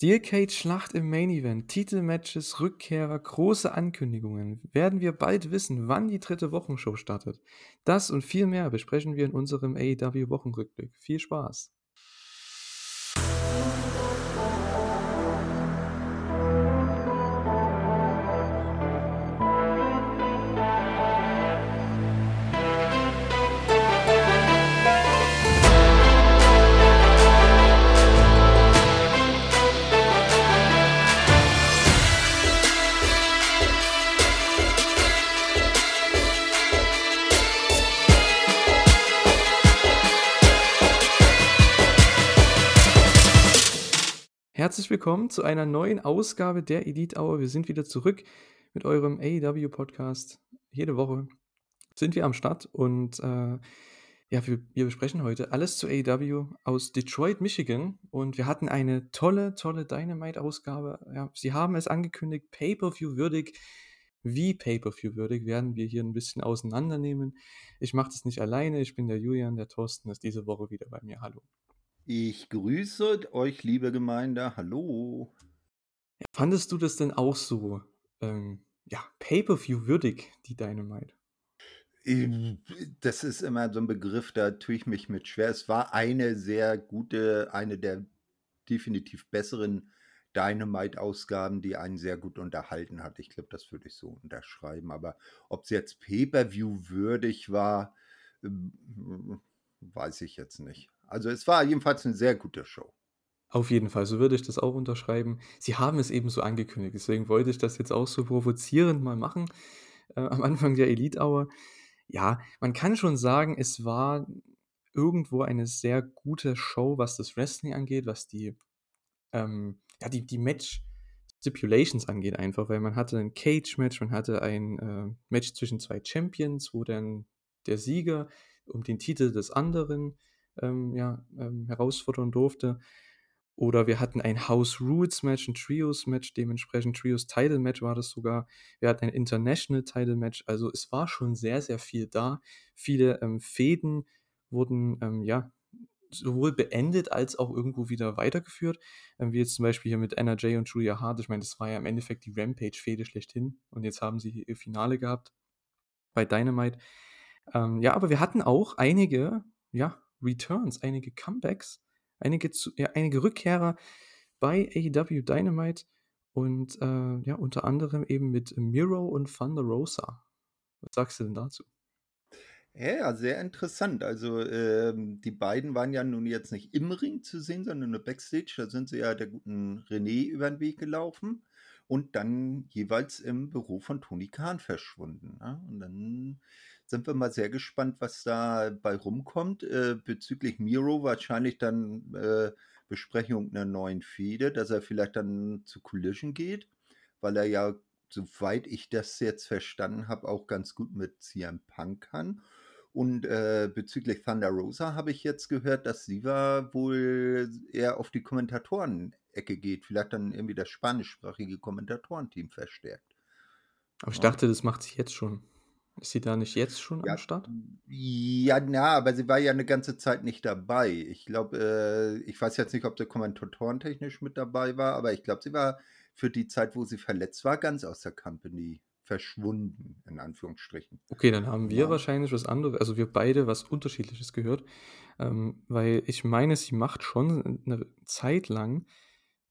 Steel Cage Schlacht im Main Event, Titelmatches, Rückkehrer, große Ankündigungen. Werden wir bald wissen, wann die dritte Wochenshow startet? Das und viel mehr besprechen wir in unserem AEW Wochenrückblick. Viel Spaß! Herzlich willkommen zu einer neuen Ausgabe der Elite Hour. Wir sind wieder zurück mit eurem AEW Podcast. Jede Woche sind wir am Start und äh, ja, wir, wir, besprechen heute alles zu AEW aus Detroit, Michigan und wir hatten eine tolle, tolle Dynamite-Ausgabe. Ja, sie haben es angekündigt, Pay-per-view würdig. Wie Pay-per-view würdig werden wir hier ein bisschen auseinandernehmen. Ich mache das nicht alleine. Ich bin der Julian, der Thorsten ist diese Woche wieder bei mir. Hallo. Ich grüße euch, liebe Gemeinde. Hallo. Fandest du das denn auch so, ähm, ja, Pay-per-view würdig, die Dynamite? Ähm, das ist immer so ein Begriff, da tue ich mich mit schwer. Es war eine sehr gute, eine der definitiv besseren Dynamite-Ausgaben, die einen sehr gut unterhalten hat. Ich glaube, das würde ich so unterschreiben. Aber ob es jetzt Pay-per-view würdig war, ähm, weiß ich jetzt nicht. Also es war jedenfalls eine sehr gute Show. Auf jeden Fall, so würde ich das auch unterschreiben. Sie haben es eben so angekündigt, deswegen wollte ich das jetzt auch so provozierend mal machen äh, am Anfang der Elite Hour. Ja, man kann schon sagen, es war irgendwo eine sehr gute Show, was das Wrestling angeht, was die, ähm, ja, die, die Match Stipulations angeht einfach, weil man hatte ein Cage-Match, man hatte ein äh, Match zwischen zwei Champions, wo dann der Sieger um den Titel des anderen ähm, ja, ähm, herausfordern durfte. Oder wir hatten ein House Rules Match, ein Trios Match, dementsprechend Trios Title Match war das sogar. Wir hatten ein International Title Match. Also es war schon sehr, sehr viel da. Viele ähm, Fäden wurden ähm, ja sowohl beendet als auch irgendwo wieder weitergeführt. Ähm, wie jetzt zum Beispiel hier mit NRJ und Julia Hart. Ich meine, das war ja im Endeffekt die Rampage-Fäde schlechthin. Und jetzt haben sie ihr Finale gehabt bei Dynamite. Ähm, ja, aber wir hatten auch einige, ja, Returns, einige Comebacks, einige, zu, ja, einige Rückkehrer bei AEW Dynamite und äh, ja, unter anderem eben mit Miro und Thunder Rosa. Was sagst du denn dazu? Ja, sehr interessant. Also ähm, die beiden waren ja nun jetzt nicht im Ring zu sehen, sondern nur Backstage. Da sind sie ja der guten René über den Weg gelaufen und dann jeweils im Büro von Tony Khan verschwunden. Ne? Und dann sind wir mal sehr gespannt, was da bei rumkommt. Äh, bezüglich Miro wahrscheinlich dann äh, Besprechung einer neuen Fehde, dass er vielleicht dann zu Collision geht, weil er ja, soweit ich das jetzt verstanden habe, auch ganz gut mit CM Punk kann. Und äh, bezüglich Thunder Rosa habe ich jetzt gehört, dass sie war wohl eher auf die Kommentatoren-Ecke geht, vielleicht dann irgendwie das spanischsprachige Kommentatorenteam verstärkt. Aber ich dachte, das macht sie jetzt schon. Ist sie da nicht jetzt schon ja, am Start? Ja, na, aber sie war ja eine ganze Zeit nicht dabei. Ich glaube, äh, ich weiß jetzt nicht, ob sie kommentatorentechnisch mit dabei war, aber ich glaube, sie war für die Zeit, wo sie verletzt war, ganz aus der Company verschwunden, in Anführungsstrichen. Okay, dann haben wir ja. wahrscheinlich was anderes, also wir beide was Unterschiedliches gehört, ähm, weil ich meine, sie macht schon eine Zeit lang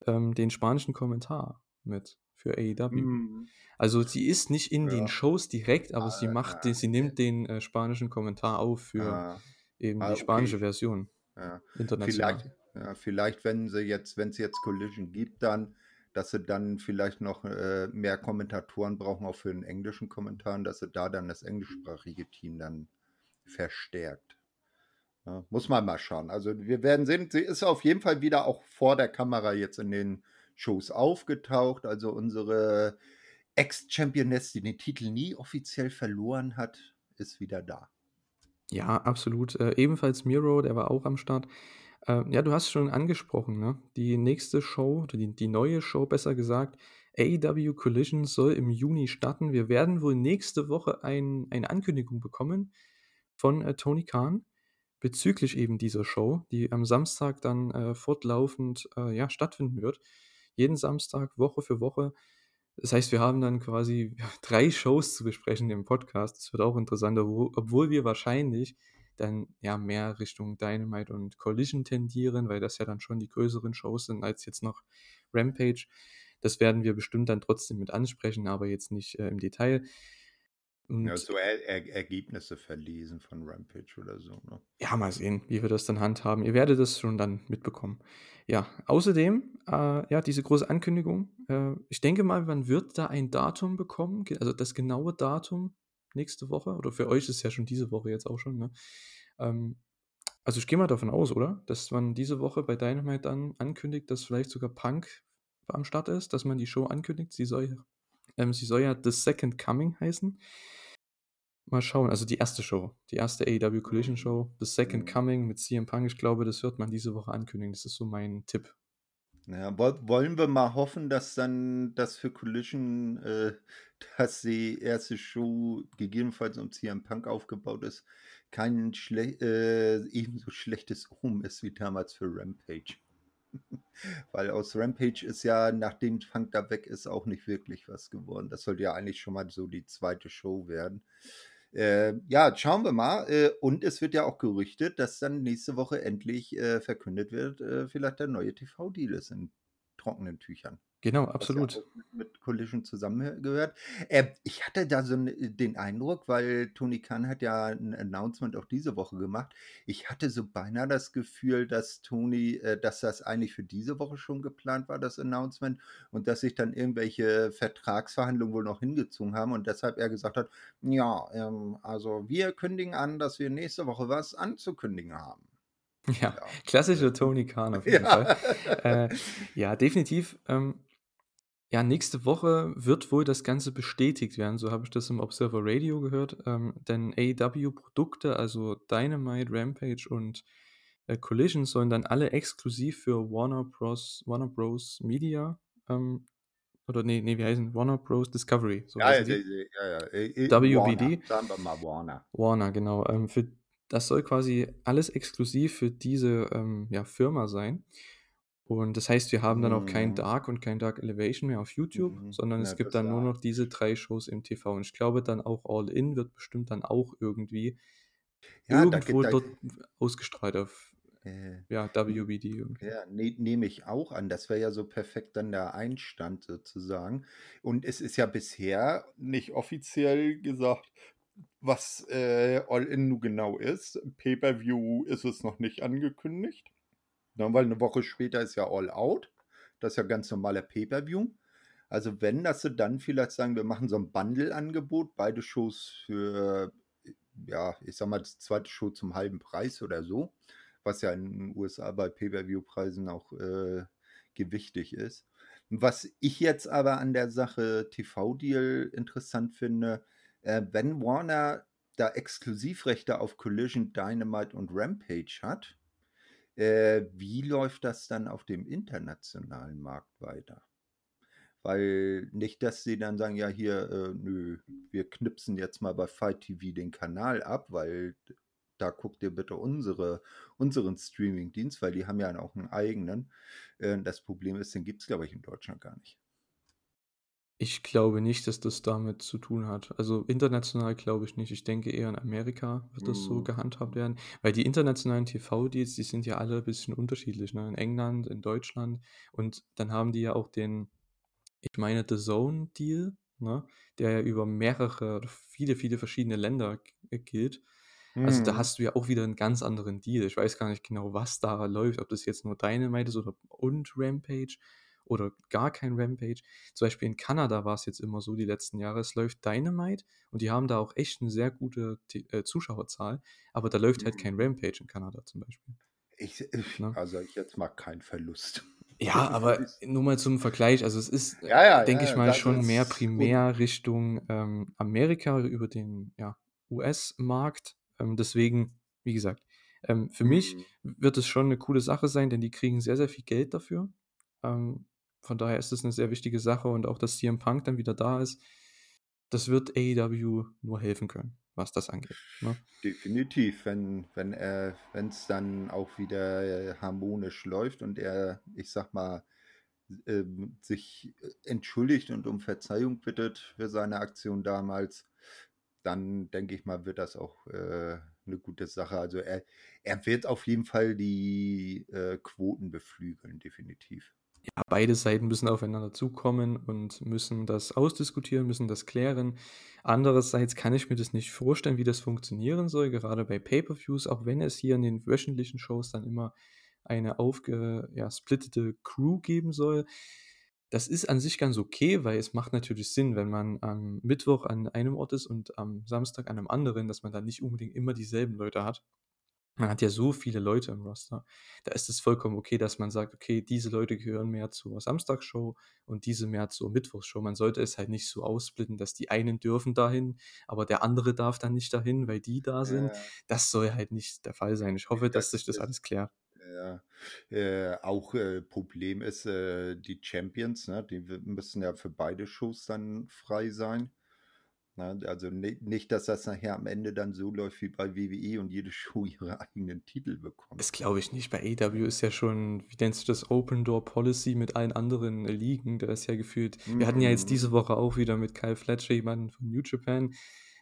ähm, den spanischen Kommentar mit für AEW. Mhm. Also sie ist nicht in ja. den Shows direkt, aber ah, sie macht, den, sie nimmt den äh, spanischen Kommentar auf für ah. eben ah, die spanische okay. Version. Ja. International. Vielleicht, ja, vielleicht, wenn sie jetzt, wenn es jetzt Collision gibt, dann, dass sie dann vielleicht noch äh, mehr Kommentatoren brauchen, auch für den englischen Kommentar, dass sie da dann das englischsprachige Team dann verstärkt. Ja, muss man mal schauen. Also wir werden sehen, sie ist auf jeden Fall wieder auch vor der Kamera jetzt in den Shows aufgetaucht. Also unsere Ex-Championess, die den Titel nie offiziell verloren hat, ist wieder da. Ja, absolut. Äh, ebenfalls Miro, der war auch am Start. Äh, ja, du hast schon angesprochen, ne? Die nächste Show, die, die neue Show besser gesagt, AEW Collision soll im Juni starten. Wir werden wohl nächste Woche ein, eine Ankündigung bekommen von äh, Tony Khan bezüglich eben dieser Show, die am Samstag dann äh, fortlaufend äh, ja, stattfinden wird. Jeden Samstag, Woche für Woche. Das heißt, wir haben dann quasi drei Shows zu besprechen im Podcast. Das wird auch interessant, obwohl wir wahrscheinlich dann ja mehr Richtung Dynamite und Collision tendieren, weil das ja dann schon die größeren Shows sind als jetzt noch Rampage. Das werden wir bestimmt dann trotzdem mit ansprechen, aber jetzt nicht äh, im Detail. Und ja, so er er Ergebnisse verlesen von Rampage oder so. Ne? Ja, mal sehen, wie wir das dann handhaben. Ihr werdet das schon dann mitbekommen. Ja, außerdem, äh, ja, diese große Ankündigung. Äh, ich denke mal, man wird da ein Datum bekommen, also das genaue Datum nächste Woche. Oder für euch ist es ja schon diese Woche jetzt auch schon. Ne? Ähm, also ich gehe mal davon aus, oder? Dass man diese Woche bei Dynamite dann ankündigt, dass vielleicht sogar Punk am Start ist, dass man die Show ankündigt. Sie soll, ähm, sie soll ja The Second Coming heißen. Mal schauen, also die erste Show, die erste AEW Collision Show, The Second mhm. Coming mit CM Punk. Ich glaube, das wird man diese Woche ankündigen. Das ist so mein Tipp. Ja, wollen wir mal hoffen, dass dann das für Collision, äh, dass die erste Show gegebenenfalls um CM Punk aufgebaut ist, kein schle äh, ebenso schlechtes Um ist wie damals für Rampage. Weil aus Rampage ist ja, nachdem Funk da weg ist, auch nicht wirklich was geworden. Das sollte ja eigentlich schon mal so die zweite Show werden. Äh, ja, schauen wir mal. Äh, und es wird ja auch gerüchtet, dass dann nächste Woche endlich äh, verkündet wird, äh, vielleicht der neue TV-Deal ist in trockenen Tüchern. Genau, absolut. Ja mit Collision zusammengehört. Äh, ich hatte da so den Eindruck, weil Tony Khan hat ja ein Announcement auch diese Woche gemacht. Ich hatte so beinahe das Gefühl, dass Tony, äh, dass das eigentlich für diese Woche schon geplant war, das Announcement, und dass sich dann irgendwelche Vertragsverhandlungen wohl noch hingezogen haben und deshalb er gesagt hat, ja, ähm, also wir kündigen an, dass wir nächste Woche was anzukündigen haben. Ja, ja. klassischer Tony Khan auf jeden ja. Fall. Äh, ja, definitiv. Ähm, ja, nächste Woche wird wohl das Ganze bestätigt werden, so habe ich das im Observer Radio gehört. Ähm, denn AEW-Produkte, also Dynamite, Rampage und äh, Collision, sollen dann alle exklusiv für Warner Bros. Warner Bros. Media ähm, oder nee, nee, wie heißen Warner Bros. Discovery. So ja, ja, ja, ja. WBD. Warner, mal Warner. Warner, genau. Ähm, für, das soll quasi alles exklusiv für diese ähm, ja, Firma sein. Und das heißt, wir haben dann auch kein mhm. Dark und kein Dark Elevation mehr auf YouTube, mhm. sondern ja, es gibt dann nur noch diese drei Shows im TV. Und ich glaube dann auch All In wird bestimmt dann auch irgendwie ja, irgendwo da, da, dort ausgestrahlt auf äh, ja, WBD. Irgendwie. Ja, ne, nehme ich auch an. Das wäre ja so perfekt dann der Einstand sozusagen. Und es ist ja bisher nicht offiziell gesagt, was äh, All In nun genau ist. Pay-Per-View ist es noch nicht angekündigt. Ja, weil eine Woche später ist ja All Out. Das ist ja ganz normaler Pay-Per-View. Also wenn, dass sie dann vielleicht sagen, wir machen so ein Bundle-Angebot, beide Shows für, ja, ich sag mal, das zweite Show zum halben Preis oder so, was ja in den USA bei Pay-Per-View-Preisen auch äh, gewichtig ist. Was ich jetzt aber an der Sache TV-Deal interessant finde, äh, wenn Warner da Exklusivrechte auf Collision, Dynamite und Rampage hat, äh, wie läuft das dann auf dem internationalen Markt weiter? Weil nicht, dass sie dann sagen, ja, hier, äh, nö, wir knipsen jetzt mal bei Fight TV den Kanal ab, weil da guckt ihr bitte unsere, unseren Streaming-Dienst, weil die haben ja auch einen eigenen. Äh, das Problem ist, den gibt es, glaube ich, in Deutschland gar nicht. Ich glaube nicht, dass das damit zu tun hat. Also international glaube ich nicht. Ich denke eher in Amerika wird das so mhm. gehandhabt werden, weil die internationalen TV-Deals, die sind ja alle ein bisschen unterschiedlich, ne? In England, in Deutschland und dann haben die ja auch den, ich meine, The Zone-Deal, ne? Der ja über mehrere, viele, viele verschiedene Länder gilt. Also da mhm. hast du ja auch wieder einen ganz anderen Deal. Ich weiß gar nicht genau, was da läuft, ob das jetzt nur Dynamite ist oder und Rampage oder gar kein Rampage. Zum Beispiel in Kanada war es jetzt immer so die letzten Jahre. Es läuft Dynamite und die haben da auch echt eine sehr gute äh, Zuschauerzahl, aber da läuft halt mhm. kein Rampage in Kanada zum Beispiel. Ich, ich, ne? Also ich jetzt mal keinen Verlust. Ja, aber nur mal zum Vergleich, also es ist, ja, ja, denke ja, ich mal, schon mehr primär gut. Richtung ähm, Amerika über den US-Markt. Ähm, deswegen, wie gesagt, ähm, für mhm. mich wird es schon eine coole Sache sein, denn die kriegen sehr, sehr viel Geld dafür. Von daher ist es eine sehr wichtige Sache und auch, dass CM Punk dann wieder da ist, das wird AEW nur helfen können, was das angeht. Ne? Definitiv, wenn wenn es dann auch wieder harmonisch läuft und er, ich sag mal, ähm, sich äh, entschuldigt und um Verzeihung bittet für seine Aktion damals, dann denke ich mal, wird das auch äh, eine gute Sache. Also er, er wird auf jeden Fall die äh, Quoten beflügeln, definitiv. Ja, beide Seiten müssen aufeinander zukommen und müssen das ausdiskutieren, müssen das klären. Andererseits kann ich mir das nicht vorstellen, wie das funktionieren soll, gerade bei Pay-per-Views, auch wenn es hier in den wöchentlichen Shows dann immer eine aufgesplittete ja, Crew geben soll. Das ist an sich ganz okay, weil es macht natürlich Sinn, wenn man am Mittwoch an einem Ort ist und am Samstag an einem anderen, dass man dann nicht unbedingt immer dieselben Leute hat. Man hat ja so viele Leute im Roster. Da ist es vollkommen okay, dass man sagt, okay, diese Leute gehören mehr zur Samstagsshow und diese mehr zur Mittwochsshow. Man sollte es halt nicht so aufsplitten, dass die einen dürfen dahin, aber der andere darf dann nicht dahin, weil die da sind. Ja. Das soll halt nicht der Fall sein. Ich hoffe, dass sich das alles klärt. Ja, äh, auch äh, Problem ist, äh, die Champions, ne, die müssen ja für beide Shows dann frei sein. Ne? Also nicht, dass das nachher am Ende dann so läuft wie bei WWE und jede Show ihre eigenen Titel bekommt. Das glaube ich nicht. Bei AW ist ja schon, wie nennst du das, Open Door Policy mit allen anderen Ligen. Da ist ja gefühlt. Mhm. Wir hatten ja jetzt mhm. diese Woche auch wieder mit Kyle Fletcher jemanden von New Japan,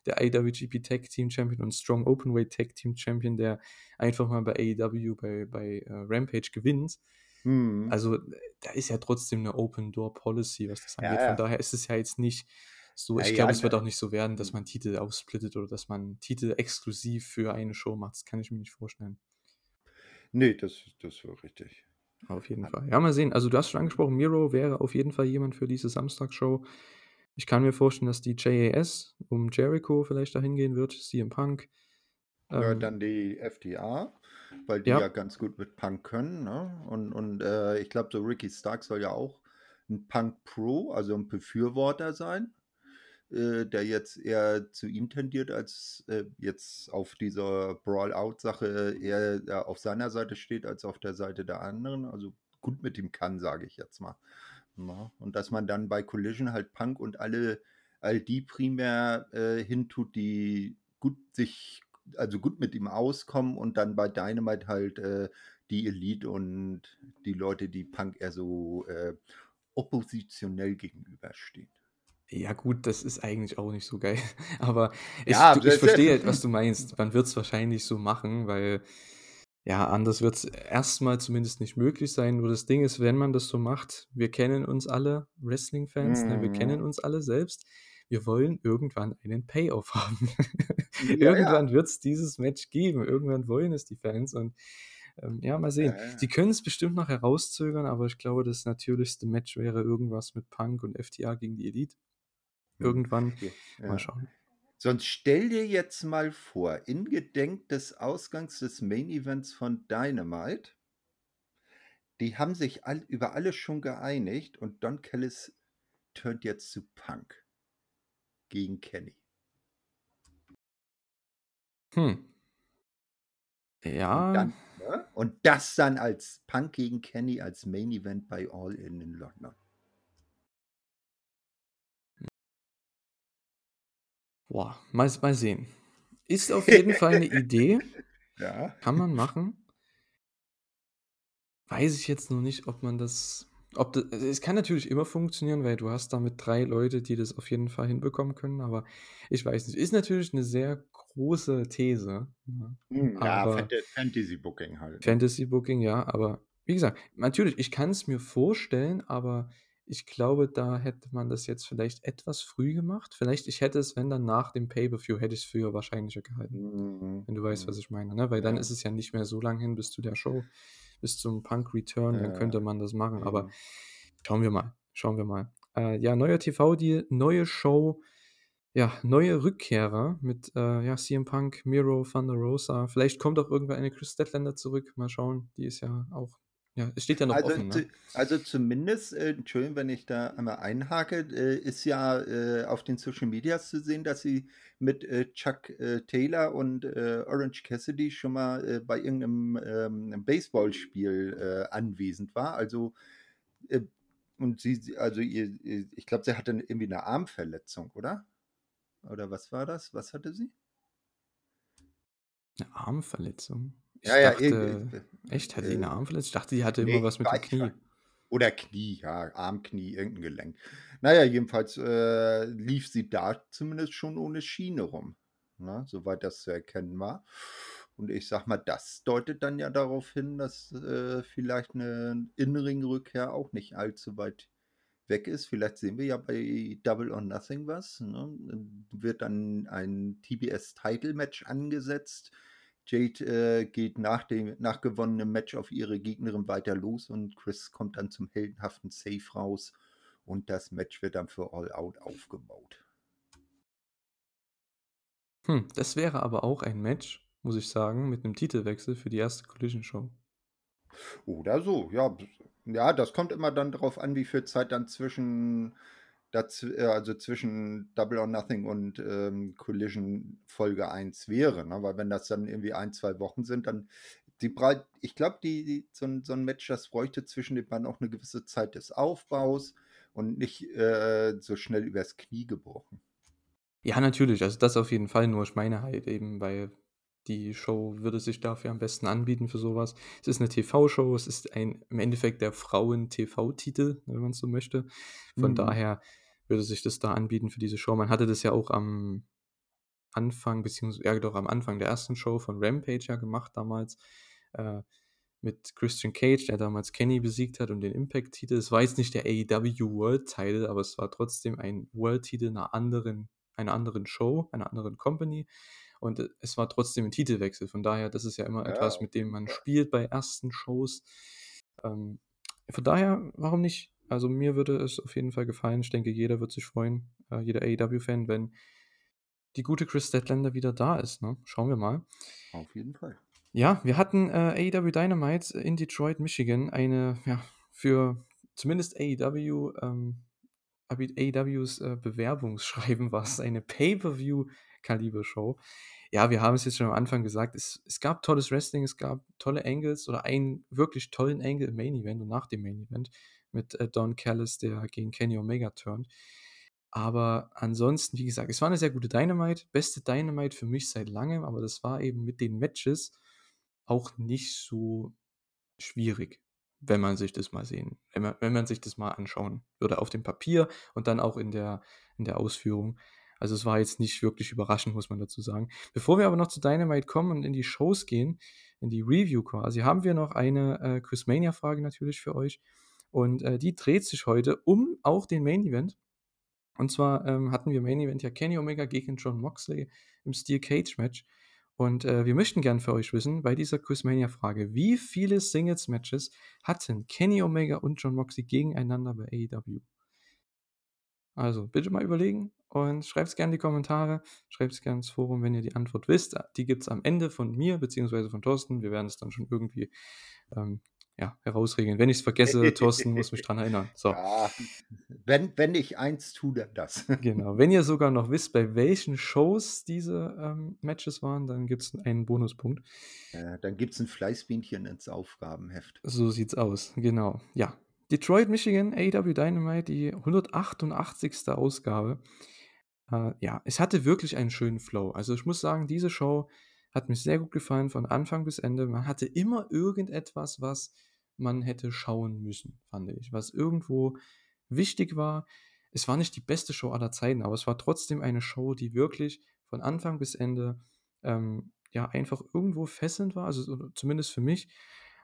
der IWGP Tag Team Champion und Strong Openweight Tag Team Champion, der einfach mal bei AEW bei, bei uh, Rampage gewinnt. Mhm. Also da ist ja trotzdem eine Open Door Policy, was das angeht. Ja, ja. Von daher ist es ja jetzt nicht so, ich ja, glaube, ja, es wird auch nicht so werden, dass hm. man Titel aufsplittet oder dass man Titel exklusiv für eine Show macht. Das kann ich mir nicht vorstellen. Nee, das, das wäre richtig. Auf jeden Fall. Ja, mal sehen. Also, du hast schon angesprochen, Miro wäre auf jeden Fall jemand für diese Samstagsshow. Ich kann mir vorstellen, dass die JAS um Jericho vielleicht dahin gehen wird, CM Punk. Ja, ähm, dann die FDA, weil die ja. ja, ganz gut mit Punk können. Ne? Und, und äh, ich glaube, so Ricky Stark soll ja auch ein Punk Pro, also ein Befürworter sein. Äh, der jetzt eher zu ihm tendiert, als äh, jetzt auf dieser Brawl-Out-Sache eher äh, auf seiner Seite steht, als auf der Seite der anderen. Also gut mit ihm kann, sage ich jetzt mal. Ja, und dass man dann bei Collision halt Punk und alle, all die primär äh, hintut, die gut sich, also gut mit ihm auskommen und dann bei Dynamite halt äh, die Elite und die Leute, die Punk eher so äh, oppositionell gegenüberstehen. Ja, gut, das ist eigentlich auch nicht so geil. Aber ich, ja, du, ich verstehe, was du meinst. Man wird es wahrscheinlich so machen, weil ja, anders wird es erstmal zumindest nicht möglich sein. Nur das Ding ist, wenn man das so macht, wir kennen uns alle, Wrestling-Fans, mhm. ne, wir kennen mhm. uns alle selbst. Wir wollen irgendwann einen Payoff haben. Ja, irgendwann ja. wird es dieses Match geben. Irgendwann wollen es die Fans. Und ähm, ja, mal sehen. Ja, Sie können es bestimmt noch herauszögern, aber ich glaube, das natürlichste Match wäre irgendwas mit Punk und FTA gegen die Elite. Hm. Irgendwann. Ja. Mal schauen. Sonst stell dir jetzt mal vor, in Gedenk des Ausgangs des Main Events von Dynamite, die haben sich all, über alles schon geeinigt und Don Kellis turnt jetzt zu Punk gegen Kenny. Hm. Ja. Und, dann, ne? und das dann als Punk gegen Kenny als Main Event bei All In in London. Boah, mal, mal sehen. Ist auf jeden Fall eine Idee. Ja. Kann man machen. Weiß ich jetzt noch nicht, ob man das. Ob das, also es kann natürlich immer funktionieren, weil du hast damit drei Leute, die das auf jeden Fall hinbekommen können, aber ich weiß nicht. Ist natürlich eine sehr große These. Ne? Hm, ja, Fantasy Booking halt. Ne? Fantasy Booking, ja, aber wie gesagt, natürlich, ich kann es mir vorstellen, aber ich glaube, da hätte man das jetzt vielleicht etwas früh gemacht. Vielleicht, ich hätte es, wenn dann nach dem Pay-Per-View, hätte ich es für wahrscheinlicher gehalten. Mhm. Wenn du weißt, was mhm. ich meine. Ne? Weil dann ist es ja nicht mehr so lang hin bis zu der Show, bis zum Punk Return. Ja. Dann könnte man das machen. Mhm. Aber schauen wir mal. Schauen wir mal. Äh, ja, neuer TV-Deal, neue Show. Ja, neue Rückkehrer mit äh, ja, CM Punk, Miro, Thunder Rosa. Vielleicht kommt auch irgendwann eine Chris Statlander zurück. Mal schauen. Die ist ja auch ja, es steht ja noch also, offen. Ne? Also zumindest, äh, Entschuldigung, wenn ich da einmal einhake, äh, ist ja äh, auf den Social Medias zu sehen, dass sie mit äh, Chuck äh, Taylor und äh, Orange Cassidy schon mal bei irgendeinem ähm, Baseballspiel anwesend war. Also und sie, also ihr, ich glaube, sie hatte irgendwie eine Armverletzung, oder? Oder was war das? Was hatte sie? Eine Armverletzung? Ich ja, dachte, ja, echt, hat die eine Armverletzung? Ich dachte, die hatte immer was mit dem Knie. Oder Knie, ja, Arm, Knie, irgendein Gelenk. Naja, jedenfalls äh, lief sie da zumindest schon ohne Schiene rum, ne, soweit das zu erkennen war. Und ich sag mal, das deutet dann ja darauf hin, dass äh, vielleicht eine Innenring-Rückkehr auch nicht allzu weit weg ist. Vielleicht sehen wir ja bei Double or Nothing was. Ne? Wird dann ein TBS-Title-Match angesetzt. Jade äh, geht nach dem nach gewonnenem Match auf ihre Gegnerin weiter los und Chris kommt dann zum heldenhaften Safe raus und das Match wird dann für All Out aufgebaut. Hm, das wäre aber auch ein Match, muss ich sagen, mit einem Titelwechsel für die erste Collision Show. Oder so, ja. Ja, das kommt immer dann darauf an, wie viel Zeit dann zwischen, also zwischen Double or Nothing und ähm, Collision Folge 1 wäre. Ne? Weil wenn das dann irgendwie ein, zwei Wochen sind, dann die breit, ich glaube, die, die, so, ein, so ein Match, das bräuchte zwischen den beiden auch eine gewisse Zeit des Aufbaus und nicht äh, so schnell übers Knie gebrochen. Ja, natürlich. Also das auf jeden Fall. Nur ich meine halt eben, weil die Show würde sich dafür am besten anbieten für sowas. Es ist eine TV-Show, es ist ein im Endeffekt der Frauen-TV-Titel, wenn man es so möchte. Von mhm. daher würde sich das da anbieten für diese Show. Man hatte das ja auch am Anfang, beziehungsweise ja doch am Anfang der ersten Show von Rampage ja gemacht damals. Äh, mit Christian Cage, der damals Kenny besiegt hat und den Impact-Titel. Es war jetzt nicht der AEW World-Title, aber es war trotzdem ein World-Titel einer anderen, einer anderen Show, einer anderen Company. Und äh, es war trotzdem ein Titelwechsel. Von daher, das ist ja immer ja. etwas, mit dem man spielt bei ersten Shows. Ähm, von daher, warum nicht? Also mir würde es auf jeden Fall gefallen. Ich denke, jeder wird sich freuen, äh, jeder AEW-Fan, wenn die gute Chris Statlander wieder da ist. Ne? Schauen wir mal. Auf jeden Fall. Ja, wir hatten äh, AEW Dynamite in Detroit, Michigan. Eine, ja, für zumindest AEW, ähm, AEWs äh, Bewerbungsschreiben war es eine Pay-Per-View-Kaliber-Show ja, wir haben es jetzt schon am Anfang gesagt, es, es gab tolles Wrestling, es gab tolle Angles oder einen wirklich tollen Angle im Main Event und nach dem Main Event mit äh, Don Callis, der gegen Kenny Omega turnt. Aber ansonsten, wie gesagt, es war eine sehr gute Dynamite, beste Dynamite für mich seit langem, aber das war eben mit den Matches auch nicht so schwierig, wenn man sich das mal sehen, wenn man, wenn man sich das mal anschauen würde auf dem Papier und dann auch in der, in der Ausführung. Also es war jetzt nicht wirklich überraschend, muss man dazu sagen. Bevor wir aber noch zu Dynamite kommen und in die Shows gehen, in die Review quasi, haben wir noch eine äh, Chris Mania-Frage natürlich für euch. Und äh, die dreht sich heute um auch den Main Event. Und zwar ähm, hatten wir Main Event ja Kenny Omega gegen John Moxley im Steel Cage Match. Und äh, wir möchten gern für euch wissen, bei dieser Chris Mania-Frage, wie viele Singles-Matches hatten Kenny Omega und John Moxley gegeneinander bei AEW? Also bitte mal überlegen und schreibt es gerne in die Kommentare, schreibt es gerne ins Forum, wenn ihr die Antwort wisst. Die gibt es am Ende von mir bzw. von Thorsten. Wir werden es dann schon irgendwie ähm, ja, herausregeln. Wenn ich es vergesse, Thorsten muss mich dran erinnern. So. Ja, wenn, wenn ich eins tue, dann das. genau. Wenn ihr sogar noch wisst, bei welchen Shows diese ähm, Matches waren, dann gibt es einen Bonuspunkt. Äh, dann gibt es ein Fleißbienchen ins Aufgabenheft. So sieht's aus, genau. Ja, Detroit, Michigan, AW Dynamite, die 188. Ausgabe. Äh, ja, es hatte wirklich einen schönen Flow. Also ich muss sagen, diese Show hat mir sehr gut gefallen von Anfang bis Ende. Man hatte immer irgendetwas, was man hätte schauen müssen, fand ich. Was irgendwo wichtig war. Es war nicht die beste Show aller Zeiten, aber es war trotzdem eine Show, die wirklich von Anfang bis Ende ähm, ja einfach irgendwo fesselnd war. Also zumindest für mich.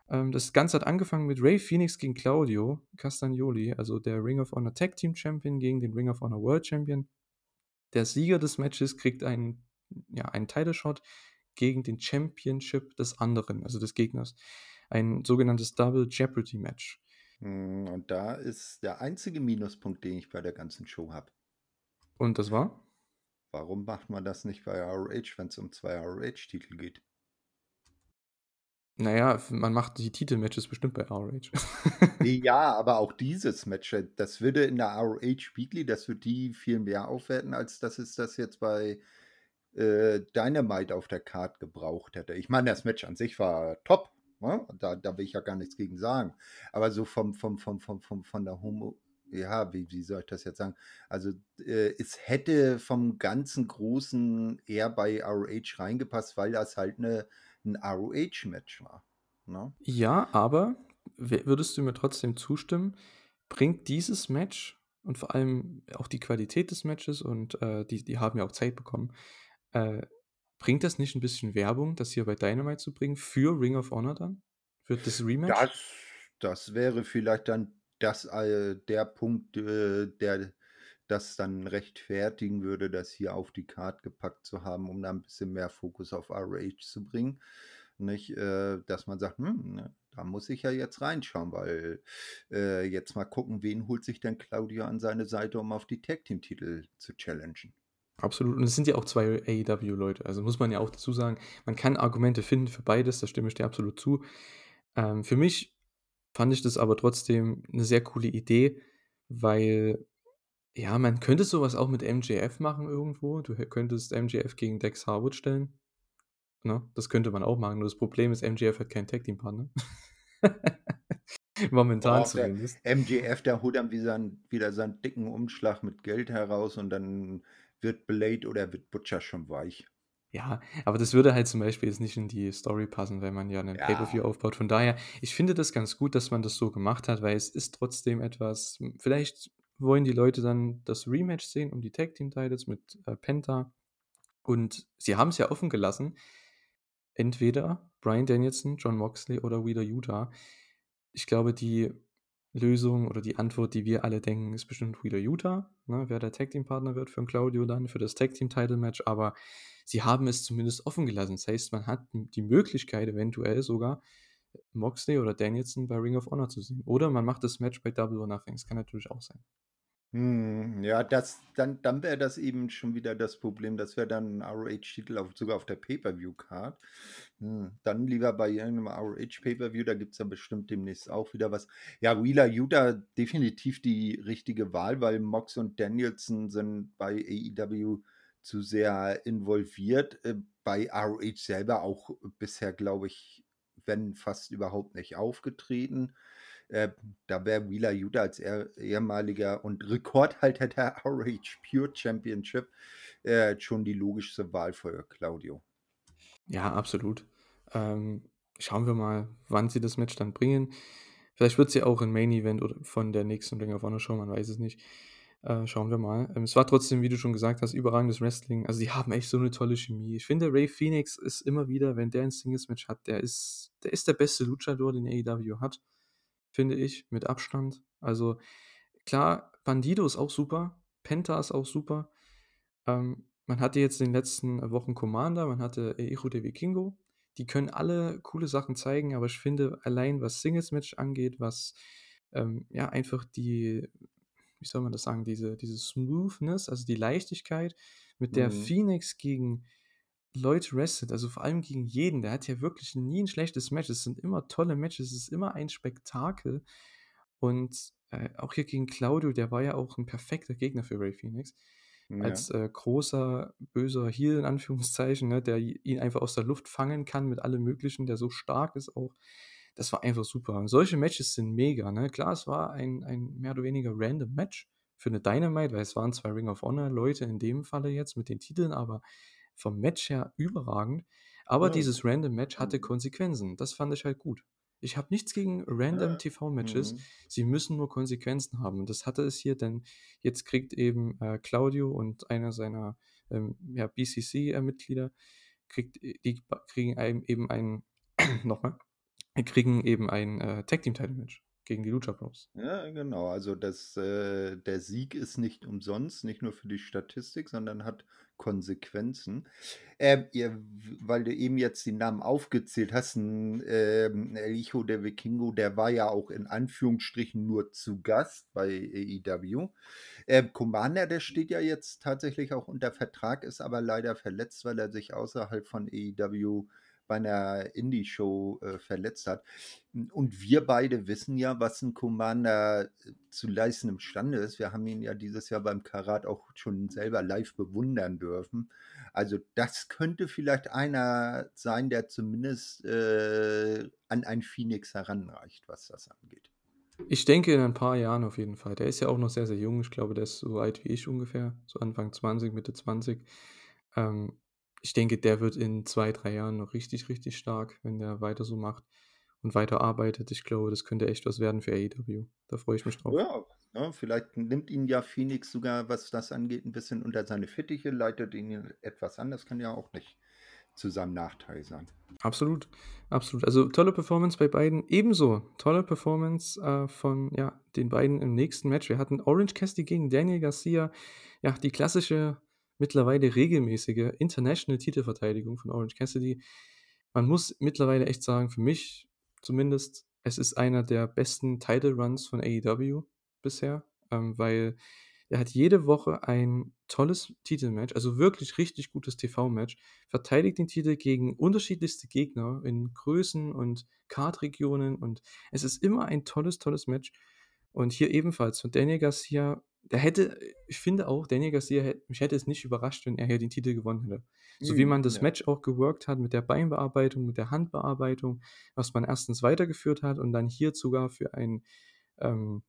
Ähm, das Ganze hat angefangen mit Ray Phoenix gegen Claudio Castagnoli, also der Ring of Honor Tag Team Champion gegen den Ring of Honor World Champion. Der Sieger des Matches kriegt einen, ja, einen Title Shot gegen den Championship des anderen, also des Gegners. Ein sogenanntes Double Jeopardy Match. Hm, und da ist der einzige Minuspunkt, den ich bei der ganzen Show habe. Und das war? Warum macht man das nicht bei ROH, wenn es um zwei ROH-Titel geht? Naja, man macht die Titelmatches bestimmt bei ROH. ja, aber auch dieses Match, äh, das würde in der ROH Weekly, das würde die viel mehr aufwerten, als dass es das jetzt bei äh, Dynamite auf der Card gebraucht hätte. Ich meine, das Match an sich war top. Ne? Da, da will ich ja gar nichts gegen sagen. Aber so vom, vom, vom, vom, vom von der Homo, ja, wie, wie soll ich das jetzt sagen? Also äh, es hätte vom ganzen Großen eher bei ROH reingepasst, weil das halt eine ein ROH-Match war. Ne? Ja, aber würdest du mir trotzdem zustimmen? Bringt dieses Match und vor allem auch die Qualität des Matches und äh, die, die haben ja auch Zeit bekommen, äh, bringt das nicht ein bisschen Werbung, das hier bei Dynamite zu bringen, für Ring of Honor dann? Für das Rematch? Das, das wäre vielleicht dann das, äh, der Punkt, äh, der das dann rechtfertigen würde, das hier auf die Karte gepackt zu haben, um da ein bisschen mehr Fokus auf RH zu bringen. Nicht, äh, dass man sagt, hm, ne, da muss ich ja jetzt reinschauen, weil äh, jetzt mal gucken, wen holt sich denn Claudio an seine Seite, um auf die Tag Team Titel zu challengen. Absolut. Und es sind ja auch zwei AEW-Leute. Also muss man ja auch dazu sagen, man kann Argumente finden für beides, da stimme ich dir absolut zu. Ähm, für mich fand ich das aber trotzdem eine sehr coole Idee, weil ja, man könnte sowas auch mit MJF machen irgendwo. Du könntest MJF gegen Dex Harwood stellen. Ne? Das könnte man auch machen. Nur das Problem ist, MJF hat keinen Tag Team Partner. Momentan oh, zumindest. MJF, der holt dann wieder, wieder seinen dicken Umschlag mit Geld heraus und dann wird Blade oder wird Butcher schon weich. Ja, aber das würde halt zum Beispiel jetzt nicht in die Story passen, wenn man ja einen ja. Pay-Per-View aufbaut. Von daher, ich finde das ganz gut, dass man das so gemacht hat, weil es ist trotzdem etwas, vielleicht wollen die Leute dann das Rematch sehen um die Tag Team Titles mit äh, Penta. Und sie haben es ja offen gelassen. Entweder Brian Danielson, John Moxley oder Wheeler Utah. Ich glaube, die Lösung oder die Antwort, die wir alle denken, ist bestimmt Wheeler Utah, ne, wer der Tag Team Partner wird für Claudio dann, für das Tag Team Title Match. Aber sie haben es zumindest offen gelassen. Das heißt, man hat die Möglichkeit, eventuell sogar Moxley oder Danielson bei Ring of Honor zu sehen. Oder man macht das Match bei Double or Nothing. Das kann natürlich auch sein. Hm, ja, das dann dann wäre das eben schon wieder das Problem. Das wäre dann 'n ROH-Titel auf sogar auf der Pay-per-View-Card. Hm, dann lieber bei irgendeinem ROH-Pay-per-View, da gibt es ja bestimmt demnächst auch wieder was. Ja, Wheeler Yuta definitiv die richtige Wahl, weil Mox und Danielson sind bei AEW zu sehr involviert. Äh, bei ROH selber auch bisher, glaube ich, wenn fast überhaupt nicht aufgetreten. Äh, da wäre Wheeler Yuta als ehemaliger und Rekordhalter der RH Pure Championship äh, schon die logischste Wahl für Claudio. Ja, absolut. Ähm, schauen wir mal, wann sie das Match dann bringen. Vielleicht wird sie auch im Main Event oder von der nächsten Ring of Honor Show, man weiß es nicht. Äh, schauen wir mal. Ähm, es war trotzdem, wie du schon gesagt hast, überragendes Wrestling. Also, die haben echt so eine tolle Chemie. Ich finde, Ray Phoenix ist immer wieder, wenn der ein Singles-Match hat, der ist, der ist der beste Luchador, den AEW hat finde ich, mit Abstand. Also klar, Bandido ist auch super, Penta ist auch super. Ähm, man hatte jetzt in den letzten Wochen Commander, man hatte Echo de Vikingo. Die können alle coole Sachen zeigen, aber ich finde, allein was Singles-Match angeht, was ähm, ja einfach die, wie soll man das sagen, diese, diese Smoothness, also die Leichtigkeit, mit der mhm. Phoenix gegen Leute wrestelt, also vor allem gegen jeden, der hat ja wirklich nie ein schlechtes Match. Es sind immer tolle Matches, es ist immer ein Spektakel. Und äh, auch hier gegen Claudio, der war ja auch ein perfekter Gegner für Ray Phoenix. Ja. Als äh, großer, böser Heel in Anführungszeichen, ne, der ihn einfach aus der Luft fangen kann mit allem Möglichen, der so stark ist auch. Das war einfach super. Und solche Matches sind mega. Ne? Klar, es war ein, ein mehr oder weniger random Match für eine Dynamite, weil es waren zwei Ring of Honor Leute in dem Falle jetzt mit den Titeln, aber vom Match her überragend. Aber ja. dieses Random Match hatte mhm. Konsequenzen. Das fand ich halt gut. Ich habe nichts gegen Random ja. TV-Matches. Mhm. Sie müssen nur Konsequenzen haben. Und das hatte es hier, denn jetzt kriegt eben äh, Claudio und einer seiner ähm, ja, BCC-Mitglieder kriegt, äh, die kriegen eben ein, nochmal, kriegen eben ein äh, Tag-Team-Title-Match gegen die Lucha Bros. Ja, genau. Also das, äh, der Sieg ist nicht umsonst, nicht nur für die Statistik, sondern hat Konsequenzen. Ähm, ihr, weil du eben jetzt die Namen aufgezählt hast, ein, ähm, El Hijo de Vikingo, der war ja auch in Anführungsstrichen nur zu Gast bei AEW. Ähm, Commander, der steht ja jetzt tatsächlich auch unter Vertrag, ist aber leider verletzt, weil er sich außerhalb von AEW bei einer Indie-Show äh, verletzt hat. Und wir beide wissen ja, was ein Commander äh, zu leisten imstande ist. Wir haben ihn ja dieses Jahr beim Karat auch schon selber live bewundern dürfen. Also das könnte vielleicht einer sein, der zumindest äh, an ein Phoenix heranreicht, was das angeht. Ich denke in ein paar Jahren auf jeden Fall. Der ist ja auch noch sehr, sehr jung. Ich glaube, der ist so alt wie ich ungefähr, so Anfang 20, Mitte 20. Ähm, ich denke, der wird in zwei, drei Jahren noch richtig, richtig stark, wenn der weiter so macht. und weiterarbeitet. Ich glaube, das könnte echt was werden für AEW. Da freue ich mich drauf. Ja, ja, vielleicht nimmt ihn ja Phoenix sogar, was das angeht, ein bisschen unter seine Fittiche, leitet ihn etwas an. Das kann ja auch nicht zu seinem Nachteil sein. Absolut, absolut. Also tolle Performance bei beiden. Ebenso tolle Performance äh, von ja, den beiden im nächsten Match. Wir hatten Orange Cassidy gegen Daniel Garcia. Ja, die klassische, mittlerweile regelmäßige International-Titelverteidigung von Orange Cassidy. Man muss mittlerweile echt sagen, für mich zumindest, es ist einer der besten Title Runs von AEW bisher, ähm, weil er hat jede Woche ein tolles Titelmatch, also wirklich richtig gutes TV-Match, verteidigt den Titel gegen unterschiedlichste Gegner in Größen und Kartregionen und es ist immer ein tolles, tolles Match. Und hier ebenfalls von Daniel Garcia, der hätte, ich finde auch, Daniel Garcia, mich hätte es nicht überrascht, wenn er hier den Titel gewonnen hätte. So wie Mhm, man das ja. Match auch geworkt hat mit der Beinbearbeitung, mit der Handbearbeitung, was man erstens weitergeführt hat und dann hier sogar für ein ähm,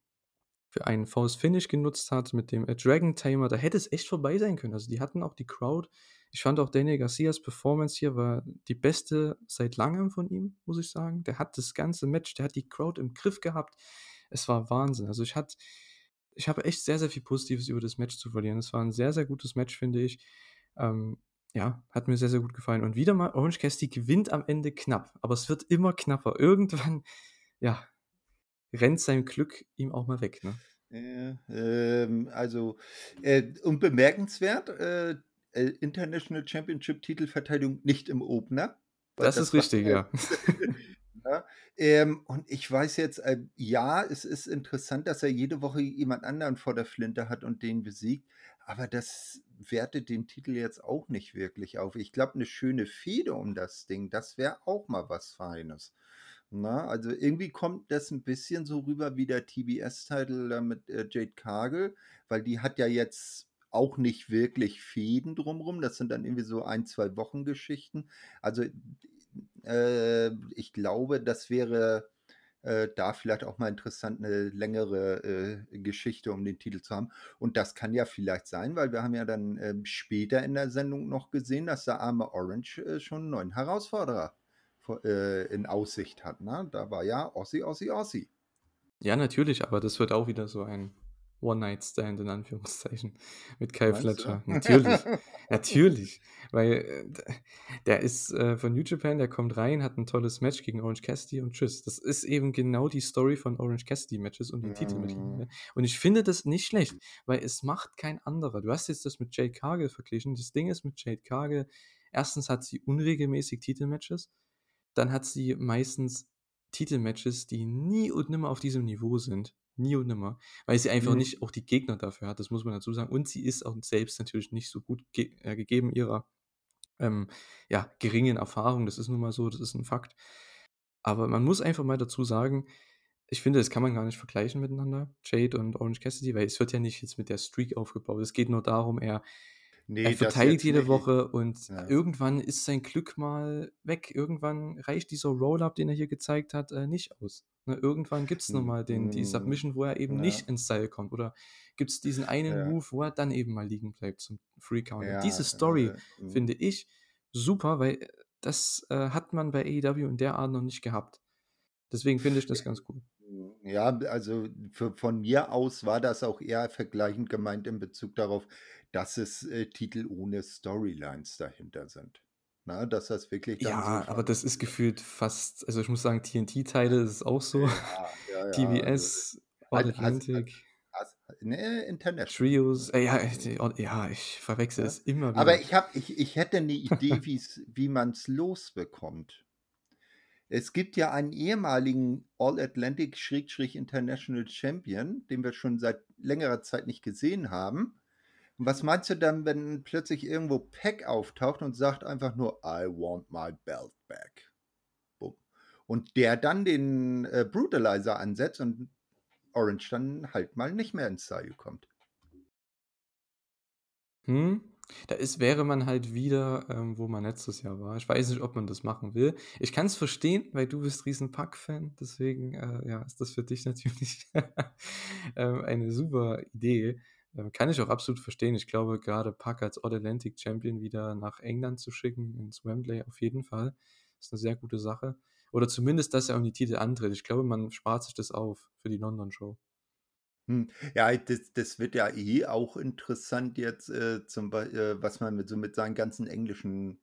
für einen False Finish genutzt hat mit dem äh, Dragon Tamer, da hätte es echt vorbei sein können. Also die hatten auch die Crowd. Ich fand auch Daniel Garcias Performance hier war die beste seit langem von ihm, muss ich sagen. Der hat das ganze Match, der hat die Crowd im Griff gehabt. Es war Wahnsinn. Also ich hatte, ich habe echt sehr, sehr viel Positives über das Match zu verlieren. Es war ein sehr, sehr gutes Match, finde ich. Ähm, ja, hat mir sehr, sehr gut gefallen. Und wieder mal, Orange Cassidy gewinnt am Ende knapp, aber es wird immer knapper. Irgendwann, ja, rennt sein Glück ihm auch mal weg, ne? Ja, ähm, also, äh, und bemerkenswert, äh, äh, International Championship Titelverteidigung nicht im Opener, Das ist das war richtig, äh, ja. ja, ähm, und ich weiß jetzt, äh, ja, es ist interessant, dass er jede Woche jemand anderen vor der Flinte hat und den besiegt, aber das wertet den Titel jetzt auch nicht wirklich auf. Ich glaube, eine schöne Fehde um das Ding, das wäre auch mal was Feines. Na, also irgendwie kommt das ein bisschen so rüber wie der TBS-Titel mit äh, Jade Cargill, weil die hat ja jetzt auch nicht wirklich Fäden drumrum. Das sind dann irgendwie so ein, zwei Wochen Geschichten. Also äh, ich glaube, das wäre äh, da vielleicht auch mal interessant, eine längere äh, Geschichte um den Titel zu haben. Und das kann ja vielleicht sein, weil wir haben ja dann ähm, später in der Sendung noch gesehen, dass der arme Orange äh, schon einen neuen Herausforderer vor, äh, in Aussicht hat. Ne? Da war ja Ossi, Ossi, Ossi. Ja, natürlich, aber das wird auch wieder so ein One-Night-Stand in Anführungszeichen mit Kyle Meinst du? Fletcher. Natürlich, natürlich, weil äh, der ist äh, von New Japan, der kommt rein, hat ein tolles Match gegen Orange Cassidy und tschüss. Das ist eben genau die Story von Orange Cassidy Matches und den Titel Mhm. mittlerweile. Und ich finde das nicht schlecht, weil es macht kein anderer. Du hast jetzt das mit Jade Cargill verglichen. Das Ding ist mit Jade Cargill, erstens hat sie unregelmäßig Titelmatches, dann hat sie meistens Titelmatches, die nie und nimmer auf diesem Niveau sind. Nie und nimmer. Weil sie einfach Mhm. nicht auch die Gegner dafür hat, das muss man dazu sagen. Und sie ist auch selbst natürlich nicht so gut ge äh, gegeben ihrer ähm, ja, geringen Erfahrung. Das ist nun mal so, das ist ein Fakt. Aber man muss einfach mal dazu sagen, ich finde, das kann man gar nicht vergleichen miteinander, Jade und Orange Cassidy, weil es wird ja nicht jetzt mit der Streak aufgebaut. Es geht nur darum, er Nee, er verteidigt jede nicht. Woche und Ja. irgendwann ist sein Glück mal weg. Irgendwann reicht dieser Roll-Up, den er hier gezeigt hat, äh, nicht aus. Ne, irgendwann gibt es nochmal den, die Mhm. Submission, wo er eben Ja. nicht ins Seil kommt. Oder gibt es diesen einen Ja. Move, wo er dann eben mal liegen bleibt zum Free Count. Ja, Diese Story äh, mhm. finde ich super, weil äh, das äh, hat man bei AEW in der Art noch nicht gehabt. Deswegen finde ich das ganz cool. Ja, also für, von mir aus war das auch eher vergleichend gemeint in Bezug darauf, dass es äh, Titel ohne Storylines dahinter sind. Na, dass das wirklich dann Ja, so aber das ist gefühlt fast, also ich muss sagen, TNT-Teile ist es auch so. ja, ja, ja, also, TBS, All Has- has- Atlantic. has- ne, International. Trios, äh, ja, ich- ja, ich verwechsel es immer wieder. Aber ich, hab, ich, ich hätte eine Idee, wie man es losbekommt. Es gibt ja einen ehemaligen All-Atlantic-International Champion, den wir schon seit längerer Zeit nicht gesehen haben. Und was meinst du dann, wenn plötzlich irgendwo Peck auftaucht und sagt einfach nur, I want my belt back? Bumm. Und der dann den äh, Brutalizer ansetzt und Orange dann halt mal nicht mehr ins Seil kommt. Hm? Da ist, wäre man halt wieder, ähm, wo man letztes Jahr war. Ich weiß nicht, ob man das machen will. Ich kann es verstehen, weil du bist riesen Pack-Fan. Deswegen äh, ja, ist das für dich natürlich ähm, eine super Idee. Ähm, kann ich auch absolut verstehen. Ich glaube, gerade Pack als All-Atlantic Champion wieder nach England zu schicken, ins Wembley auf jeden Fall, ist eine sehr gute Sache. Oder zumindest, dass er um die Titel antritt. Ich glaube, man spart sich das auf für die London-Show. Hm, ja, das das wird ja eh auch interessant jetzt, äh, zum äh, was man mit so mit seinen ganzen englischen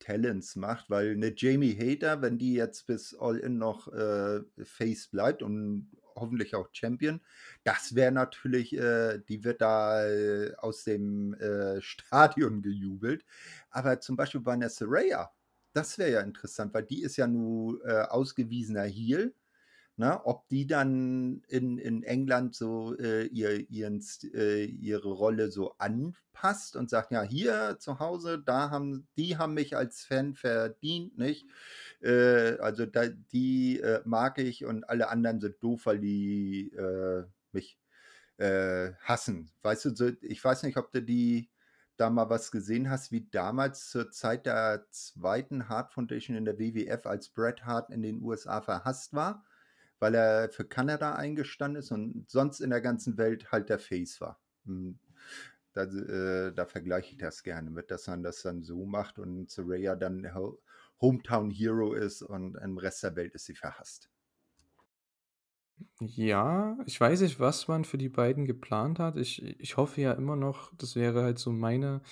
Talents macht, weil 'ne Jamie Hayter, wenn die jetzt bis All In noch, äh, Face bleibt und hoffentlich auch Champion, das wäre natürlich äh, die wird da, äh, aus dem, äh, Stadion gejubelt. Aber zum Beispiel bei 'ner Saraya, das wäre ja interessant, weil die ist ja nun, äh, ausgewiesener Heel Ne, ob die dann in in England so, äh, ihr ihren äh, ihre Rolle so anpasst und sagt: „Ja, hier zu Hause, da haben die haben mich als Fan verdient, nicht? Äh, also da die, äh, mag ich und alle anderen sind doof, weil die, äh, mich, äh, hassen.“ Weißt du, so ich weiß nicht, ob du die da mal was gesehen hast, wie damals zur Zeit der zweiten Hart Foundation in der WWF, als Bret Hart in den USA verhasst war weil er für Kanada eingestanden ist und sonst in der ganzen Welt halt der Face war. Hm, da, äh, da vergleiche ich das gerne mit, dass man das dann so macht und Soraya dann Hometown Hero ist und im Rest der Welt ist sie verhasst. Ja, ich weiß nicht, was man für die beiden geplant hat. Ich ich hoffe ja immer noch, das wäre halt so meine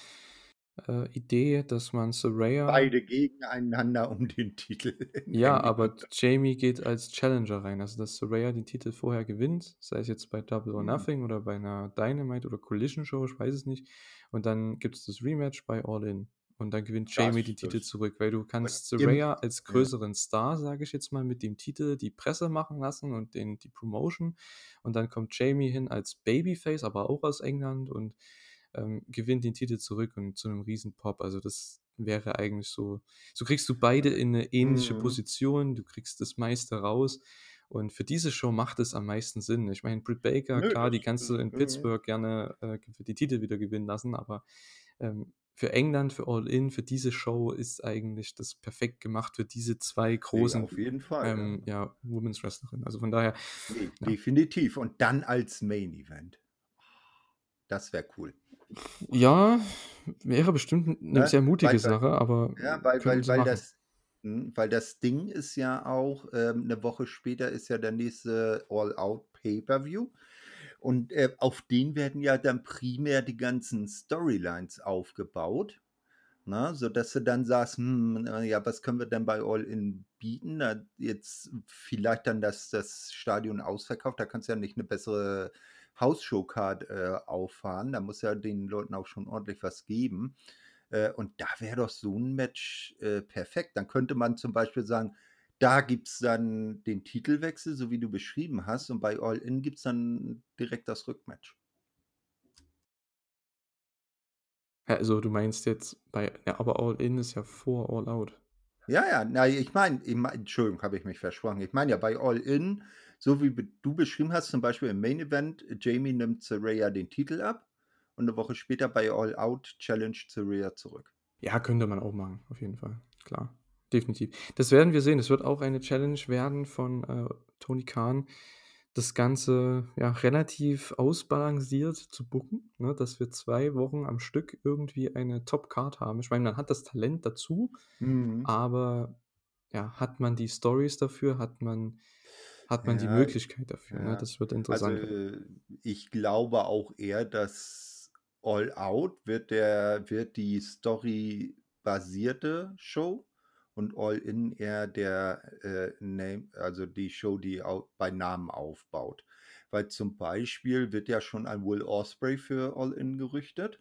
äh, Idee, dass man Saraya. Beide gegeneinander um den Titel. Ja, aber Jamie geht als Challenger rein. Also, dass Saraya den Titel vorher gewinnt, sei es jetzt bei Double or mhm. Nothing oder bei einer Dynamite oder Collision Show, ich weiß es nicht. Und dann gibt es das Rematch bei All In. Und dann gewinnt Jamie die Titel zurück, weil du kannst Saraya als größeren ja. Star, sage ich jetzt mal, mit dem Titel die Presse machen lassen und den, die Promotion. Und dann kommt Jamie hin als Babyface, aber auch aus England und ähm, gewinnt den Titel zurück und zu einem riesen Pop. Also das wäre eigentlich so, so kriegst du beide in eine ähnliche mhm. Position, du kriegst das meiste raus. Und für diese Show macht es am meisten Sinn. Ich meine, Britt Baker, Nö, klar, die kannst du in Pittsburgh gerne äh, die Titel wieder gewinnen lassen, aber ähm, für England, für All In, für diese Show ist eigentlich das perfekt gemacht für diese zwei großen auf jeden Fall, ähm, ja. ja, Women's Wrestlerinnen. Also von daher. Nee, ja. Definitiv. Und dann als Main Event. Das wäre cool. Ja, wäre bestimmt eine Ne? sehr mutige Weil Sache, aber ja, weil weil weil das mhm, weil das Ding ist ja auch, ähm, 'ne Woche später ist ja der nächste All-Out Pay-Per-View und, äh, auf den werden ja dann primär die ganzen Storylines aufgebaut, ne, sodass du dann sagst: „Hm, ja, was können wir denn bei All In bieten?“ Na, jetzt vielleicht dann das das Stadion ausverkauft, da kannst du ja nicht eine bessere Hausshow-Card äh, auffahren. Da muss ja den Leuten auch schon ordentlich was geben. Äh, und da wäre doch so ein Match äh, perfekt. Dann könnte man zum Beispiel sagen, da gibt es dann den Titelwechsel, so wie du beschrieben hast, und bei All In gibt es dann direkt das Rückmatch. Also du meinst jetzt bei, ja, aber All In ist ja vor All Out. Ja, ja, na, ich meine, ich mein, Entschuldigung, habe ich mich versprochen. Ich meine ja, bei All In so wie du beschrieben hast, zum Beispiel im Main Event, Jamie nimmt Saraya den Titel ab und eine Woche später bei All Out challenge Saraya zurück. Ja, könnte man auch machen, auf jeden Fall. Klar, definitiv. Das werden wir sehen. Es wird auch eine Challenge werden von äh, Tony Khan, das Ganze ja relativ ausbalanciert zu bucken, ne? dass wir zwei Wochen am Stück irgendwie eine Top-Card haben. Ich meine, man hat das Talent dazu, mhm. aber ja, hat man die Stories dafür, hat man hat man die Möglichkeit dafür, ne? Das wird interessant Also, ich glaube auch eher, dass All Out wird der wird die Story-basierte Show und All In eher der, äh, Name also die Show, die bei Namen aufbaut. Weil zum Beispiel wird ja schon ein Will Osprey für All In gerüchtet.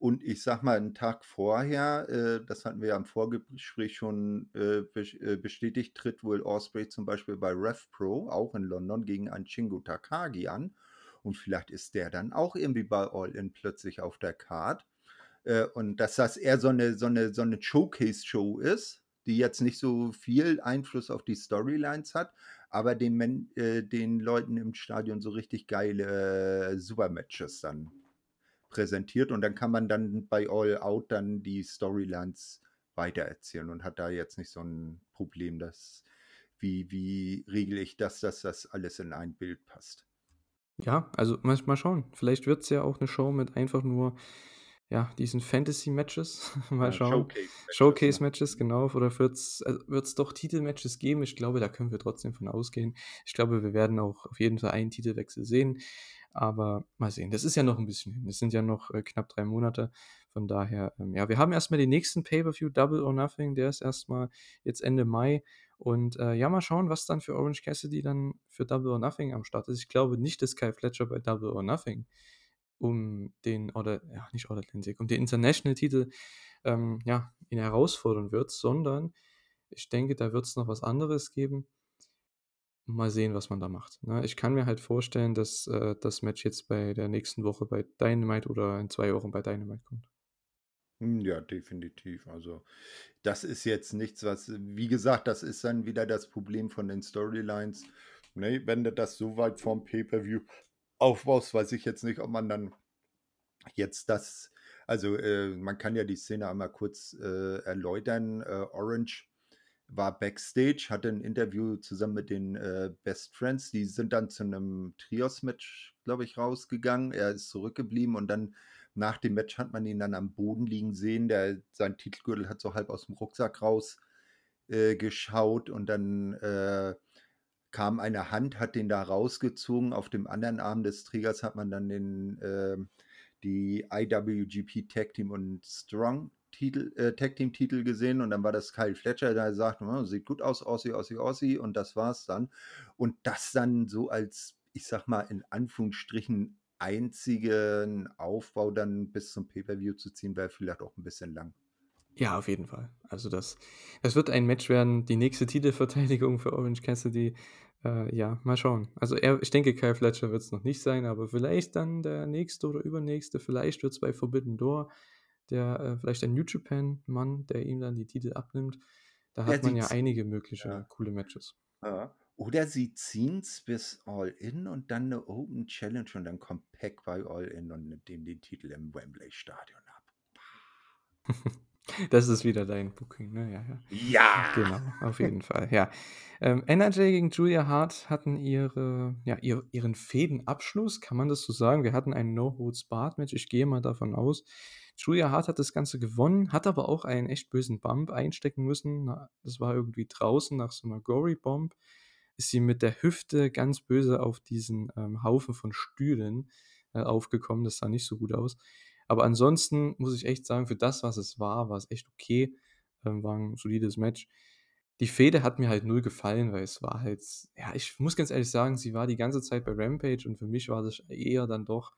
Und ich sag mal, einen Tag vorher, äh, das hatten wir ja im Vorgespräch schon äh, äh, bestätigt, tritt Will Osprey zum Beispiel bei RevPro, auch in London, gegen einen Shingo Takagi an. Und vielleicht ist der dann auch irgendwie bei All In plötzlich auf der Card. Äh, und dass das eher so eine, so eine, so eine Showcase-Show ist, die jetzt nicht so viel Einfluss auf die Storylines hat, aber den, äh, den Leuten im Stadion so richtig geile äh, Supermatches dann präsentiert und dann kann man dann bei All Out dann die Storylines weitererzählen und hat da jetzt nicht so ein Problem, dass wie, wie regel ich das, dass das alles in ein Bild passt. Ja, also mal, schauen. Vielleicht wird es ja auch eine Show mit einfach nur ja, diesen Fantasy-Matches. Mal schauen. Showcase-Matches? Showcase-Matches, genau. Oder wird's äh, wird's doch Titelmatches geben? Ich glaube, da können wir trotzdem von ausgehen. Ich glaube, wir werden auch auf jeden Fall einen Titelwechsel sehen. Aber mal sehen. Das ist ja noch ein bisschen hin. Es sind ja noch äh, knapp drei Monate. Von daher, ähm, ja, wir haben erstmal den nächsten Pay-Per-View, Double or Nothing. Der ist erstmal jetzt Ende Mai. Und äh, ja, mal schauen, was dann für Orange Cassidy dann für Double or Nothing am Start ist. Ich glaube nicht, dass Kyle Fletcher bei Double or Nothing um den, oder ja, nicht All Atlantic, um den International-Titel ähm, ja, ihn herausfordern wird, sondern ich denke, da wird es noch was anderes geben. Mal sehen, was man da macht. Ne? Ich kann mir halt vorstellen, dass äh, das Match jetzt bei der nächsten Woche bei Dynamite oder in zwei Wochen bei Dynamite kommt. Hm, Ja, definitiv. Also, das ist jetzt nichts, was, wie gesagt, das ist dann wieder das Problem von den Storylines. Ne, wenn du das so weit vom Pay-Per-View aufbaust, weiß ich jetzt nicht, ob man dann jetzt das, also äh, man kann ja die Szene einmal kurz äh, erläutern. Äh, Orange war backstage, hatte ein Interview zusammen mit den äh, Best Friends. Die sind dann zu einem Trios-Match, glaube ich, rausgegangen. Er ist zurückgeblieben und dann nach dem Match hat man ihn dann am Boden liegen sehen. Der, sein Titelgürtel hat so halb aus dem Rucksack raus äh, geschaut und dann äh, kam eine Hand, hat den da rausgezogen. Auf dem anderen Arm des Trägers hat man dann den, äh, die IWGP Tag Team und Strong Titel, äh, Tag Team Titel gesehen und dann war das Kyle Fletcher, der sagt, oh, sieht gut aus, Aussie, Aussie, Aussie und das war's dann. Und das dann so als, ich sag mal, in Anführungsstrichen einzigen Aufbau dann bis zum Pay-Per-View zu ziehen, wäre vielleicht auch ein bisschen lang. Ja, auf jeden Fall. Also das, das wird ein Match werden, die nächste Titelverteidigung für Orange Cassidy. Äh, ja, mal schauen. Also er, ich denke, Kyle Fletcher wird es noch nicht sein, aber vielleicht dann der nächste oder übernächste. Vielleicht wird es bei Forbidden Door der äh, vielleicht ein New Japan-Mann, der ihm dann die Titel abnimmt. Da Ja, hat man ja einige mögliche ja. coole Matches. Ja. Oder sie ziehen es bis All-In und dann eine Open Challenge und dann kommt Pack bei All-In und nimmt ihm den Titel im Wembley-Stadion ab. Das ist wieder dein Booking, ne? Ja, ja. Ja! Genau, auf jeden Fall, ja. Ähm, NRJ gegen Julia Hart hatten ihre, ja, ihr, ihren Fädenabschluss, kann man das so sagen? Wir hatten ein No-Holds-Barred-Match, ich gehe mal davon aus. Julia Hart hat das Ganze gewonnen, hat aber auch einen echt bösen Bump einstecken müssen. Das war irgendwie draußen nach so einer Gory-Bomb. Ist sie mit der Hüfte ganz böse auf diesen ähm, Haufen von Stühlen äh, aufgekommen. Das sah nicht so gut aus. Aber ansonsten muss ich echt sagen, für das, was es war, war es echt okay. Ähm, war ein solides Match. Die Fehde hat mir halt null gefallen, weil es war halt, ja, ich muss ganz ehrlich sagen, sie war die ganze Zeit bei Rampage und für mich war das eher dann doch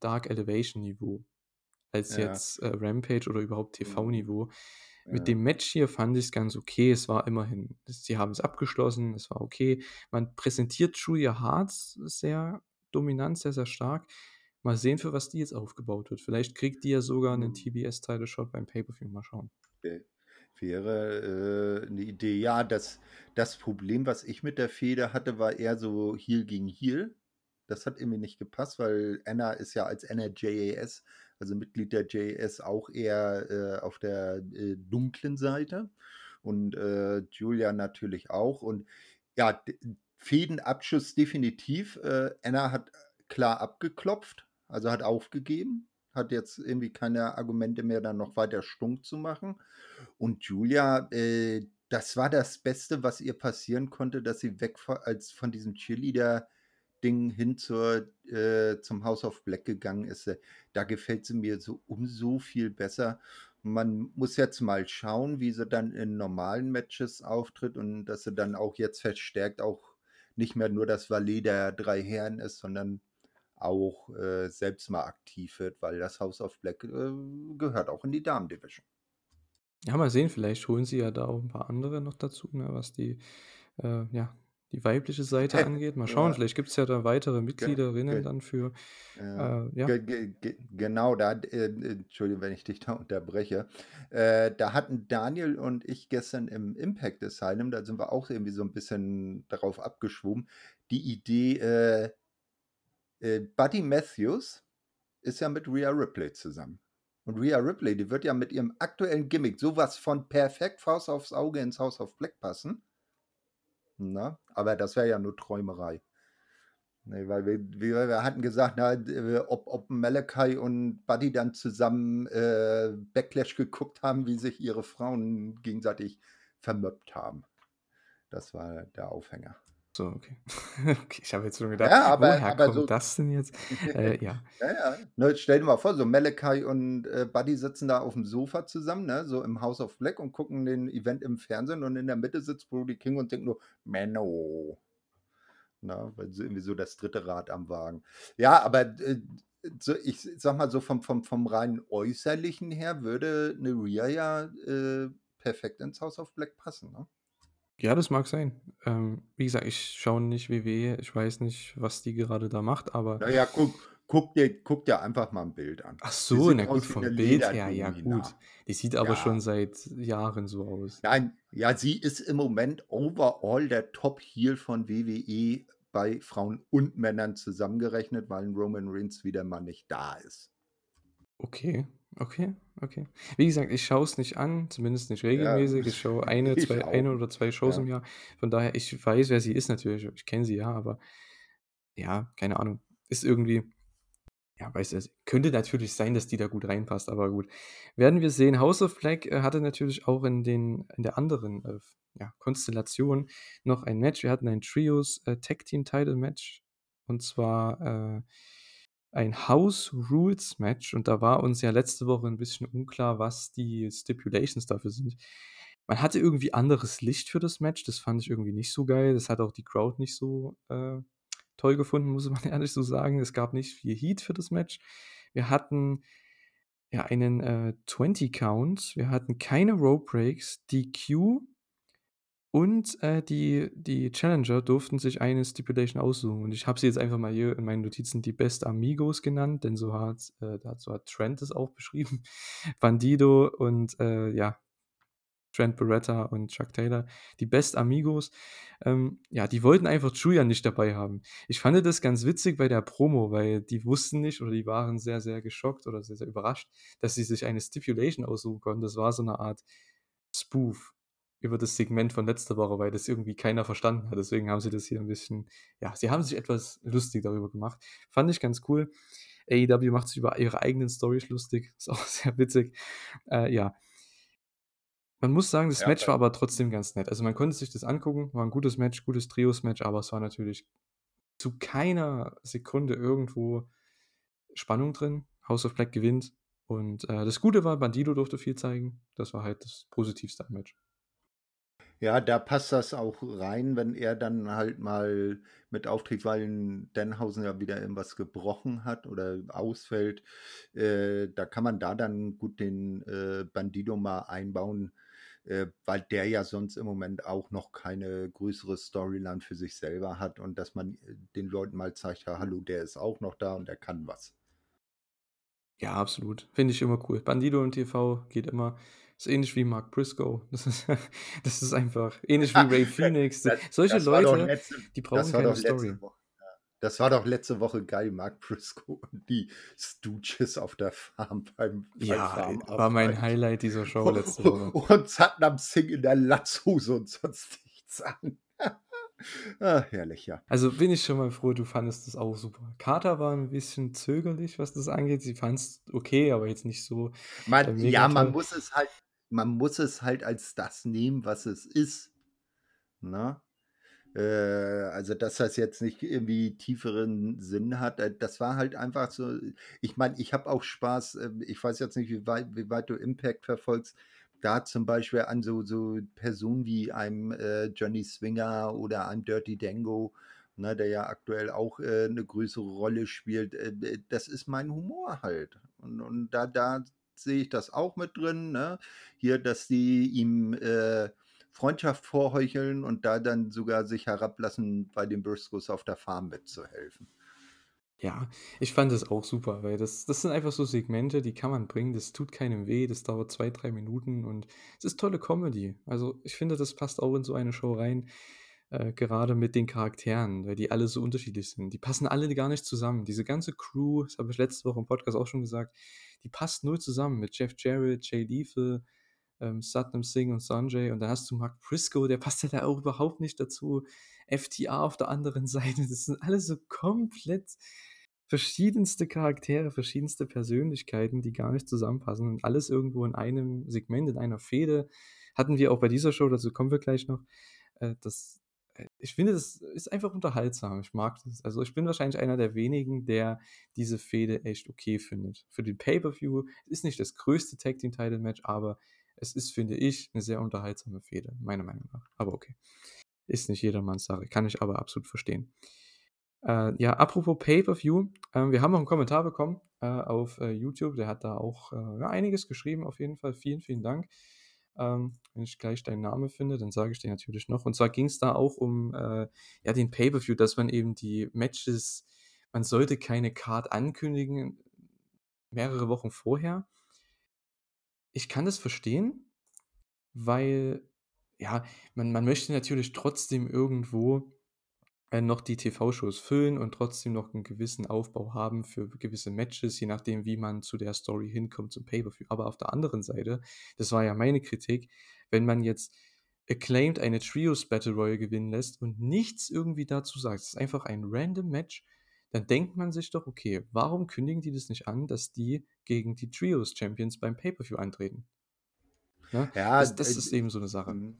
Dark Elevation Niveau als Ja. jetzt äh, Rampage oder überhaupt TV-Niveau. Ja. Mit dem Match hier fand ich es ganz okay. Es war immerhin, sie haben es abgeschlossen, es war okay. Man präsentiert Julia Hart sehr dominant, sehr, sehr stark. Mal sehen, für was die jetzt aufgebaut wird. Vielleicht kriegt die ja sogar einen Mhm. TBS-Title-Shot beim Pay-Per-View. Mal schauen. Wäre äh, eine Idee. Ja, das, das Problem, was ich mit der Fehde hatte, war eher so Heel gegen Heel. Das hat irgendwie nicht gepasst, weil Anna ist ja als Anna JAS, also Mitglied der JAS, auch eher äh, auf der äh, dunklen Seite. Und äh, Julia natürlich auch. Und ja, Fädenabschuss definitiv. Anna hat klar abgeklopft, also hat aufgegeben, hat jetzt irgendwie keine Argumente mehr, dann noch weiter stunk zu machen. Und Julia, äh, das war das Beste, was ihr passieren konnte, dass sie weg von, als von diesem Cheerleader-Ding hin zur, äh, zum House of Black gegangen ist. Äh, Da gefällt sie mir so umso viel besser. Man muss jetzt mal schauen, wie sie dann in normalen Matches auftritt und dass sie dann auch jetzt verstärkt auch nicht mehr nur das Valet der drei Herren ist, sondern auch äh, selbst mal aktiv wird, weil das House of Black äh, gehört auch in die Damen-Division. Ja, mal sehen, vielleicht holen sie ja da auch ein paar andere noch dazu, ne, was die, äh, ja, die weibliche Seite angeht. Mal schauen, Ja. vielleicht gibt es ja da weitere Mitgliederinnen ge- dann für, äh, ja. Ge ge ge genau, da, äh, Entschuldigung, wenn ich dich da unterbreche. Äh, da hatten Daniel und ich gestern im Impact Asylum, da sind wir auch irgendwie so ein bisschen darauf abgeschwommen, die Idee, äh, äh, Buddy Matthews ist ja mit Rhea Ripley zusammen. Und Rhea Ripley, die wird ja mit ihrem aktuellen Gimmick sowas von perfekt Faust aufs Auge ins House of Black passen. Na, aber das wäre ja nur Träumerei. Ne, weil wir wir wir hatten gesagt, na, ob ob Malachi und Buddy dann zusammen, äh, Backlash geguckt haben, wie sich ihre Frauen gegenseitig vermöppt haben. Das war der Aufhänger. So, okay. Okay, ich habe jetzt schon gedacht: Ja, aber „Woher aber kommt so das denn jetzt?“ Äh, ja. Ja, ja. Ne, stell dir mal vor, so Malachi und, äh, Buddy sitzen da aufm Sofa zusammen, ne, so im House of Black und gucken den Event im Fernsehen und in der Mitte sitzt Brody King und denkt nur: „Menno.“ Ne, weil so irgendwie so das dritte Rad am Wagen. Ja, aber, äh, so ich sage mal so vom vom vom rein Äußerlichen her würde 'ne Rhea ja, äh, perfekt ins House of Black passen, ne? Ja, das mag sein. Ähm, wie gesagt, ich schaue nicht WWE. Ich weiß nicht, was die gerade da macht, aber Na ja, guck guck dir guck dir einfach mal 'n Bild an. Ach so, na gut, vom Bild her, ja gut. Die sieht aber Ja. schon seit Jahren so aus. Nein, ja, sie ist im Moment overall der Top-Heel von WWE bei Frauen und Männern zusammengerechnet, weil Roman Reigns wieder mal nicht da ist. Okay, okay, okay. Wie gesagt, ich schaue es nicht an, zumindest nicht Ja, regelmäßig. Ich schaue eine, ich 2 auch eine oder 2 Shows im Ja. Jahr. Von daher, ich weiß, wer sie ist natürlich. Ich kenne sie ja, aber ja, keine Ahnung. Ist irgendwie ja, weiß es könnte natürlich sein, dass die da gut reinpasst, aber gut. Werden wir sehen. House of Black, äh, hatte natürlich auch in den in der anderen, äh, ja, Konstellation noch ein Match. Wir hatten ein Trios, äh, Tag Team Title Match und zwar, äh, ein House Rules Match und da war uns ja letzte Woche 'n bisschen unklar, was die Stipulations dafür sind. Man hatte irgendwie anderes Licht für das Match, das fand ich irgendwie nicht so geil. Das hat auch die Crowd nicht so, äh, toll gefunden, muss man ehrlich so sagen. Es gab nicht viel Heat für das Match. Wir hatten, ja, einen, äh, 20 Count. Wir hatten keine Rope Breaks, DQ und, äh, die die Challenger durften sich eine Stipulation aussuchen und ich habe sie jetzt einfach mal hier in meinen Notizen die Best Amigos genannt, denn so hat äh, da so hat Trent es auch beschrieben. Bandido und, äh, ja, Trent Beretta und Chuck Taylor, die Best Amigos. Ähm, ja, die wollten einfach Julian nicht dabei haben. Ich fand das ganz witzig bei der Promo, weil die wussten nicht oder die waren sehr, sehr geschockt oder sehr, sehr überrascht, dass sie sich eine Stipulation aussuchen konnten. Das war so 'ne Art Spoof über das Segment von letzter Woche, weil das irgendwie keiner verstanden hat. Deswegen haben sie das hier 'n bisschen ja, sie haben sich etwas lustig darüber gemacht. Fand ich ganz cool. AEW macht sich über ihre eigenen Storys lustig. Ist auch sehr witzig. Äh, ja. Man muss sagen, das Ja, Match war aber trotzdem ganz nett. Also, man konnte sich das angucken, war 'n gutes Match, gutes Trios-Match, aber es war natürlich zu keiner Sekunde irgendwo Spannung drin. House of Black gewinnt und, äh, das Gute war, Bandido durfte viel zeigen. Das war halt das Positivste am Match. Ja, da passt das auch rein, wenn er dann halt mal mit auftritt, weil 'n Danhausen ja wieder irgendwas gebrochen hat oder ausfällt. Äh, da kann man da dann gut den, äh, Bandido mal einbauen, äh, weil der ja sonst im Moment auch noch keine größere Storyline für sich selber hat und dass man, äh, den Leuten mal zeigt: „Ja, hallo, der ist auch noch da und der kann was.“ Ja, absolut. Finde ich immer cool. Bandido im TV geht immer. Ist ähnlich wie Mark Briscoe. Das ist das ist einfach ähnlich wie Rey Fenix. Das Solche das Leute, letzte die brauchen keine Story. Woche ja. Das war doch letzte Woche geil, Mark Briscoe und die Stooges auf der Farm beim beim Ja, äh, war mein. Highlight dieser Show letzte Woche. Und Satnam Singh in der Latzhose und sonst nichts an. Ah, herrlich, ja. Also, bin ich schon mal froh, du fandest das auch super. Carter war 'n bisschen zögerlich, was das angeht. Sie fand's okay, aber jetzt nicht so, Man ja, man muss es halt man muss es halt als das nehmen, was es ist, ne? Äh, also, dass das jetzt nicht irgendwie tieferen Sinn hat, äh, das war halt einfach so ich meine, ich habe auch Spaß ähm, ich weiß jetzt nicht, wie weit wie weit du Impact verfolgst, da zum Beispiel an so so Personen wie einem, äh, Johnny Swinger oder einem Dirty Dango, ne, der ja aktuell auch, äh, 'ne größere Rolle spielt. Äh, das ist mein Humor halt. Und und da da sehe ich das auch mit drin, ne? Hier, dass die ihm, äh, Freundschaft vorheucheln und da dann sogar sich herablassen, bei den Briscoes auf der Farm mitzuhelfen. Ja, ich fand das auch super, weil das das sind einfach so Segmente, die kann man bringen. Das tut keinem weh, das dauert 2, 3 Minuten und es ist tolle Comedy. Also, ich finde, das passt auch in so eine Show rein, äh, gerade mit den Charakteren, weil die alle so unterschiedlich sind. Die passen alle gar nicht zusammen. Diese ganze Crew, das habe ich letzte Woche im Podcast auch schon gesagt, die passt null zusammen mit Jeff Jarrett, Jay Lethal, ähm, Satnam Singh und Sonjay und dann hast du Mark Briscoe, der passt ja da auch überhaupt nicht dazu. FTA auf der anderen Seite. Das sind alles so komplett verschiedenste Charaktere, verschiedenste Persönlichkeiten, die gar nicht zusammenpassen und alles irgendwo in einem Segment, in einer Fehde. Hatten wir auch bei dieser Show, dazu kommen wir gleich noch. Äh, das, äh, ich finde, das ist einfach unterhaltsam. Ich mag das. Also ich bin wahrscheinlich einer der wenigen, der diese Fehde echt okay findet. Für den Pay-Per-View ist nicht das größte Tag Team Title Match, aber es ist, finde ich, eine sehr unterhaltsame Fehde, meiner Meinung nach. Aber okay. Ist nicht jedermanns Sache, kann ich aber absolut verstehen. Äh, ja, apropos Pay-Per-View, äh, wir haben noch einen Kommentar bekommen äh, auf äh, YouTube, der hat da auch äh, einiges geschrieben, auf jeden Fall. Vielen, vielen Dank. Ähm, wenn ich gleich deinen Namen finde, dann sage ich den natürlich noch. Und zwar ging es da auch um äh, ja, den Pay-Per-View, dass man eben die Matches, man sollte keine Card ankündigen, mehrere Wochen vorher. Ich kann das verstehen, weil ja, man, man möchte natürlich trotzdem irgendwo noch die TV-Shows füllen und trotzdem noch einen gewissen Aufbau haben für gewisse Matches, je nachdem, wie man zu der Story hinkommt zum Pay-Per-View. Aber auf der anderen Seite, das war ja meine Kritik, wenn man jetzt Acclaimed eine Trios Battle Royale gewinnen lässt und nichts irgendwie dazu sagt, es ist einfach ein random Match, dann denkt man sich doch, okay, warum kündigen die das nicht an, dass die gegen die Trios Champions beim Pay-Per-View antreten? Ne? Ja, das, das äh, ist eben so eine Sache.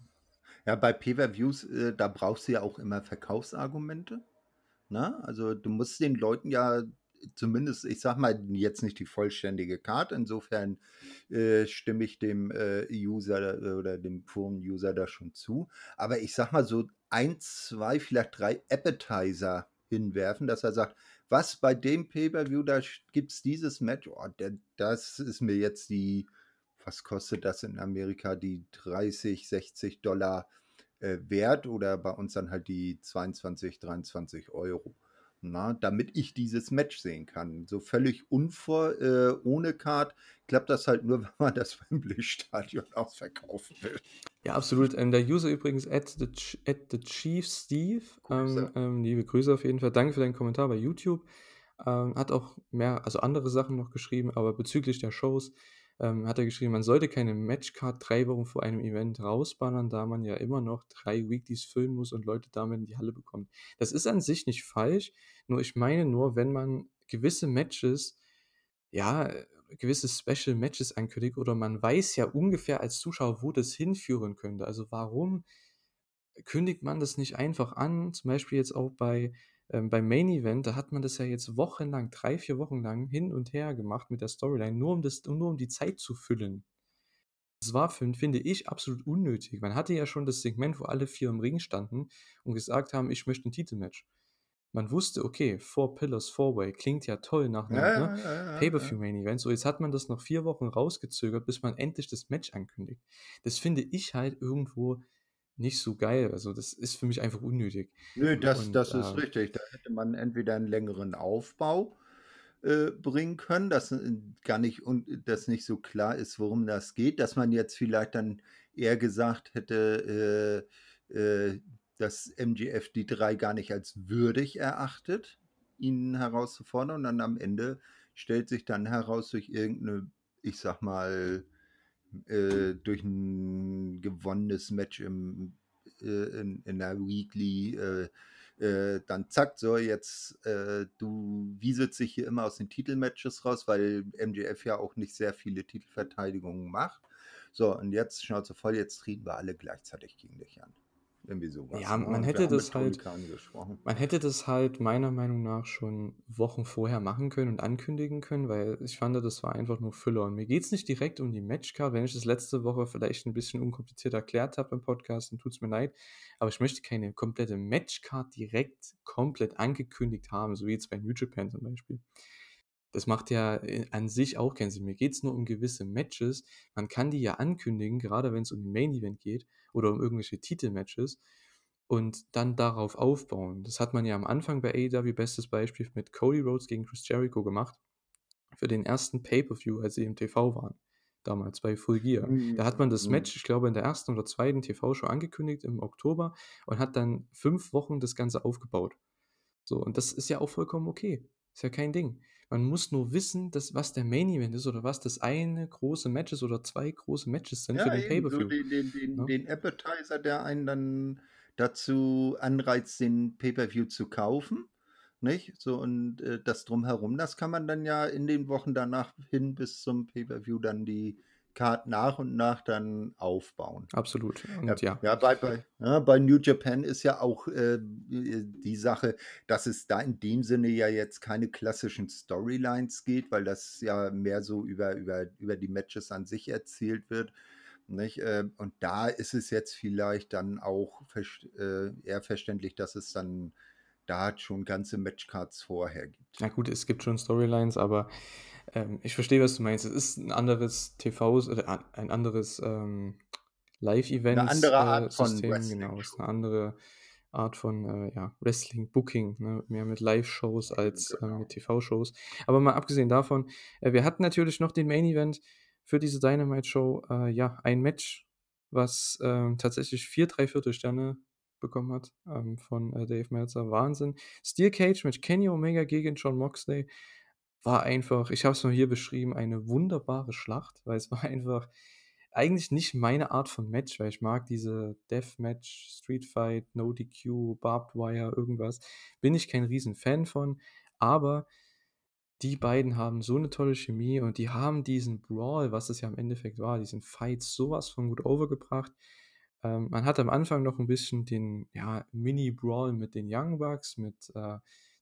Ja, bei Pay-Per-Views, äh, da brauchst du ja auch immer Verkaufsargumente. Ne? Also du musst den Leuten ja zumindest, ich sag mal, jetzt nicht die vollständige Karte. Insofern äh, stimme ich dem äh, User äh, oder dem Foren-User da schon zu. Aber ich sag mal so ein, zwei, vielleicht drei Appetizer hinwerfen, dass er sagt, was bei dem Pay-Per-View, da gibt es dieses Match, oh, das ist mir jetzt die was kostet das in Amerika, die 30, 60 Dollar äh, wert oder bei uns dann halt die 22, 23 Euro. Na, damit ich dieses Match sehen kann. So völlig unvor, äh, ohne Card klappt das halt nur, wenn man das Wembley-Stadion ausverkaufen will. Ja, absolut. Ähm, der User übrigens at the, at the Chief Steve. Ähm, ähm, liebe Grüße auf jeden Fall. Danke für deinen Kommentar bei YouTube. Ähm, hat auch mehr, also andere Sachen noch geschrieben, aber bezüglich der Shows ähm, hat er geschrieben, man sollte keine Matchcard drei Wochen vor einem Event rausballern, da man ja immer noch drei Weeklies füllen muss und Leute damit in die Halle bekommt. Das ist an sich nicht falsch, nur ich meine nur, wenn man gewisse Matches, ja, gewisse Special Matches ankündigt oder man weiß ja ungefähr als Zuschauer, wo das hinführen könnte. Also warum kündigt man das nicht einfach an? Zum Beispiel jetzt auch bei ähm, beim Main Event, da hat man das ja jetzt wochenlang, drei, vier Wochen lang hin und her gemacht mit der Storyline, nur um, das, nur um die Zeit zu füllen. Das war, finde ich, absolut unnötig. Man hatte ja schon das Segment, wo alle vier im Ring standen und gesagt haben, ich möchte ein Titelmatch. Man wusste, okay, Four Pillars, Four Way, klingt ja toll nach einem ja, ne? ja, ja, Pay-Per-View Main Event. So, jetzt hat man das noch vier Wochen rausgezögert, bis man endlich das Match ankündigt. Das finde ich halt irgendwo nicht so geil. Also das ist für mich einfach unnötig. Nö, das, Und, das ist äh, richtig. Da hätte man entweder einen längeren Aufbau äh, bringen können, dass äh, gar nicht und das nicht so klar ist, worum das geht, dass man jetzt vielleicht dann eher gesagt hätte, äh, äh dass MGF die drei gar nicht als würdig erachtet, ihn herauszufordern und dann am Ende stellt sich dann heraus durch irgendeine, ich sag mal, äh, durch ein gewonnenes Match im, äh, in, in der Weekly äh, äh, dann zack, so jetzt äh, du wieselt sich hier immer aus den Titelmatches raus, weil MJF ja auch nicht sehr viele Titelverteidigungen macht. So, und jetzt Schnauze voll, jetzt treten wir alle gleichzeitig gegen dich an. Irgendwie sowas. Ja, ne? man hätte das halt, man hätte das halt meiner Meinung nach schon Wochen vorher machen können und ankündigen können, weil ich fand, das war einfach nur Füller. Und mir geht es nicht direkt um die Matchcard. Wenn ich das letzte Woche vielleicht ein bisschen unkompliziert erklärt habe im Podcast, dann tut es mir leid. Aber ich möchte keine komplette Matchcard direkt komplett angekündigt haben, so wie jetzt bei New Japan zum Beispiel. Das macht ja äh, an sich auch keinen Sinn. Mir geht es nur um gewisse Matches. Man kann die ja ankündigen, gerade wenn es um den Main Event geht oder um irgendwelche Titelmatches und dann darauf aufbauen. Das hat man ja am Anfang bei AEW, bestes Beispiel, mit Cody Rhodes gegen Chris Jericho gemacht. Für den ersten Pay-Per-View, als sie im TV waren. Damals bei Full Gear. Da hat man das mhm. Match, ich glaube, in der ersten oder zweiten TV-Show angekündigt im Oktober und hat dann fünf Wochen das Ganze aufgebaut. So, und das ist ja auch vollkommen okay. Ist ja kein Ding. Man muss nur wissen, dass, was der Main Event ist oder was das eine große Match ist oder zwei große Matches sind ja, für den Pay-Per-View. So den, den, den, ja? den, Appetizer, der einen dann dazu anreizt, den Pay-per-View zu kaufen. Nicht? So, und äh, das drumherum, das kann man dann ja in den Wochen danach hin bis zum Pay-per-View dann die Card nach und nach dann aufbauen. Absolut. Ja, Und ja, ja, bei, bei, ja, bei New Japan ist ja auch äh, die Sache, dass es da in dem Sinne ja jetzt keine klassischen Storylines geht, weil das ja mehr so über, über, über die Matches an sich erzählt wird. Nicht? Äh, Und da ist es jetzt vielleicht dann auch äh, eher verständlich, dass es dann da schon ganze Matchcards vorher gibt. na gut, es gibt schon Storylines, aber ähm, ich verstehe, was du meinst. Es ist ein anderes TV, oder ein anderes ähm, Eine andere Art von Live-Event-System, Wrestling genau. Es ist eine andere Art von äh, ja, Wrestling-Booking, ne? Mehr mit Live-Shows als äh, Genau. mit TV-Shows. Aber mal abgesehen davon, äh, wir hatten natürlich noch den Main-Event für diese Dynamite-Show. Äh, ja, ein Match, was ähm, tatsächlich vier Dreiviertelsterne bekommen hat ähm, von äh, Dave Meltzer. Wahnsinn. Steel Cage mit Kenny Omega gegen John Moxley war einfach, ich habe es mal hier beschrieben, eine wunderbare Schlacht, weil es war einfach eigentlich nicht meine Art von Match, weil ich mag diese Deathmatch, Street Fight, No DQ, Barbed Wire, irgendwas. Bin ich kein riesen Fan von, aber die beiden haben so eine tolle Chemie und die haben diesen Brawl, was es ja im Endeffekt war, diesen Fight sowas von gut overgebracht. Ähm, man hat am Anfang noch ein bisschen den ja, Mini-Brawl mit den Young Bucks, mit äh,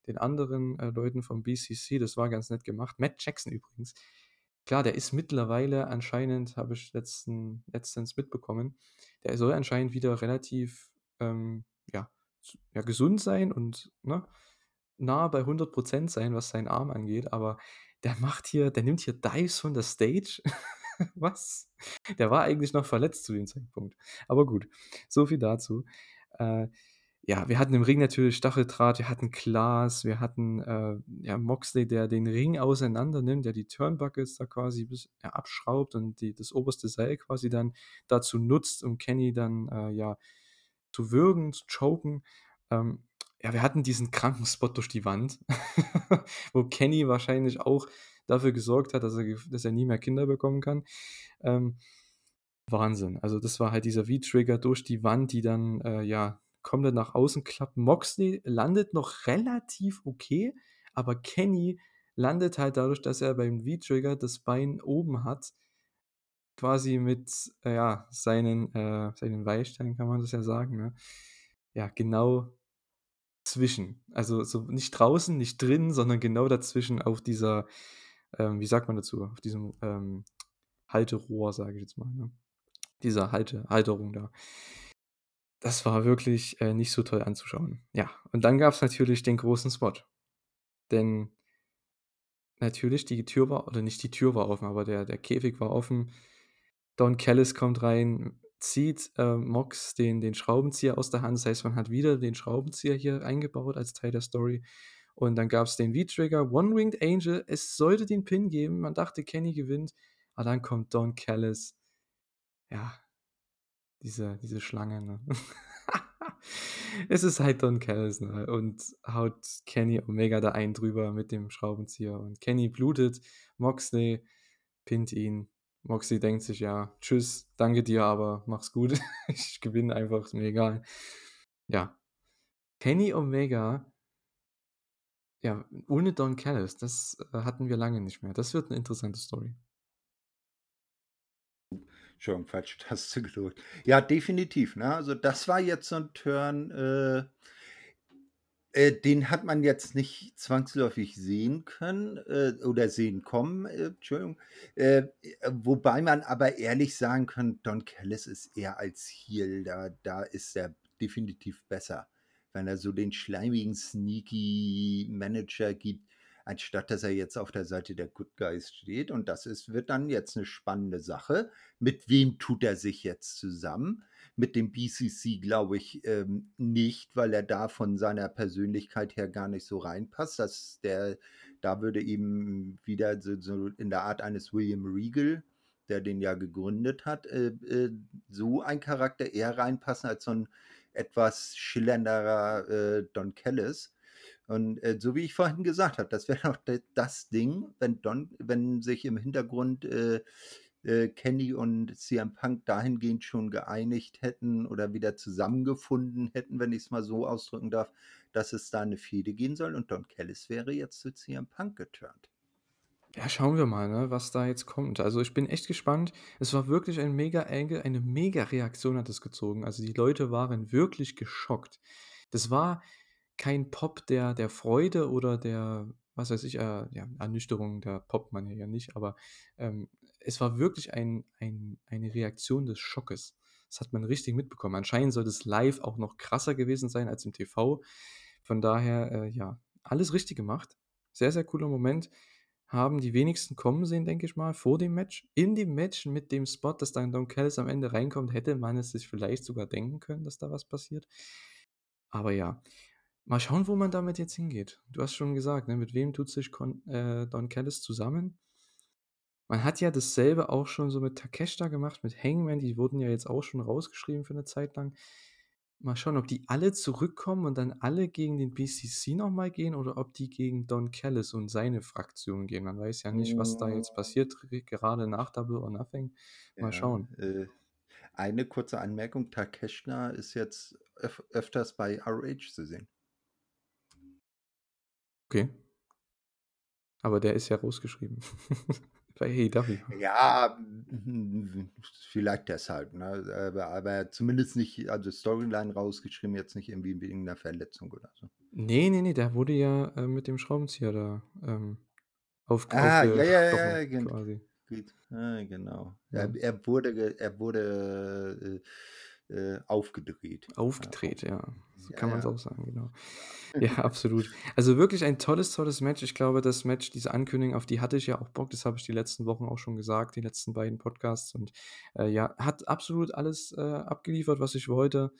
den anderen äh, Leuten vom BCC. Das war ganz nett gemacht. Matt Jackson übrigens. Klar, der ist mittlerweile anscheinend, habe ich letzten, letztens mitbekommen, der soll anscheinend wieder relativ ähm, ja, ja, gesund sein und ne, nah bei 100% sein, was seinen Arm angeht. Aber der macht hier, der nimmt hier Dives von der Stage. was? Der war eigentlich noch verletzt zu dem Zeitpunkt. Aber gut, so viel dazu. Äh, ja, wir hatten im Ring natürlich Stacheldraht, wir hatten Klaas, wir hatten äh, ja, Moxley, der den Ring auseinander nimmt, der die Turnbuckles da quasi bis, ja, abschraubt und die, das oberste Seil quasi dann dazu nutzt, um Kenny dann äh, ja zu würgen, zu choken. Ähm, ja, wir hatten diesen kranken Spot durch die Wand, wo Kenny wahrscheinlich auch dafür gesorgt hat, dass er, dass er nie mehr Kinder bekommen kann. Ähm, Wahnsinn. Also das war halt dieser V-Trigger durch die Wand, die dann äh, ja komplett nach außen klappt. Moxley landet noch relativ okay, aber Kenny landet halt dadurch, dass er beim V-Trigger das Bein oben hat, quasi mit äh, ja, seinen, äh, seinen Weichteinen, kann man das ja sagen. Ne? Ja, genau zwischen. Also so nicht draußen, nicht drin, sondern genau dazwischen auf dieser, ähm, wie sagt man dazu, auf diesem ähm, Halterohr, sage ich jetzt mal. Ne? Dieser Halte, Halterung da. Das war wirklich äh, nicht so toll anzuschauen. Ja, und dann gab es natürlich den großen Spot. Denn natürlich, die Tür war, oder nicht die Tür war offen, aber der, der Käfig war offen. Don Callis kommt rein, zieht äh, Mox den, den Schraubenzieher aus der Hand. Das heißt, man hat wieder den Schraubenzieher hier eingebaut als Teil der Story. Und dann gab es den V-Trigger, One-Winged Angel. Es sollte den Pin geben. Man dachte, Kenny gewinnt. Aber dann kommt Don Callis. Ja, diese, diese Schlange. Ne? es ist halt Don Callis ne? und haut Kenny Omega da ein drüber mit dem Schraubenzieher. Und Kenny blutet. Moxley pinnt ihn. Moxley denkt sich, ja, tschüss, danke dir, aber mach's gut. ich gewinne einfach, ist mir egal. Ja. Kenny Omega, ja, ohne Don Callis, das äh, hatten wir lange nicht mehr. Das wird eine interessante Story. Entschuldigung, falsche Taste gedrückt. Ja, definitiv. Ne? Also das war jetzt so ein Turn, äh, äh, den hat man jetzt nicht zwangsläufig sehen können äh, oder sehen kommen, äh, Entschuldigung. Äh, wobei man aber ehrlich sagen kann, Don Callis ist eher als Heel, da, da ist er definitiv besser. Wenn er so den schleimigen, sneaky Manager gibt, anstatt dass er jetzt auf der Seite der Good Guys steht. Und das ist, wird dann jetzt eine spannende Sache. Mit wem tut er sich jetzt zusammen? Mit dem BCC glaube ich ähm, nicht, weil er da von seiner Persönlichkeit her gar nicht so reinpasst. Dass der, da würde eben wieder so, so in der Art eines William Regal, der den ja gegründet hat, äh, äh, so ein Charakter eher reinpassen als so ein etwas schillernder äh, Don Callis. Und äh, so wie ich vorhin gesagt habe, das wäre doch das Ding, wenn Don, wenn sich im Hintergrund äh, äh, Kenny und CM Punk dahingehend schon geeinigt hätten oder wieder zusammengefunden hätten, wenn ich es mal so ausdrücken darf, dass es da eine Fehde gehen soll und Don Callis wäre jetzt zu CM Punk geturnt. Ja, schauen wir mal, ne, was da jetzt kommt. Also, ich bin echt gespannt. Es war wirklich ein mega Angle, eine mega Reaktion hat es gezogen. Also, die Leute waren wirklich geschockt. Das war kein Pop der der Freude oder der, was weiß ich, äh, ja, Ernüchterung, der poppt man ja nicht, aber, ähm, es war wirklich ein ein eine Reaktion des Schockes. Das hat man richtig mitbekommen. Anscheinend soll das live auch noch krasser gewesen sein als im TV. Von daher, äh, ja, alles richtig gemacht. Sehr, sehr cooler Moment haben die wenigsten kommen sehen, denke ich mal, vor dem Match. In dem Match mit dem Spot, dass dann Don Callis am Ende reinkommt, hätte man es sich vielleicht sogar denken können, dass da was passiert. Aber ja, mal schauen, wo man damit jetzt hingeht. Du hast schon gesagt, ne, mit wem tut sich Con äh, Don Callis zusammen? Man hat ja dasselbe auch schon so mit Takeshita gemacht, mit Hangman, die wurden ja jetzt auch schon rausgeschrieben für eine Zeit lang. Mal schauen, ob die alle zurückkommen und dann alle gegen den BCC nochmal gehen oder ob die gegen Don Callis und seine Fraktion gehen. Man weiß ja nicht, was da jetzt passiert, gerade nach Double or Nothing. Mal Ja, schauen. äh, eine kurze Anmerkung: Takeshita ist jetzt öf öfters bei ROH zu sehen. Okay. Aber der ist ja rausgeschrieben. Bei AEW. Ja, vielleicht deshalb, ne? Aber aber zumindest nicht also Storyline rausgeschrieben, jetzt nicht irgendwie wegen 'ner Verletzung oder so. Ne, ne, ne, der wurde ja, äh, mit dem Schraubenzieher da, ähm, auf Ah, ja, ja, ja, ja, aufgestochen gen quasi. gut. Ah, genau. Ja. Er er wurde er wurde, äh, äh, aufgedreht. Aufgedreht, ja. So Ja, kann man's ja. auch sagen, genau. Ja, absolut. Also, wirklich ein tolles, tolles Match. Ich glaube, das Match, diese Ankündigung, auf die hatte ich ja auch Bock. Das habe ich die letzten Wochen auch schon gesagt, die letzten beiden Podcasts und, äh, ja, hat absolut alles, äh, abgeliefert, was ich wollte.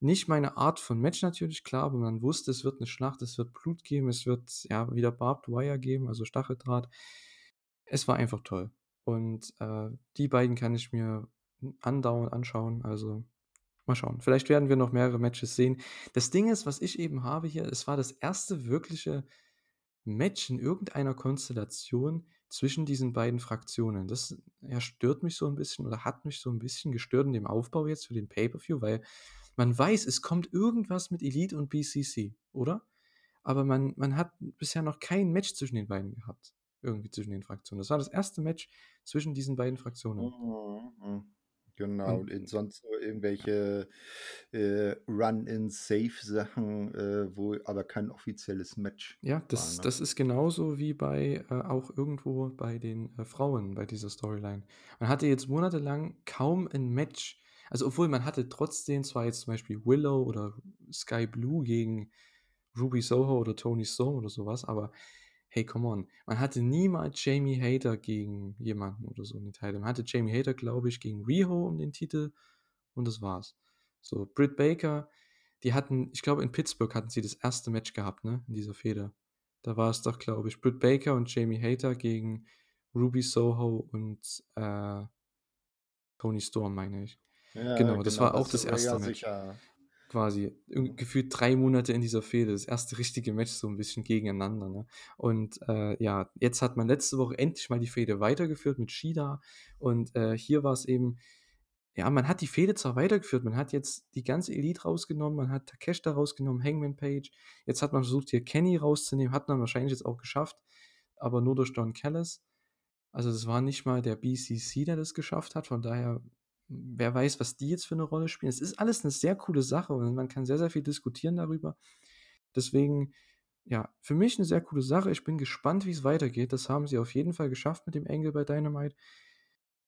Nicht meine Art von Match natürlich, klar, aber man wusste, es wird 'ne Schlacht, es wird Blut geben, es wird, ja, wieder Barbed Wire geben, also Stacheldraht. Es war einfach toll. Und, äh, die beiden kann ich mir andauernd anschauen, also mal schauen. Vielleicht werden wir noch mehrere Matches sehen. Das Ding ist, was ich eben habe hier, es war das erste wirkliche Match in irgendeiner Konstellation zwischen diesen beiden Fraktionen. Das, ja, stört mich so 'n bisschen oder hat mich so 'n bisschen gestört in dem Aufbau jetzt für den Pay-per-View, weil man weiß, es kommt irgendwas mit Elite und BCC, oder? Aber man man hat bisher noch kein Match zwischen den beiden gehabt, irgendwie zwischen den Fraktionen. Das war das erste Match zwischen diesen beiden Fraktionen. Mhm, mhm. Genau, Und und sonst nur irgendwelche, äh, Run-in-Safe-Sachen, äh, wo aber kein offizielles Match Ja, war, das ne? das ist genauso wie bei äh, auch irgendwo bei den, äh, Frauen bei dieser Storyline. Man hatte jetzt monatelang kaum 'n Match. Also, obwohl man hatte trotzdem zwar jetzt zum Beispiel Willow oder Sky Blue gegen Ruby Soho oder Toni Storm oder so was, aber hey, come on. Man hatte niemals Jamie Hayter gegen jemanden oder so in den Titeln. Man hatte Jamie Hayter, glaube ich, gegen Riho um den Titel und das war's. So, Britt Baker, die hatten ich glaube, in Pittsburgh hatten sie das erste Match gehabt, ne, in dieser Fehde. Da war es doch, glaube ich, Britt Baker und Jamie Hayter gegen Ruby Soho und, äh Toni Storm, meine ich. Ja, Genau, das genau, war auch das das erste Match. sicher. Quasi gefühlt 3 Monate in dieser Fehde, das erste richtige Match so 'n bisschen gegeneinander, ne? Und, äh, ja, jetzt hat man letzte Woche endlich mal die Fehde weitergeführt mit Shida und, äh, hier war's eben ja, man hat die Fehde zwar weitergeführt, man hat jetzt die ganze Elite rausgenommen, man hat Takeshita rausgenommen, Hangman Page. Jetzt hat man versucht, hier Kenny rauszunehmen, hat man wahrscheinlich jetzt auch geschafft, aber nur durch Don Callis. Also, das war nicht mal der BCC, der das geschafft hat, von daher, wer weiß, was die jetzt für 'ne Rolle spielen. Es ist alles 'ne sehr coole Sache und man kann sehr, sehr viel diskutieren darüber. Deswegen, ja, für mich 'ne sehr coole Sache. Ich bin gespannt, wie's weitergeht. Das haben sie auf jeden Fall geschafft mit dem Angle bei Dynamite.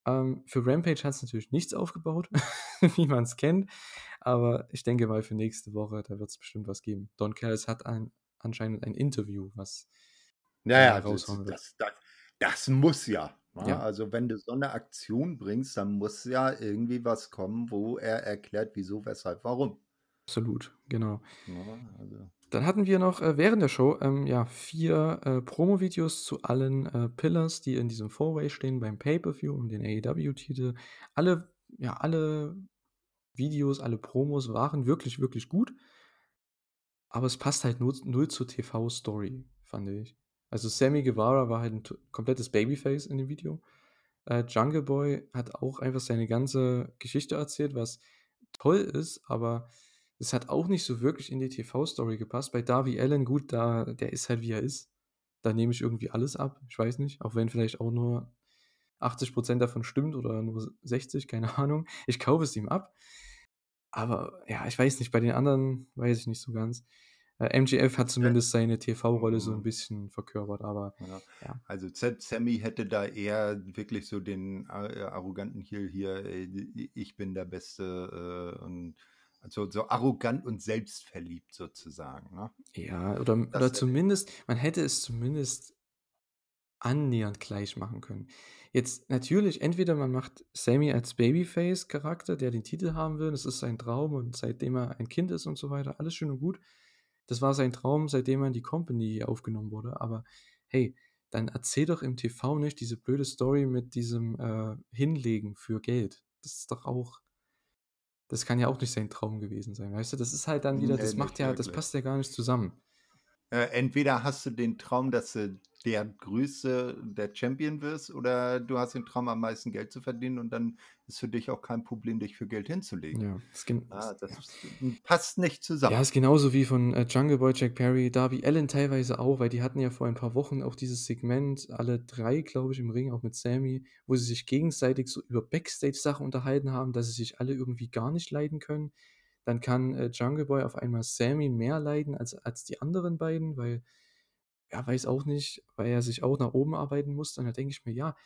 Ähm, für Rampage hat's natürlich nichts aufgebaut, wie man's kennt, aber ich denke mal für nächste Woche, da wird's bestimmt was geben. Don Callis hat ein anscheinend ein Interview, was Ja, er ja, das raushauen wird. das das das muss ja? Ja. Also, wenn du so 'ne Aktion bringst, dann muss ja irgendwie was kommen, wo er erklärt, wieso, weshalb, warum. Absolut, genau. Ne, also Dann hatten wir noch, äh, während der Show, ähm, ja, 4, äh, Promovideos zu allen, äh, Pillars, die in diesem Four-Way stehen beim Pay-per-View um den AEW-Titel. Alle ja, alle Videos, alle Promos waren wirklich, wirklich gut. Aber es passt halt nur null zur TV-Story, fand ich. Also, Sammy Guevara war halt 'n t komplettes Babyface in dem Video. Äh, Jungle Boy hat auch einfach seine ganze Geschichte erzählt, was toll ist, aber es hat auch nicht so wirklich in die TV-Story gepasst. Bei Darby Allen, gut, da, der ist halt wie er ist. Da nehme ich irgendwie alles ab. Ich weiß nicht, auch wenn vielleicht auch nur 80% davon stimmt oder nur 60, keine Ahnung. Ich kaufe es ihm ab. Aber ja, ich weiß nicht, bei den anderen weiß ich nicht so ganz. Äh, MGF hat zumindest seine TV-Rolle so ein Mhm. bisschen verkörpert, aber Ja. ja. Also Z Sammy hätte da eher wirklich so den äh, arroganten Heel hier, äh, ich bin der Beste äh, und also so arrogant und selbstverliebt sozusagen. Ne? Ja, oder, Das oder zumindest, man hätte es zumindest annähernd gleich machen können. Jetzt natürlich, entweder man macht Sammy als Babyface-Charakter, der den Titel haben will, das ist sein Traum und seitdem er ein Kind ist und so weiter, alles schön und gut. Das war sein Traum, seitdem er in die Company aufgenommen wurde. Aber hey, dann erzähl doch im TV nicht diese blöde Story mit diesem äh, Hinlegen für Geld. Das ist doch auch, das kann ja auch nicht sein Traum gewesen sein, weißt du? Das ist halt dann wieder, Nee, das macht nicht ja, das wirklich. passt ja gar nicht zusammen. Äh, entweder hast du den Traum, dass du der Größte der Champion wirst, oder du hast den Traum, am meisten Geld zu verdienen und dann ist für dich auch kein Problem, dich für Geld hinzulegen. Ja, das, Ah, das passt nicht zusammen. Ja, ist genauso wie von äh, Jungle Boy, Jack Perry, Darby Allen teilweise auch, weil die hatten ja vor ein paar Wochen auch dieses Segment, alle drei, glaube ich, im Ring, auch mit Sammy, wo sie sich gegenseitig so über Backstage-Sachen unterhalten haben, dass sie sich alle irgendwie gar nicht leiden können. Dann kann äh, Jungle Boy auf einmal Sammy mehr leiden als, als die anderen beiden, weil er weiß auch nicht, weil er sich auch nach oben arbeiten muss. Dann denke ich mir, ja,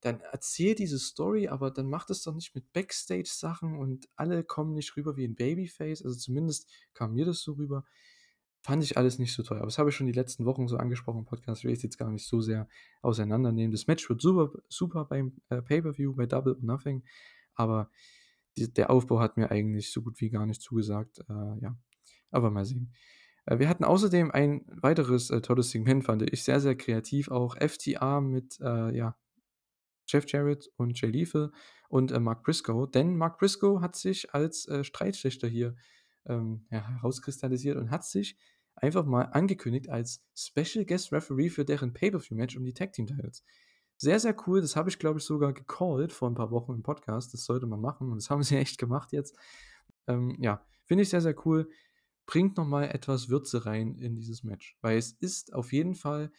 dann erzähl diese Story, aber dann macht es doch nicht mit Backstage-Sachen und alle kommen nicht rüber wie ein Babyface. Also zumindest kam mir das so rüber. Fand ich alles nicht so toll. Aber das habe ich schon die letzten Wochen so angesprochen im Podcast. Ich jetzt gar nicht so sehr auseinandernehmen. Das Match wird super, super beim äh, Pay-Per-View, bei Double or Nothing. Aber die, der Aufbau hat mir eigentlich so gut wie gar nicht zugesagt. Äh, ja, aber mal sehen. Äh, wir hatten außerdem ein weiteres äh, tolles Segment, fand ich sehr, sehr kreativ auch. FTA mit, äh, ja, Jeff Jarrett und Jay Lethal und äh, Mark Briscoe. Denn Mark Briscoe hat sich als äh, Streitschlichter hier ähm, ja, herauskristallisiert und hat sich einfach mal angekündigt als Special Guest Referee für deren Pay-Per-View-Match um die Tag Team Titles. Sehr, sehr cool. Das habe ich, glaube ich, sogar gecallt vor ein paar Wochen im Podcast. Das sollte man machen und das haben sie echt gemacht jetzt. Ähm, ja, finde ich sehr, sehr cool. Bringt nochmal etwas Würze rein in dieses Match, weil es ist auf jeden Fall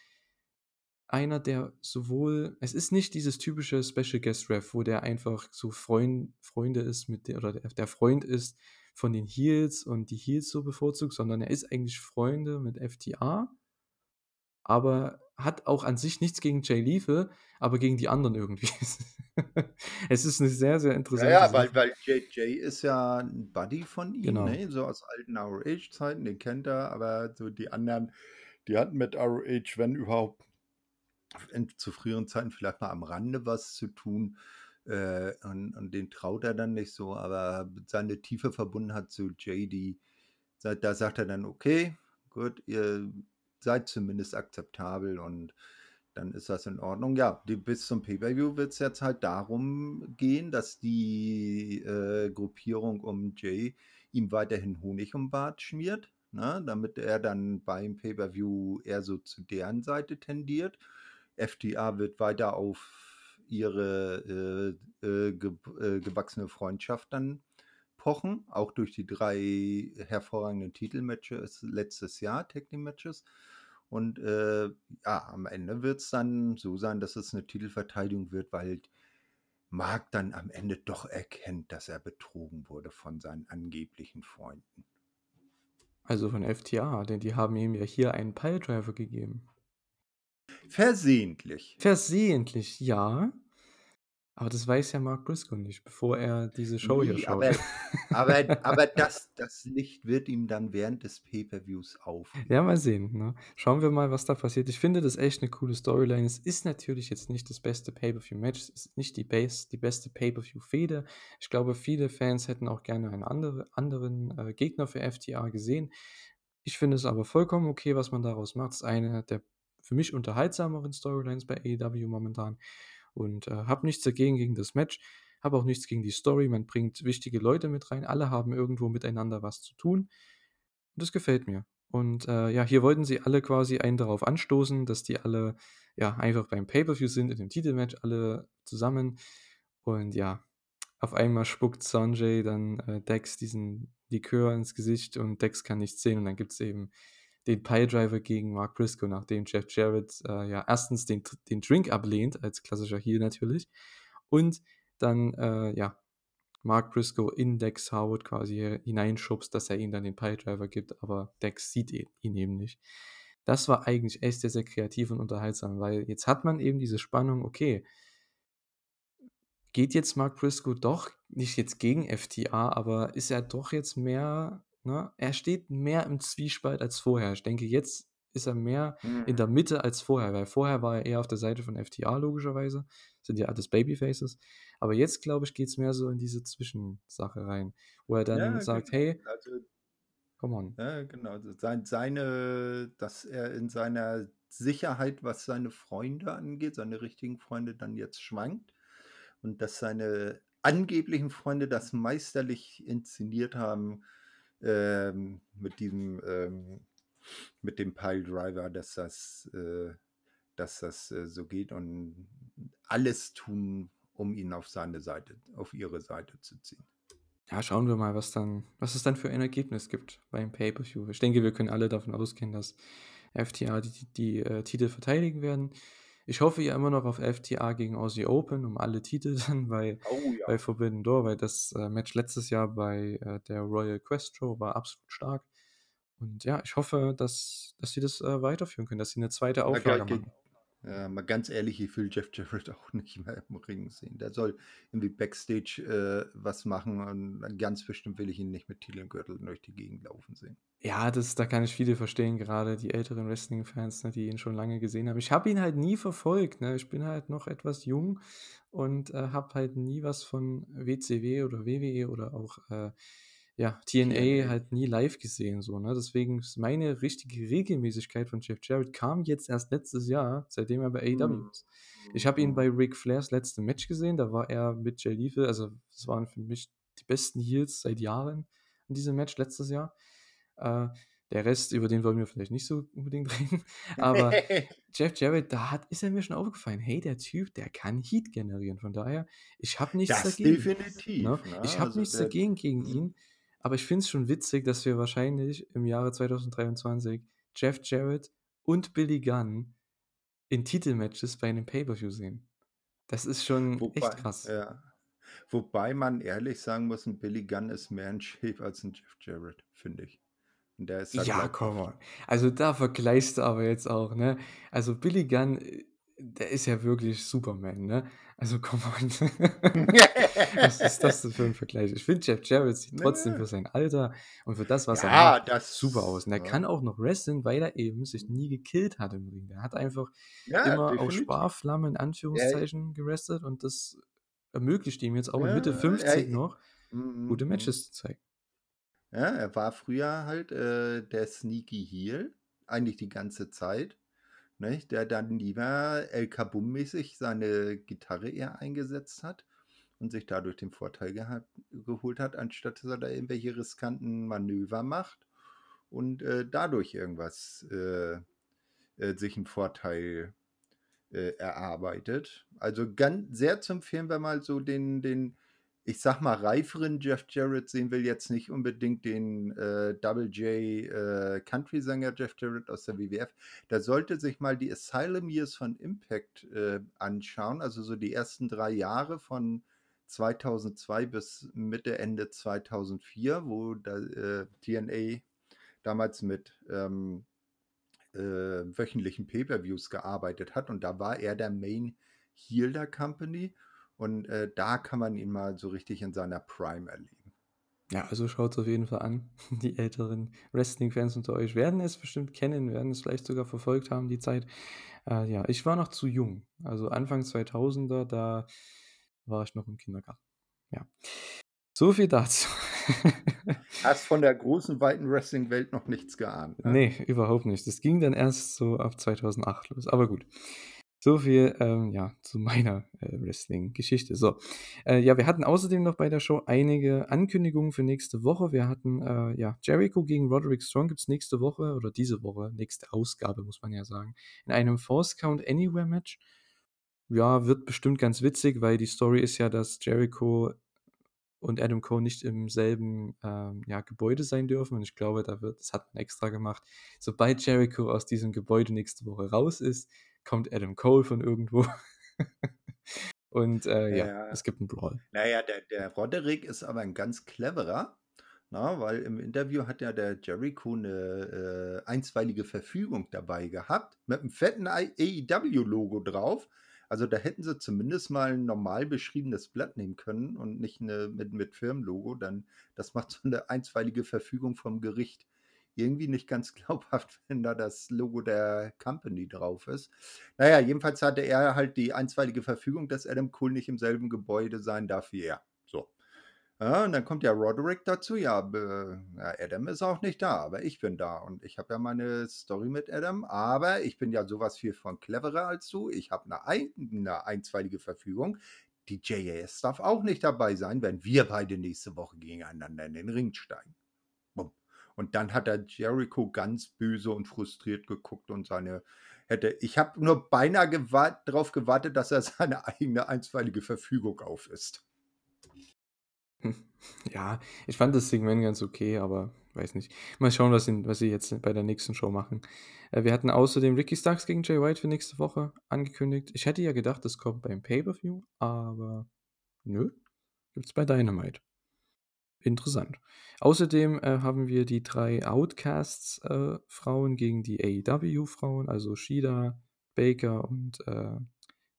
einer, der sowohl, es ist nicht dieses typische Special Guest Ref, wo der einfach so Freund, Freunde ist mit der, oder der, Freund ist von den Heels und die Heels so bevorzugt, sondern er ist eigentlich Freunde mit FTA, aber hat auch an sich nichts gegen Jay Lethal, aber gegen die anderen irgendwie. es ist eine sehr, sehr Ja, interessante ja, Sache. weil, weil JJ ist ja ein Buddy von ihm, Genau. ne? so aus alten ROH-Zeiten, den kennt er, aber so die anderen, die hatten mit ROH, wenn überhaupt, in, zu früheren Zeiten vielleicht mal am Rande was zu tun. Äh, und, und den traut er dann nicht so, aber seine tiefe Verbundenheit zu JD, da sagt er dann, okay, gut, ihr seid zumindest akzeptabel und dann ist das in Ordnung. Ja, die, bis zum Pay-Per-View wird es jetzt halt darum gehen, dass die äh, Gruppierung um Jay ihm weiterhin Honig um Bart schmiert, ne, damit er dann beim Pay-Per-View eher so zu deren Seite tendiert. FTA wird weiter auf ihre äh, äh, ge äh, gewachsene Freundschaft dann pochen, auch durch die drei hervorragenden Titelmatches letztes Jahr, Tag Team Matches. Und äh, ja, am Ende wird es dann so sein, dass es eine Titelverteidigung wird, weil Mark dann am Ende doch erkennt, dass er betrogen wurde von seinen angeblichen Freunden. Also von FTA, denn die haben ihm ja hier einen Piledriver gegeben. Versehentlich. Versehentlich, ja. Aber das weiß ja Mark Briscoe nicht, bevor er diese Show hier Nee, schaut. aber, aber, aber das, das Licht wird ihm dann während des Pay-Per-Views aufgehen. Ja, mal sehen. Ne? Schauen wir mal, was da passiert. Ich finde das echt eine coole Storyline. Es ist natürlich jetzt nicht das beste Pay-Per-View-Match. Es ist nicht die, Base, die beste Pay-Per-View-Fehde. Ich glaube, viele Fans hätten auch gerne einen andere, anderen äh, Gegner für FTA gesehen. Ich finde es aber vollkommen okay, was man daraus macht. Es ist eine der für mich unterhaltsameren Storylines bei AEW momentan. Und äh, habe nichts dagegen gegen das Match. Habe auch nichts gegen die Story. Man bringt wichtige Leute mit rein. Alle haben irgendwo miteinander was zu tun. Und das gefällt mir. Und äh, ja, hier wollten sie alle quasi einen darauf anstoßen, dass die alle ja, einfach beim Pay-Per-View sind, in dem Titelmatch alle zusammen. Und ja, auf einmal spuckt Sanjay dann äh, Dex diesen Likör ins Gesicht und Dex kann nichts sehen. Und dann gibt es eben den Piledriver gegen Mark Briscoe, nachdem Jeff Jarrett äh, ja erstens den, den Drink ablehnt, als klassischer Heel natürlich, und dann äh, ja Mark Briscoe in Dex Howard quasi hineinschubst, dass er ihm dann den Piledriver gibt, aber Dex sieht ihn eben nicht. Das war eigentlich echt sehr, sehr kreativ und unterhaltsam, weil jetzt hat man eben diese Spannung, okay, geht jetzt Mark Briscoe doch nicht jetzt gegen FTA, aber ist er doch jetzt mehr, ne? Er steht mehr im Zwiespalt als vorher. Ich denke, jetzt ist er mehr mhm. in der Mitte als vorher, weil vorher war er eher auf der Seite von FTA logischerweise, sind ja alles Babyfaces, aber jetzt glaube ich geht es mehr so in diese Zwischensache rein, wo er dann ja, sagt, genau. hey, also, come on. Ja, genau, also seine, dass er in seiner Sicherheit, was seine Freunde angeht, seine richtigen Freunde dann jetzt schwankt und dass seine angeblichen Freunde das meisterlich inszeniert haben ähm, mit diesem ähm, mit dem Pile Driver, dass das, äh, dass das äh, so geht und alles tun, um ihn auf seine Seite, auf ihre Seite zu ziehen. Ja, schauen wir mal, was dann, was es dann für ein Ergebnis gibt beim Pay-Per-View. Ich denke, wir können alle davon ausgehen, dass FTA die, die, die äh, Titel verteidigen werden. Ich hoffe ja immer noch auf FTA gegen Aussie Open um alle Titel dann bei, oh, ja. bei Forbidden Door, weil das äh, Match letztes Jahr bei äh, der Royal Quest Show war absolut stark. Und ja, ich hoffe, dass, dass sie das äh, weiterführen können, dass sie eine zweite Auflage machen. Ja, mal ganz ehrlich, ich will Jeff Jarrett auch nicht mehr im Ring sehen. Der soll irgendwie Backstage äh, was machen und ganz bestimmt will ich ihn nicht mit Titelgürtel durch die Gegend laufen sehen. Ja, das, da kann ich viele verstehen, gerade die älteren Wrestling-Fans, ne, die ihn schon lange gesehen haben. Ich habe ihn halt nie verfolgt. Ne? Ich bin halt noch etwas jung und äh, habe halt nie was von WCW oder WWE oder auch äh, ja, TNA, halt nie live gesehen, so, ne? Deswegen ist meine richtige Regelmäßigkeit von Jeff Jarrett kam jetzt erst letztes Jahr, seitdem er bei AEW mhm. ist. Ich habe ihn bei Ric Flairs letztem Match gesehen, da war er mit Jay Lethal, also das waren für mich die besten Heels seit Jahren in diesem Match letztes Jahr. Äh, der Rest, über den wollen wir vielleicht nicht so unbedingt reden. Aber Jeff Jarrett, da hat, ist er mir schon aufgefallen, hey, der Typ, der kann Heat generieren. Von daher, ich habe nichts das dagegen. Definitiv. Ne? Ne? Ich habe also nichts dagegen gegen mhm. ihn. Aber ich finde es schon witzig, dass wir wahrscheinlich im Jahre 2023 Jeff Jarrett und Billy Gunn in Titelmatches bei einem Pay-Per-View sehen. Das ist schon Wobei, echt krass. Ja. Wobei man ehrlich sagen muss, ein Billy Gunn ist mehr ein Shape als ein Jeff Jarrett, finde ich. Und der ist ja, komm mal. Also da vergleichst du aber jetzt auch, ne? Also Billy Gunn äh, der ist ja wirklich Superman, ne? Also komm on. was ist das denn für ein Vergleich? Ich finde, Jeff Jarrett sieht trotzdem für sein Alter und für das, was ja, er macht, das, super aus. Und er ja. kann auch noch wresteln, weil er eben sich nie gekillt hat im Ring. Er hat einfach ja, immer definitiv. auf Sparflamme in Anführungszeichen gerestelt und das ermöglicht ihm jetzt auch mit Mitte 50 noch mm, gute mm. Matches zu zeigen. Ja, er war früher halt äh, der Sneaky Heel, eigentlich die ganze Zeit nicht? der dann lieber El Kabum-mäßig seine Gitarre eher eingesetzt hat und sich dadurch den Vorteil gehabt, geholt hat, anstatt dass er da irgendwelche riskanten Manöver macht und äh, dadurch irgendwas äh, äh, sich einen Vorteil äh, erarbeitet. Also ganz sehr zu empfehlen, wenn man so den, den ich sag mal, reiferen Jeff Jarrett sehen will, jetzt nicht unbedingt den äh, Double J äh, Country-Sänger Jeff Jarrett aus der WWF. Da sollte sich mal die Asylum Years von Impact äh, anschauen, also so die ersten drei Jahre von 2002 bis Mitte, Ende 2004, wo da, äh, TNA damals mit ähm, äh, wöchentlichen Pay-Per-Views gearbeitet hat und da war er der Main Heel der Company und äh, da kann man ihn mal so richtig in seiner Prime erleben. Ja, also schaut es auf jeden Fall an. Die älteren Wrestling-Fans unter euch werden es bestimmt kennen, werden es vielleicht sogar verfolgt haben, die Zeit. Äh, ja, ich war noch zu jung. Also Anfang 2000er, da war ich noch im Kindergarten. Ja. So viel dazu. Hast von der großen, weiten Wrestling-Welt noch nichts geahnt. Ne? Nee, überhaupt nicht. Das ging dann erst so ab 2008 los. Aber gut. So viel, ähm, ja, zu meiner äh, Wrestling-Geschichte. So, äh, ja, wir hatten außerdem noch bei der Show einige Ankündigungen für nächste Woche. Wir hatten, äh, ja, Jericho gegen Roderick Strong gibt es nächste Woche oder diese Woche, nächste Ausgabe, muss man ja sagen, in einem Force Count Anywhere Match. Ja, wird bestimmt ganz witzig, weil die Story ist ja, dass Jericho und Adam Cole nicht im selben ähm, ja, Gebäude sein dürfen. Und ich glaube, da wird, das hat man extra gemacht. Sobald Jericho aus diesem Gebäude nächste Woche raus ist, kommt Adam Cole von irgendwo. Und äh, ja, ja, es gibt einen Brawl. Naja, der, der Roderick ist aber ein ganz cleverer, na, weil im Interview hat ja der Jericho eine äh, einstweilige Verfügung dabei gehabt, mit einem fetten AEW-Logo drauf. Also da hätten sie zumindest mal ein normal beschriebenes Blatt nehmen können und nicht eine, mit, mit Firmenlogo. Dann, das macht so eine einstweilige Verfügung vom Gericht irgendwie nicht ganz glaubhaft, wenn da das Logo der Company drauf ist. Naja, jedenfalls hatte er halt die einstweilige Verfügung, dass Adam Cole nicht im selben Gebäude sein darf wie er. So. Ja, und dann kommt ja Roderick dazu. Ja, ja, Adam ist auch nicht da, aber ich bin da. Und ich habe ja meine Story mit Adam, aber ich bin ja sowas viel von cleverer als du. Ich habe eine, ein, eine einstweilige Verfügung. Die JAS darf auch nicht dabei sein, wenn wir beide nächste Woche gegeneinander in den Ring steigen. Und dann hat er Jericho ganz böse und frustriert geguckt und seine hätte. Ich habe nur beinahe gewart, darauf gewartet, dass er seine eigene einstweilige Verfügung auf ist. Ja, ich fand das Segment ganz okay, aber weiß nicht. Mal schauen, was, in, was sie jetzt bei der nächsten Show machen. Äh, wir hatten außerdem Ricky Starks gegen Jay White für nächste Woche angekündigt. Ich hätte ja gedacht, das kommt beim Pay-Per-View, aber nö, gibt's bei Dynamite. Interessant. Außerdem äh, haben wir die drei Outcasts-Frauen äh, gegen die AEW-Frauen, also Shida, Baker und äh,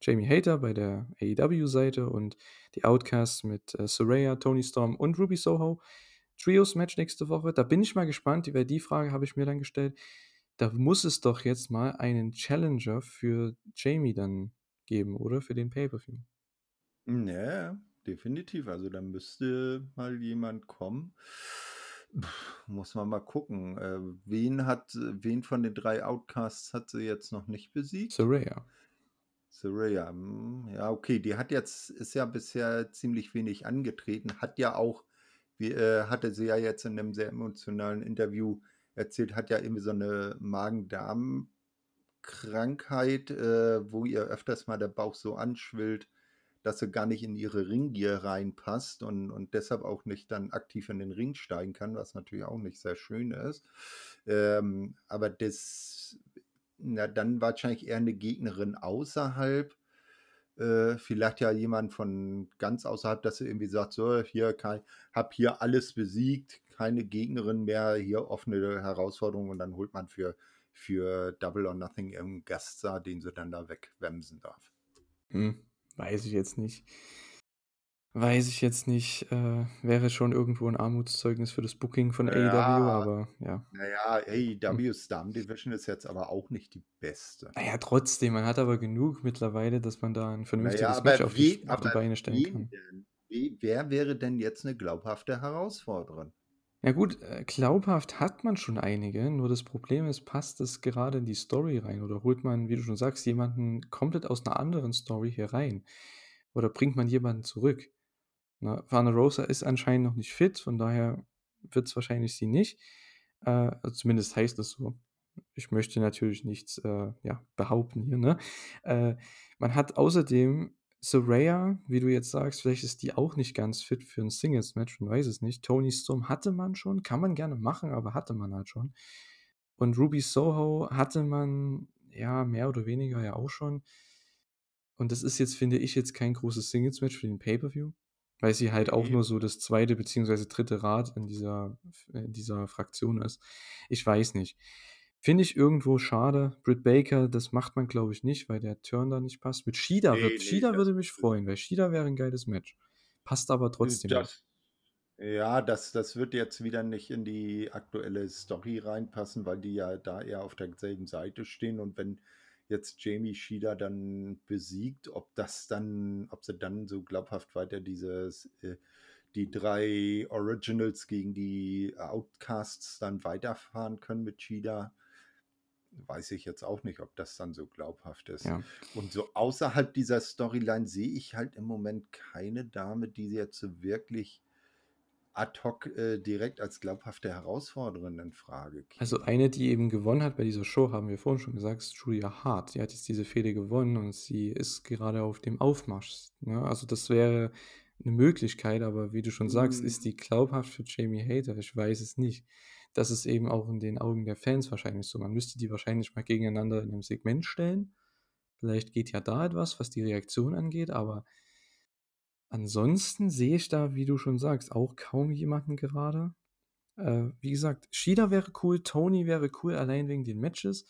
Jamie Hater bei der AEW-Seite und die Outcasts mit äh, Soraya, Tony Storm und Ruby Soho. Trios-Match nächste Woche. Da bin ich mal gespannt, weil die Frage habe ich mir dann gestellt. Da muss es doch jetzt mal einen Challenger für Jamie dann geben, oder? Für den Pay-Per-View. Ja, definitiv. Also da müsste mal jemand kommen. Muss man mal gucken. Äh, wen hat, wen von den drei Outcasts hat sie jetzt noch nicht besiegt? Soraya. Soraya, hm, ja, okay, die hat jetzt, ist ja bisher ziemlich wenig angetreten, hat ja auch, wie, äh, hatte sie ja jetzt in einem sehr emotionalen Interview erzählt, hat ja irgendwie so eine Magen-Darm-Krankheit, äh, wo ihr öfters mal der Bauch so anschwillt dass sie gar nicht in ihre Ringgier reinpasst und, und deshalb auch nicht dann aktiv in den Ring steigen kann, was natürlich auch nicht sehr schön ist. Ähm, aber das, na, dann wahrscheinlich eher eine Gegnerin außerhalb. Äh, vielleicht ja jemand von ganz außerhalb, dass sie irgendwie sagt, so, hier kann, hab hier alles besiegt, keine Gegnerin mehr, hier offene Herausforderung und dann holt man für, für Double or Nothing irgendeinen Gaststar, den sie dann da wegwemsen darf. Hm. Weiß ich jetzt nicht. Weiß ich jetzt nicht. Äh, wäre schon irgendwo ein Armutszeugnis für das Booking von AEW, aber ja. Naja, AEW's Damen Division ist jetzt aber auch nicht die beste. Naja, trotzdem, man hat aber genug mittlerweile, dass man da ein vernünftiges naja, Match auf die, auf die Beine stellen kann. Denn, wie, wer wäre denn jetzt eine glaubhafte Herausforderin? Ja gut, äh, glaubhaft hat man schon einige, nur das Problem ist, passt es gerade in die Story rein oder holt man, wie du schon sagst, jemanden komplett aus einer anderen Story hier rein? Oder bringt man jemanden zurück? Na, Vana Rosa ist anscheinend noch nicht fit, von daher wird es wahrscheinlich sie nicht. Äh, also zumindest heißt es so. Ich möchte natürlich nichts äh, ja, behaupten hier. Ne? Äh, man hat außerdem Soraya, wie du jetzt sagst, vielleicht ist die auch nicht ganz fit für ein Singles-Match, man weiß es nicht. Tony Storm hatte man schon, kann man gerne machen, aber hatte man halt schon. Und Ruby Soho hatte man, ja, mehr oder weniger ja auch schon. Und das ist jetzt, finde ich, jetzt kein großes Singles-Match für den Pay-Per-View, weil sie halt auch nur so das zweite beziehungsweise dritte Rad in dieser, in dieser Fraktion ist. Ich weiß nicht. Finde ich irgendwo schade. Britt Baker, das macht man, glaube ich, nicht, weil der Turn da nicht passt. Mit Shida, nee, wird, nee, Shida würde mich freuen, weil Shida wäre ein geiles Match. Passt aber trotzdem das, nicht. Ja, das, das wird jetzt wieder nicht in die aktuelle Story reinpassen, weil die ja da eher auf derselben Seite stehen. Und wenn jetzt Jamie Shida dann besiegt, ob das dann, ob sie dann so glaubhaft weiter dieses, äh, die drei Originals gegen die Outcasts dann weiterfahren können mit Shida, weiß ich jetzt auch nicht, ob das dann so glaubhaft ist. Ja. Und so außerhalb dieser Storyline sehe ich halt im Moment keine Dame, die jetzt so wirklich ad hoc äh, direkt als glaubhafte Herausforderin in Frage käme. Also eine, die eben gewonnen hat bei dieser Show, haben wir vorhin schon gesagt, ist Julia Hart. Die hat jetzt diese Fehde gewonnen und sie ist gerade auf dem Aufmarsch. Ne? Also das wäre eine Möglichkeit, aber wie du schon sagst, ist Mm, die glaubhaft für Jamie Hater? Ich weiß es nicht. Das ist eben auch in den Augen der Fans wahrscheinlich so. Man müsste die wahrscheinlich mal gegeneinander in einem Segment stellen. Vielleicht geht ja da etwas, was die Reaktion angeht, aber ansonsten sehe ich da, wie du schon sagst, auch kaum jemanden gerade. Äh, wie gesagt, Shida wäre cool, Tony wäre cool, allein wegen den Matches.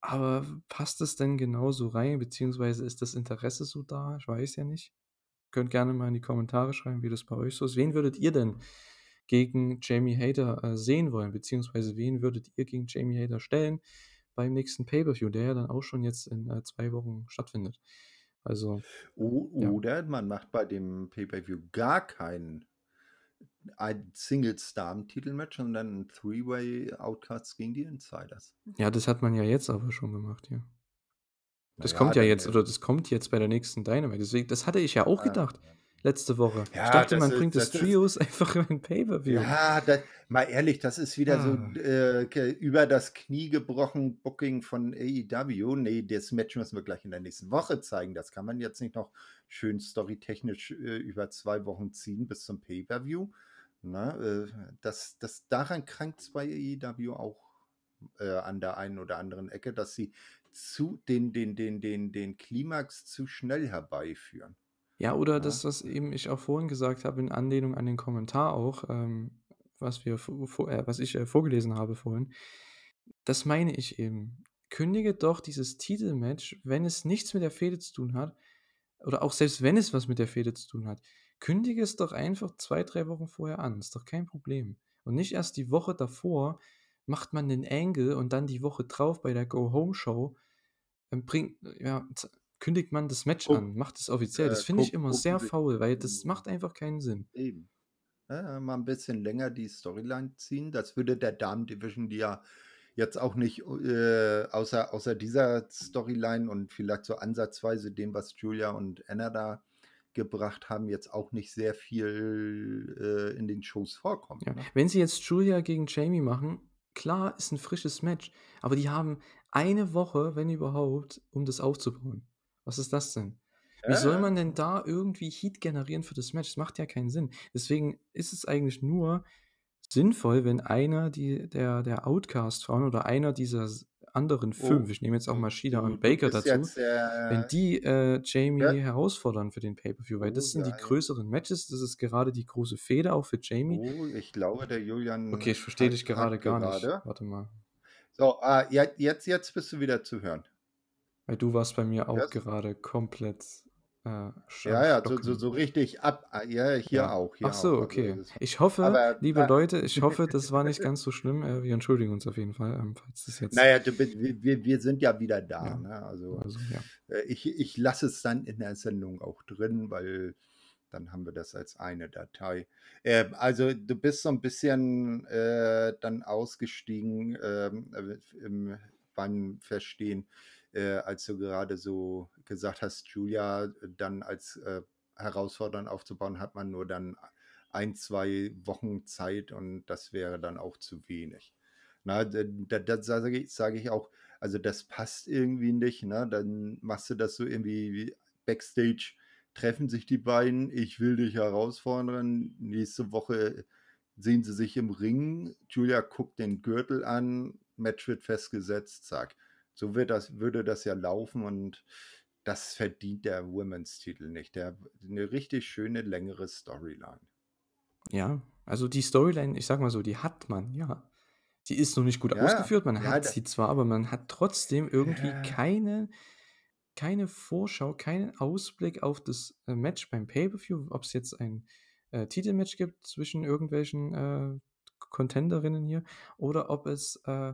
Aber passt es denn genauso rein, beziehungsweise ist das Interesse so da? Ich weiß ja nicht. Könnt gerne mal in die Kommentare schreiben, wie das bei euch so ist. Wen würdet ihr denn gegen Jamie Hater äh, sehen wollen, beziehungsweise wen würdet ihr gegen Jamie Hater stellen beim nächsten Pay-Per-View, der ja dann auch schon jetzt in äh, zwei Wochen stattfindet. Also, o- ja. Oder man macht bei dem Pay-Per-View gar keinen ein Single-Star-Titelmatch, sondern ein Three-Way Outcasts gegen die Insiders. Ja, das hat man ja jetzt aber schon gemacht, ja. Das Naja, kommt ja dann, jetzt, äh, oder das kommt jetzt bei der nächsten Dynamite. Deswegen, das hatte ich ja auch ah, gedacht, letzte Woche. Ich ja, dachte, das man ist, bringt das das ist, Trios einfach in ein Pay-Per-View. ja, das, mal ehrlich, das ist wieder so Ah. äh, ge- über das Knie gebrochen Booking von AEW. Nee, das Match müssen wir gleich in der nächsten Woche zeigen. Das kann man jetzt nicht noch schön storytechnisch äh, über zwei Wochen ziehen bis zum Pay-Per-View. Na, äh, das, das, daran krankt es bei AEW auch äh, an der einen oder anderen Ecke, dass sie zu den, den, den, den, den Klimax zu schnell herbeiführen. Ja, oder Ja? das, was eben ich auch vorhin gesagt habe, in Anlehnung an den Kommentar auch, ähm, was wir äh, was ich äh, vorgelesen habe vorhin, das meine ich eben. Kündige doch dieses Titelmatch, wenn es nichts mit der Fehde zu tun hat, oder auch selbst wenn es was mit der Fehde zu tun hat, kündige es doch einfach zwei, drei Wochen vorher an. Ist doch kein Problem. Und nicht erst die Woche davor macht man den Angle und dann die Woche drauf bei der Go-Home-Show ähm, bringt, ja, kündigt man das Match Guck, an, macht es offiziell. Das äh, finde ich guck, immer gucken sehr faul, weil das macht einfach keinen Sinn. Eben. Ja, mal ein bisschen länger die Storyline ziehen. Das würde der Damen-Division, die ja jetzt auch nicht äh, außer, außer dieser Storyline und vielleicht so ansatzweise dem, was Julia und Anna da gebracht haben, jetzt auch nicht sehr viel äh, in den Shows vorkommen. Ja. Ne? Wenn sie jetzt Julia gegen Jamie machen, klar, ist ein frisches Match, aber die haben eine Woche, wenn überhaupt, um das aufzubauen. Was ist das denn? Wie soll man denn da irgendwie Heat generieren für das Match? Das macht ja keinen Sinn. Deswegen ist es eigentlich nur sinnvoll, wenn einer die, der, der Outcast-Frauen oder einer dieser anderen fünf, oh, ich nehme jetzt auch mal Shida du, und du Baker dazu, jetzt wenn der. die äh, Jamie Ja, herausfordern für den Pay-Per-View, weil oh, das sind die größeren Matches, das ist gerade die große Fehde auch für Jamie. oh, ich glaube, der Okay, Julian ich verstehe dich gerade gar nicht. gerade. Warte mal. So, ja, jetzt, jetzt bist du wieder zu hören. Weil du warst bei mir auch Hörst? gerade komplett äh, Ja, ja, so, so, so richtig ab. ah, Ja, hier Ja. auch, hier Ach so, auch. Also, okay. das, Ich hoffe, aber, liebe ah, Leute, ich hoffe, das war nicht ganz so schlimm. Äh, wir entschuldigen uns auf jeden Fall, ähm, falls das jetzt. naja, du, bist- wir, wir wir sind ja wieder da. Ja, Ne? Also, also ja. äh, ich, ich lasse es dann in der Sendung auch drin, weil dann haben wir das als eine Datei. Äh, also, du bist so ein bisschen äh, dann ausgestiegen ähm, äh, im, beim Verstehen, äh, als du gerade so gesagt hast, Julia äh, dann als äh, herausfordernd aufzubauen, hat man nur dann ein, zwei Wochen Zeit und das wäre dann auch zu wenig. Na, da, da, sage ich, sage ich auch, also das passt irgendwie nicht, ne? Dann machst du das so irgendwie wie Backstage, treffen sich die beiden, ich will dich herausfordern. Nächste Woche sehen sie sich im Ring, Julia guckt den Gürtel an, Match wird festgesetzt, zack. So wird das, würde das ja laufen und das verdient der Women's-Titel nicht. Der eine richtig schöne, längere Storyline. Ja, also die Storyline, ich sag mal so, die hat man, ja. Die ist noch nicht gut Ja, ausgeführt, man ja, hat sie zwar, aber man hat trotzdem irgendwie ja, keine, keine Vorschau, keinen Ausblick auf das äh, Match beim Pay-Per-View, ob es jetzt ein äh, Titelmatch gibt zwischen irgendwelchen äh, Contenderinnen hier oder ob es äh,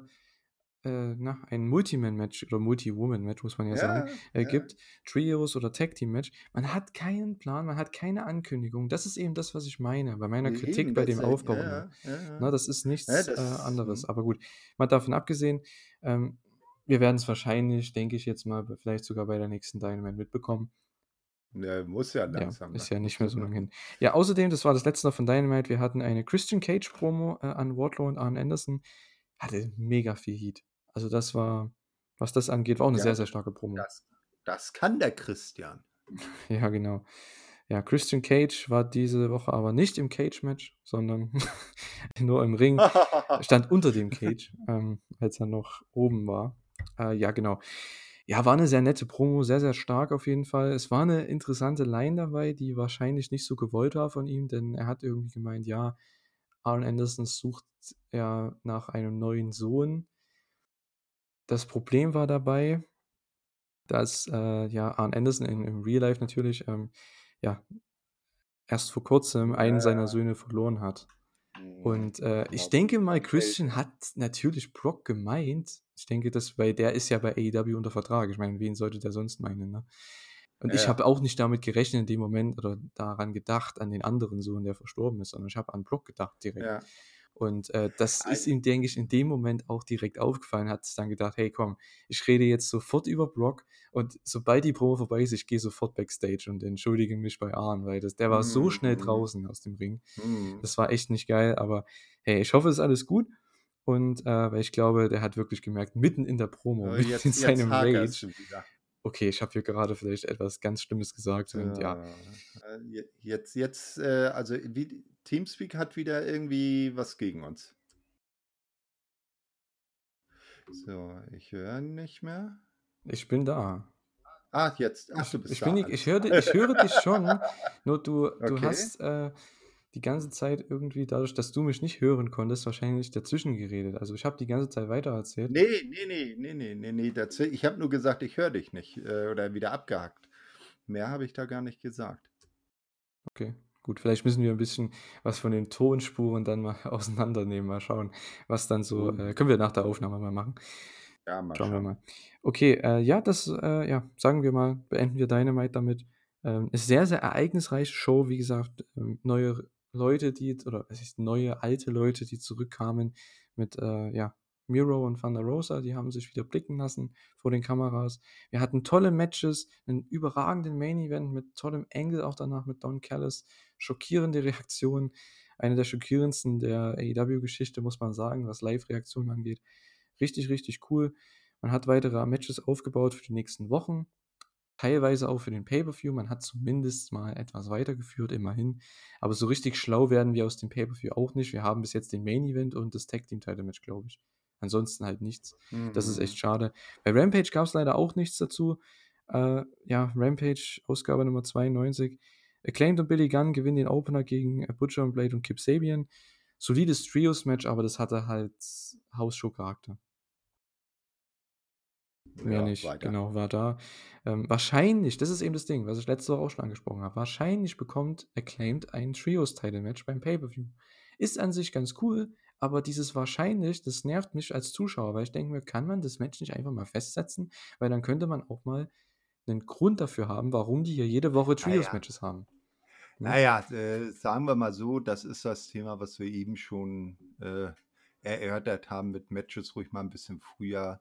äh, na, ein Multiman-Match oder Multi-Woman-Match, muss man ja sagen, ja, äh, ja. gibt, Trios oder Tag-Team-Match. Man hat keinen Plan, man hat keine Ankündigung. Das ist eben das, was ich meine bei meiner Kritik Eben, bei dem äh, Aufbau ja, ja, Na, ja. das ist Ja, nichts äh, das, anderes. hm. Aber gut, mal davon abgesehen, ähm, wir werden es wahrscheinlich, denke ich jetzt mal, vielleicht sogar bei der nächsten Dynamite mitbekommen. Ja, muss ja Ja, langsam. ist ne? ja nicht mehr so lange hin. Ja, außerdem, das war das letzte noch von Dynamite, wir hatten eine Christian Cage Promo äh, an Wardlow und Arn Anderson. Hatte mega viel Heat. Also das war, was das angeht, war auch eine Ja, sehr, sehr starke Promo. Das, das kann der Christian. Ja, genau. Ja, Christian Cage war diese Woche aber nicht im Cage-Match, sondern nur im Ring. Stand unter dem Cage, ähm, als er noch oben war. Äh, ja, genau. Ja, war eine sehr nette Promo, sehr, sehr stark auf jeden Fall. Es war eine interessante Line dabei, die wahrscheinlich nicht so gewollt war von ihm, denn er hat irgendwie gemeint, ja, Arn Anderson sucht ja nach einem neuen Sohn. Das Problem war dabei, dass äh, ja Arn Anderson in, im Real Life natürlich ähm, ja erst vor kurzem einen Ja, seiner ja. Söhne verloren hat. Mhm. Und äh, ich Aber denke mal, man Christian hat natürlich Brock gemeint. Ich denke, das, weil der ist ja bei AEW unter Vertrag. Ich meine, wen sollte der sonst meinen, ne? Und Ja, ich habe auch nicht damit gerechnet in dem Moment oder daran gedacht, an den anderen Sohn, der verstorben ist, sondern ich habe an Brock gedacht direkt. Ja. Und äh, das ist ihm, denke ich, in dem Moment auch direkt aufgefallen, hat dann gedacht, hey komm, ich rede jetzt sofort über Brock und sobald die Promo vorbei ist, ich gehe sofort backstage und entschuldige mich bei Arn, weil das, der war so schnell Mhm. draußen aus dem Ring. Mhm. Das war echt nicht geil, aber hey, ich hoffe, es ist alles gut. Und äh, weil ich glaube, der hat wirklich gemerkt, mitten in der Promo, Aber mitten Jetzt, in seinem Rage, okay, ich habe hier gerade vielleicht etwas ganz Schlimmes gesagt und ja, Ja, äh, je- jetzt, jetzt, äh, also wie, Teamspeak hat wieder irgendwie was gegen uns. So, ich höre nicht mehr. ich bin da. Ah, jetzt. Ach, du bist ich, da. bin ich, höre, ich höre dich schon, nur du, du Okay. hast äh, die ganze Zeit irgendwie, dadurch, dass du mich nicht hören konntest, wahrscheinlich dazwischen geredet. Also ich habe die ganze Zeit weiter erzählt. Nee, nee, nee, nee, nee, nee, nee. dazu- Ich habe nur gesagt, ich höre dich nicht. Äh, oder wieder abgehackt. Mehr habe ich da gar nicht gesagt. Okay, gut, vielleicht müssen wir ein bisschen was von den Tonspuren dann mal auseinandernehmen, mal schauen, was dann so, äh, können wir nach der Aufnahme mal machen. Ja, mal Schauen wir schauen. mal. Okay, äh, ja, das, äh, ja, sagen wir mal, beenden wir Dynamite damit. Ähm, ist sehr, sehr ereignisreiche Show, wie gesagt, ähm, neue Leute, die, oder was ist neue, alte Leute, die zurückkamen mit, äh, ja, Miro und Thunder Rosa, die haben sich wieder blicken lassen vor den Kameras. Wir hatten tolle Matches, einen überragenden Main Event mit tollem Angle auch danach mit Don Callis, schockierende Reaktionen, eine der schockierendsten der AEW-Geschichte, muss man sagen, was Live-Reaktionen angeht. Richtig, richtig cool. Man hat weitere Matches aufgebaut für die nächsten Wochen, teilweise auch für den Pay-Per-View. Man hat zumindest mal etwas weitergeführt, immerhin. Aber so richtig schlau werden wir aus dem Pay-Per-View auch nicht. Wir haben bis jetzt den Main-Event und das Tag-Team-Title-Match, glaube ich. Ansonsten halt nichts. Das ist echt Mhm. schade. Bei Rampage gab es leider auch nichts dazu. Äh, ja, Rampage, Ausgabe Nummer 92. Acclaimed und Billy Gunn gewinnen den Opener gegen äh, Butcher und Blade und Kip Sabian. Solides Trios-Match, aber das hatte halt Hausshow-Charakter. Mehr Ja, nicht, weiter. genau, war da. Ähm, wahrscheinlich, das ist eben das Ding, was ich letzte Woche auch schon angesprochen habe. Wahrscheinlich bekommt Acclaimed ein Trios-Title-Match beim Pay-Per-View. Ist an sich ganz cool, aber dieses wahrscheinlich, das nervt mich als Zuschauer, weil ich denke mir, kann man das Match nicht einfach mal festsetzen? Weil dann könnte man auch mal einen Grund dafür haben, warum die hier jede Woche Naja, Trios-Matches haben. Ne? naja äh, sagen wir mal so, das ist das Thema, was wir eben schon äh, erörtert haben mit Matches ruhig mal ein bisschen früher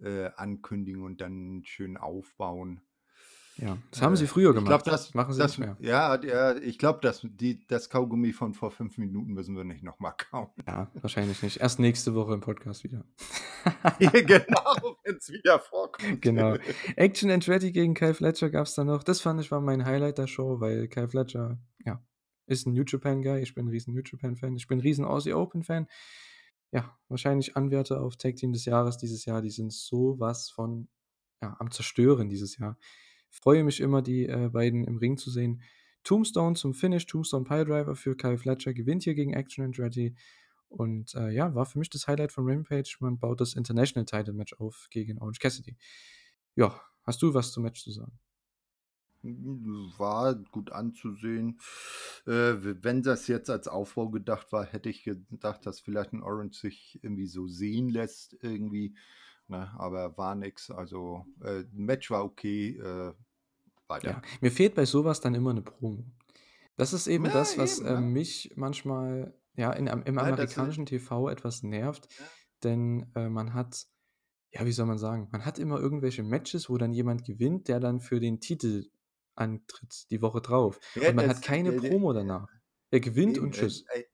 äh, ankündigen und dann schön aufbauen. Ja, das haben sie früher ich glaube, gemacht. das, Machen sie das, nicht mehr. ja, der, ich glaube, das, die, das Kaugummi von vor fünf Minuten müssen wir nicht nochmal kauen. Ja, wahrscheinlich nicht. Erst nächste Woche im Podcast wieder. genau, wenn es wieder vorkommt. Genau. Action Andretti gegen Kyle Fletcher gab es dann noch. Das fand ich war mein Highlight der Show, weil Kyle Fletcher, ja, ist ein New Japan-Guy. Ich bin ein riesen New Japan-Fan. Ich bin ein riesen Aussie Open-Fan. Ja, wahrscheinlich Anwärter auf Tag Team des Jahres dieses Jahr. Die sind sowas von ja, am Zerstören dieses Jahr. Freue mich immer, die äh, beiden im Ring zu sehen. Tombstone zum Finish, Tombstone Piledriver für Kyle Fletcher gewinnt hier gegen Action Andretti. Und äh, ja, war für mich das Highlight von Rampage. Man baut das International Title Match auf gegen Orange Cassidy. Ja, hast du was zum Match zu sagen? War gut anzusehen. Äh, wenn das jetzt als Aufbau gedacht war, hätte ich gedacht, dass vielleicht ein Orange sich irgendwie so sehen lässt, irgendwie. Ne? Aber war nix. Also, äh, Match war okay. Äh, weiter. Ja, mir fehlt bei sowas dann immer eine Promo. Das ist eben Ja, das, was eben, äh, mich manchmal ja, in, im ist- amerikanischen TV etwas nervt, denn äh, man hat ja, wie soll man sagen? Man hat immer irgendwelche Matches, wo dann jemand gewinnt, der dann für den Titel antritt, die Woche drauf. Ja, Und man hat keine äh, Promo danach. Er gewinnt und eben, äh, tschüss. äh,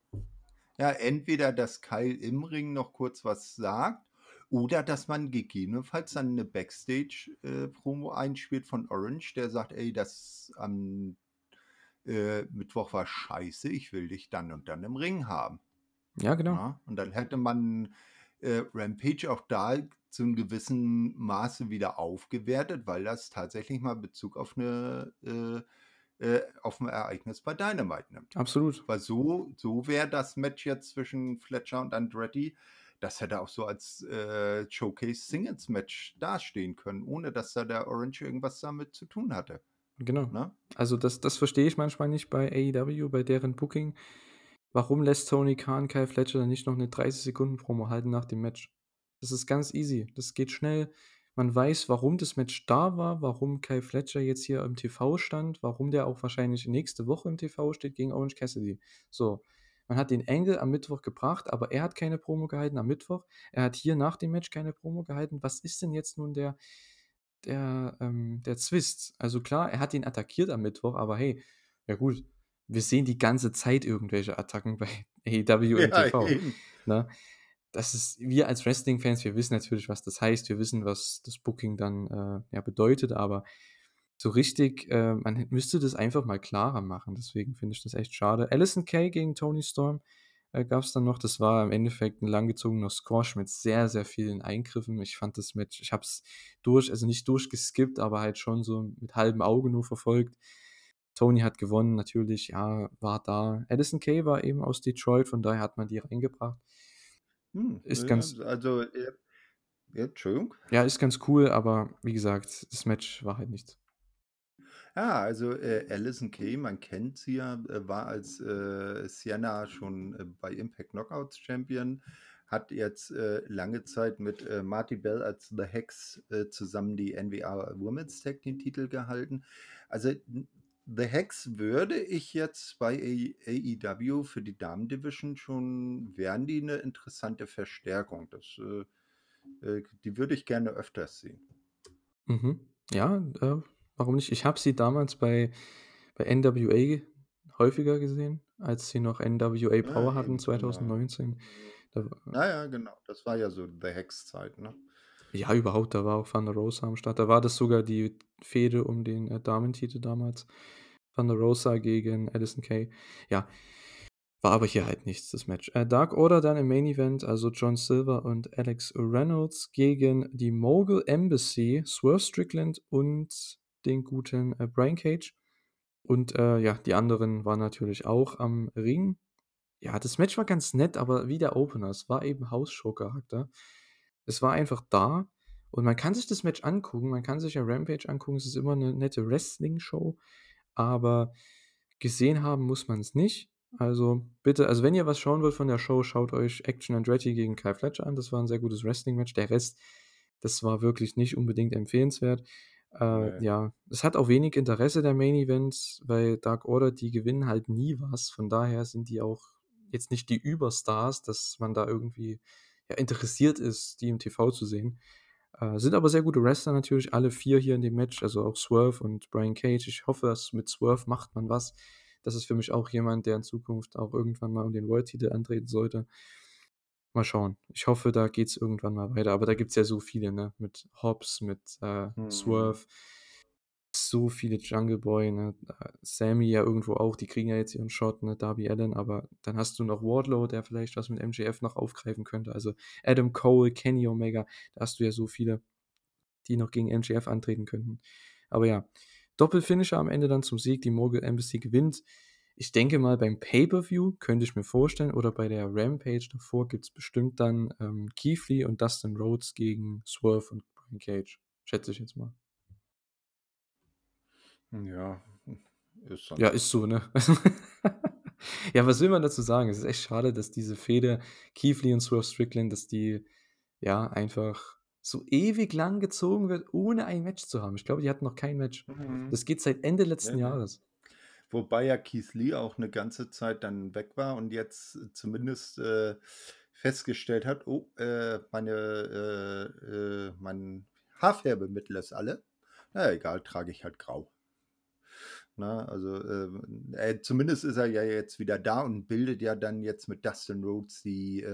ja, entweder, dass Kyle im Ring noch kurz was sagt oder dass man gegebenenfalls dann eine Backstage-Promo einspielt von Orange, der sagt, ey, das am äh, Mittwoch war scheiße, ich will dich dann und dann im Ring haben. Ja, genau. Ja? Und dann hätte man äh, Rampage auch da zu einem gewissen Maße wieder aufgewertet, weil das tatsächlich mal Bezug auf eine äh, äh, auf ein Ereignis bei Dynamite nimmt. Absolut. Weil so, so wäre das Match jetzt zwischen Fletcher und Andretti, das hätte auch so als äh, Showcase-Singles-Match dastehen können, ohne dass da der Orange irgendwas damit zu tun hatte. Genau. Ne? Also das, das verstehe ich manchmal nicht bei AEW, bei deren Booking. Warum lässt Tony Khan Kyle Fletcher dann nicht noch eine 30-Sekunden-Promo halten nach dem Match? Das ist ganz easy. Das geht schnell. Man weiß, warum das Match da war, warum Kyle Fletcher jetzt hier im TV stand, warum der auch wahrscheinlich nächste Woche im TV steht gegen Orange Cassidy. So, man hat den Engel am Mittwoch gebracht, aber er hat keine Promo gehalten am Mittwoch. Er hat hier nach dem Match keine Promo gehalten. Was ist denn jetzt nun der, der, ähm, der Zwist? Also klar, er hat ihn attackiert am Mittwoch, aber hey, ja gut, wir sehen die ganze Zeit irgendwelche Attacken bei AEW Ja, TV. Ne? Das ist, wir als Wrestling-Fans, wir wissen natürlich, was das heißt, wir wissen, was das Booking dann äh, ja, bedeutet, aber so richtig, äh, man müsste das einfach mal klarer machen. Deswegen finde ich das echt schade. Alison Kay gegen Tony Storm äh, gab es dann noch. Das war im Endeffekt ein langgezogener Squash mit sehr, sehr vielen Eingriffen. Ich fand das Match, ich habe es durch, also nicht durchgeskippt, aber halt schon so mit halbem Auge nur verfolgt. Tony hat gewonnen, natürlich, ja, war da. Addison Kay war eben aus Detroit, von daher hat man die reingebracht. Hm, Ist ja, ganz, also, ja, Entschuldigung. ja, ist ganz cool, aber wie gesagt, das Match war halt nichts. Ja, also äh, Alison Kay, man kennt sie ja, äh, war als äh, Sienna schon äh, bei Impact Knockouts Champion, hat jetzt äh, lange Zeit mit Marty Bell als The Hex zusammen die NWA Women's Tag Team Titel gehalten. Also The Hex würde ich jetzt bei AEW für die Damen Division schon, wären die eine interessante Verstärkung. Das, die würde ich gerne öfters sehen. Mhm. Ja, äh, warum nicht? Ich habe sie damals bei, bei NWA häufiger gesehen, als sie noch NWA Ja, Power hatten eben, genau. 2019. Da, Naja, genau. Das war ja so The Hex-Zeit, ne? ja, überhaupt, da war auch Van der Rosa am Start. Da war das sogar die Fehde um den äh, Damentitel damals. Van der Rosa gegen Addison Kay. Ja, war aber hier halt nichts, das Match. Äh, Dark Order dann im Main Event, also John Silver und Alex Reynolds gegen die Mogul Embassy, Swerve Strickland und den guten äh, Brian Cage. Und äh, ja, die anderen waren natürlich auch am Ring. Ja, das Match war ganz nett, aber wie der Opener, es war eben Hausshow-Charakter. Es war einfach da und man kann sich das Match angucken, man kann sich ja Rampage angucken, es ist immer eine nette Wrestling-Show, aber gesehen haben muss man es nicht. Also bitte, also wenn ihr was schauen wollt von der Show, schaut euch Action Andretti gegen Kai Fletcher an. Das war ein sehr gutes Wrestling-Match. Der Rest, das war wirklich nicht unbedingt empfehlenswert. Äh, Nee. ja, es hat auch wenig Interesse der Main Events, weil Dark Order, die gewinnen halt nie was. Von daher sind die auch jetzt nicht die Überstars, dass man da irgendwie ja, interessiert ist, die im TV zu sehen. Äh, sind aber sehr gute Wrestler natürlich, alle vier hier in dem Match, also auch Swerve und Brian Cage. Ich hoffe, dass mit Swerve macht man was. Das ist für mich auch jemand, der in Zukunft auch irgendwann mal um den World-Titel antreten sollte. Mal schauen. Ich hoffe, da geht es irgendwann mal weiter. Aber da gibt es ja so viele, ne? Mit Hobbs, mit äh, Mhm. Swerve, so viele Jungle Boy, ne? Sammy ja irgendwo auch, die kriegen ja jetzt ihren Shot, ne? Darby Allen, aber dann hast du noch Wardlow, der vielleicht was mit MJF noch aufgreifen könnte. Also Adam Cole, Kenny Omega, da hast du ja so viele, die noch gegen MJF antreten könnten. Aber ja, Doppelfinisher am Ende dann zum Sieg, die Mogul Embassy gewinnt. Ich denke mal, beim Pay-Per-View könnte ich mir vorstellen, oder bei der Rampage davor gibt es bestimmt dann ähm, Keith Lee und Dustin Rhodes gegen Swerve und Brian Cage. Schätze ich jetzt mal. Ja, ist dann Ja, so. ist so, ne? ja, was will man dazu sagen? Es ist echt schade, dass diese Fehde Keith Lee und Swerve Strickland, dass die ja einfach so ewig lang gezogen wird, ohne ein Match zu haben. Ich glaube, die hatten noch kein Match. Mhm. Das geht seit Ende letzten nee. Jahres. Wobei ja Keith Lee auch eine ganze Zeit dann weg war und jetzt äh, zumindest äh, festgestellt hat, oh, äh, meine, äh, äh, mein Haarfärbemittel ist alle. Na egal, trage ich halt grau. Na, also äh, zumindest ist er ja jetzt wieder da und bildet ja dann jetzt mit Dustin Rhodes die,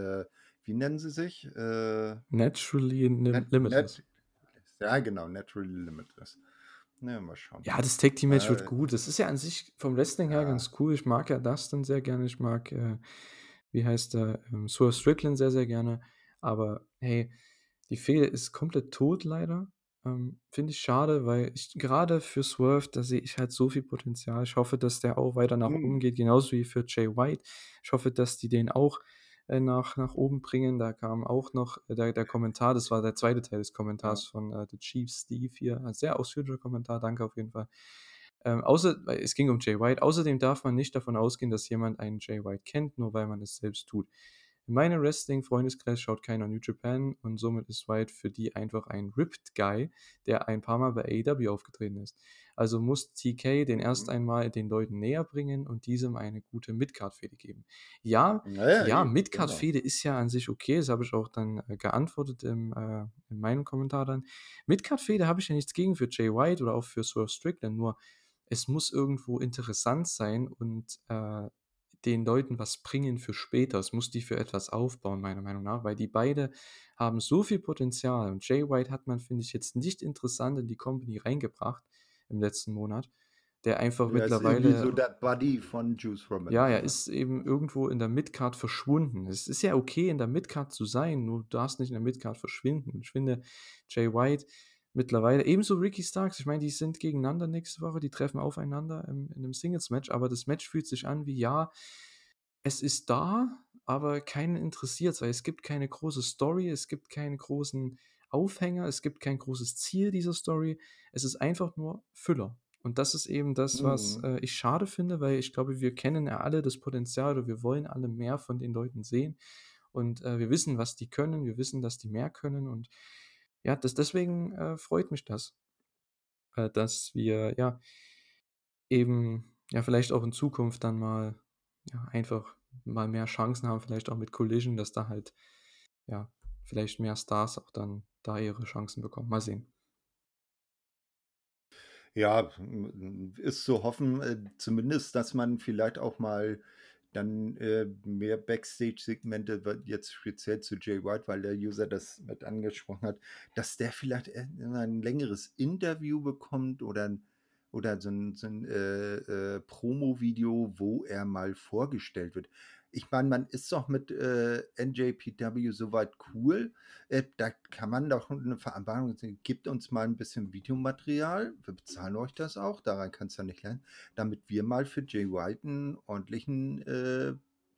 wie nennen sie sich? Naturally Nat Limitless. Nat ja, genau, Naturally Limitless. Ja, mal schauen. Ja, das Tag Team Match wird gut. Das ist ja an sich vom Wrestling her ja. ganz cool. Ich mag ja Dustin sehr gerne. Ich mag, äh, wie heißt der, ähm, Swerve Strickland sehr, sehr gerne. Aber hey, die Fehde ist komplett tot leider. Ähm, Finde ich schade, weil ich gerade für Swerve, da sehe ich halt so viel Potenzial. Ich hoffe, dass der auch weiter nach mhm. oben geht, genauso wie für Jay White. Ich hoffe, dass die den auch äh, nach, nach oben bringen. Da kam auch noch äh, der, der Kommentar, das war der zweite Teil des Kommentars ja. von äh, The Chief Steve hier. Ein sehr ausführlicher Kommentar, danke auf jeden Fall. Ähm, außer, es ging um Jay White. Außerdem darf man nicht davon ausgehen, dass jemand einen Jay White kennt, nur weil man es selbst tut. In meinem Wrestling-Freundeskreis schaut keiner New Japan und somit ist White für die einfach ein Ripped Guy, der ein paar Mal bei AEW aufgetreten ist. Also muss TK den erst mhm. einmal den Leuten näher bringen und diesem eine gute Midcard-Fehde geben. Ja, ja, ja Midcard-Fehde genau. ist ja an sich okay, das habe ich auch dann äh, geantwortet im, äh, in meinem Kommentar dann. Midcard-Fehde habe ich ja nichts gegen für Jay White oder auch für Swerve Strickland, nur es muss irgendwo interessant sein und äh, den Leuten was bringen für später. Es muss die für etwas aufbauen, meiner Meinung nach, weil die beide haben so viel Potenzial. Und Jay White hat man, finde ich, jetzt nicht interessant in die Company reingebracht im letzten Monat. Der einfach ja, mittlerweile. Ist so der Buddy von Juice Roman. Ja, er ist eben irgendwo in der Midcard verschwunden. Es ist ja okay, in der Midcard zu sein, nur du darfst nicht in der Midcard verschwinden. Ich finde, Jay White mittlerweile. Ebenso Ricky Starks. Ich meine, die sind gegeneinander nächste Woche, die treffen aufeinander im, in einem Singles-Match, aber das Match fühlt sich an wie, ja, es ist da, aber keinen interessiert, weil es gibt keine große Story, es gibt keinen großen Aufhänger, es gibt kein großes Ziel dieser Story. Es ist einfach nur Füller. Und das ist eben das, was mhm. äh, ich schade finde, weil ich glaube, wir kennen ja alle das Potenzial oder wir wollen alle mehr von den Leuten sehen. Und äh, wir wissen, was die können, wir wissen, dass die mehr können. Und ja, das, deswegen äh, freut mich das, äh, dass wir ja eben ja vielleicht auch in Zukunft dann mal ja, einfach mal mehr Chancen haben, vielleicht auch mit Collision, dass da halt ja vielleicht mehr Stars auch dann da ihre Chancen bekommen. Mal sehen. Ja, ist zu hoffen, äh, zumindest, dass man vielleicht auch mal dann äh, mehr Backstage-Segmente, jetzt speziell zu Jay White, weil der User das mit angesprochen hat, dass der vielleicht ein längeres Interview bekommt oder, oder so ein, so ein äh, äh, Promo-Video, wo er mal vorgestellt wird ich meine, man ist doch mit äh, NJPW soweit cool. Äh, da kann man doch eine Vereinbarung sagen, gibt uns mal ein bisschen Videomaterial, wir bezahlen euch das auch, daran kann es ja nicht lernen, damit wir mal für Jay White einen ordentlichen äh,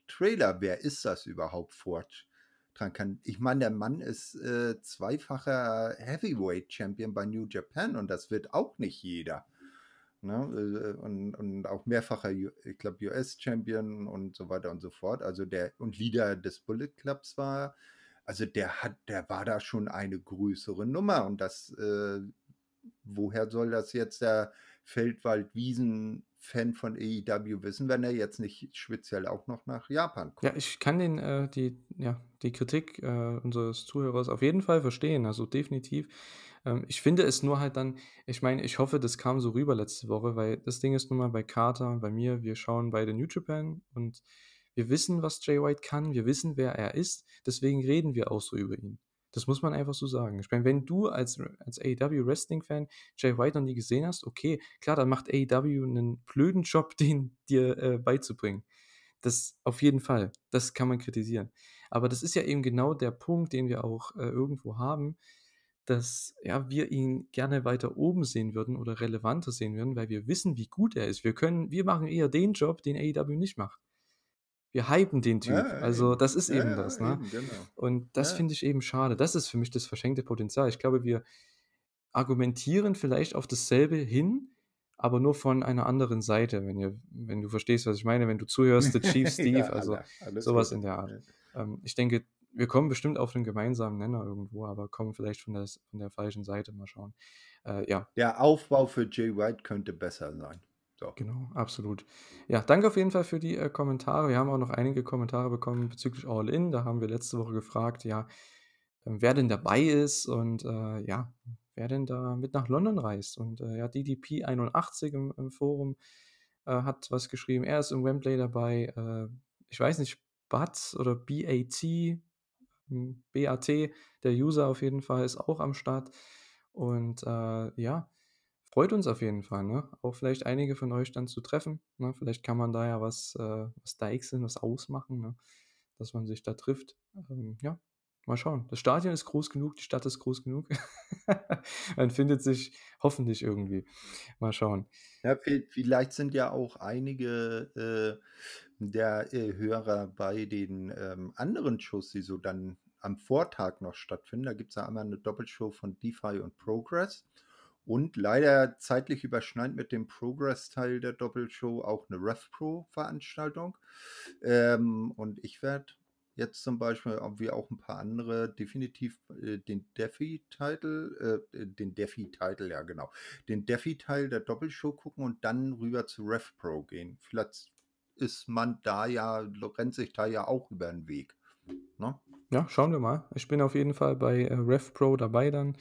Trailer, wer ist das überhaupt, vortragen kann. Ich meine, der Mann ist äh, zweifacher Heavyweight Champion bei New Japan und das wird auch nicht jeder. Ne? Äh, und, und auch mehrfacher, ich glaube, US-Champion und so weiter und so fort. Also der und Leader des Bullet Clubs war. Also der hat, der war da schon eine größere Nummer. Und das, äh, woher soll das jetzt der Feldwald-Wiesen Fan von AEW wissen, wenn er jetzt nicht speziell auch noch nach Japan kommt. Ja, ich kann den, äh, die, ja, die Kritik äh, unseres Zuhörers auf jeden Fall verstehen, also definitiv. Ähm, ich finde es nur halt dann, ich meine, ich hoffe, das kam so rüber letzte Woche, weil das Ding ist nun mal bei Carter und bei mir, wir schauen beide New Japan und wir wissen, was Jay White kann, wir wissen, wer er ist, deswegen reden wir auch so über ihn. Das muss man einfach so sagen. Ich meine, wenn du als, als AEW Wrestling-Fan Jay White noch nie gesehen hast, okay, klar, dann macht AEW einen blöden Job, den dir äh, beizubringen. Das auf jeden Fall. Das kann man kritisieren. Aber das ist ja eben genau der Punkt, den wir auch äh, irgendwo haben, dass ja, wir ihn gerne weiter oben sehen würden oder relevanter sehen würden, weil wir wissen, wie gut er ist. Wir können, wir machen eher den Job, den AEW nicht macht. Wir hypen den Typ. Ja, also das ist ja, eben das. Ne? Eben, genau. Und das ja. finde ich eben schade. Das ist für mich das verschenkte Potenzial. Ich glaube, wir argumentieren vielleicht auf dasselbe hin, aber nur von einer anderen Seite, wenn, ihr, wenn du verstehst, was ich meine, wenn du zuhörst, The Chief Steve, also sowas gut. in der Art. Ähm, ich denke, wir kommen bestimmt auf einen gemeinsamen Nenner irgendwo, aber kommen vielleicht von der, von der falschen Seite. Mal schauen. Äh, ja. Der Aufbau für Jay White könnte besser sein. So. Genau, absolut. Ja, danke auf jeden Fall für die, äh, Kommentare. Wir haben auch noch einige Kommentare bekommen bezüglich All In. Da haben wir letzte Woche gefragt, ja, ähm, wer denn dabei ist und, äh, ja, wer denn da mit nach London reist. Und, äh, ja, DDP81 im im Forum, äh, hat was geschrieben. Er ist im Wembley dabei. Äh, ich weiß nicht, BAT oder BAT, BAT, der User auf jeden Fall ist auch am Start. Und, äh, ja, freut uns auf jeden Fall, ne? Auch vielleicht einige von euch dann zu treffen, ne? Vielleicht kann man da ja was, äh was deichseln, was ausmachen, ne? Dass man sich da trifft. Ähm, ja, mal schauen. Das Stadion ist groß genug, die Stadt ist groß genug. Man findet sich hoffentlich irgendwie. Mal schauen. Ja, vi vielleicht sind ja auch einige, äh, der, äh, Hörer bei den, ähm, anderen Shows, die so dann am Vortag noch stattfinden. Da gibt's ja einmal 'ne Doppelshow von DeFi und Progress und leider zeitlich überschneidend mit dem Progress-Teil der Doppelshow auch 'ne RevPro-Veranstaltung. Ähm, und ich werde jetzt zum Beispiel, wie auch 'n paar andere, definitiv, äh, den DeFi-Title äh, den DeFi-Title, ja genau, den DeFi-Teil der Doppelshow gucken und dann rüber zu RevPro gehen. Vielleicht ist man da ja rennt sich da ja auch über 'n Weg, ne? Ja, schauen wir mal. Ich bin auf jeden Fall bei, äh, RevPro dabei dann.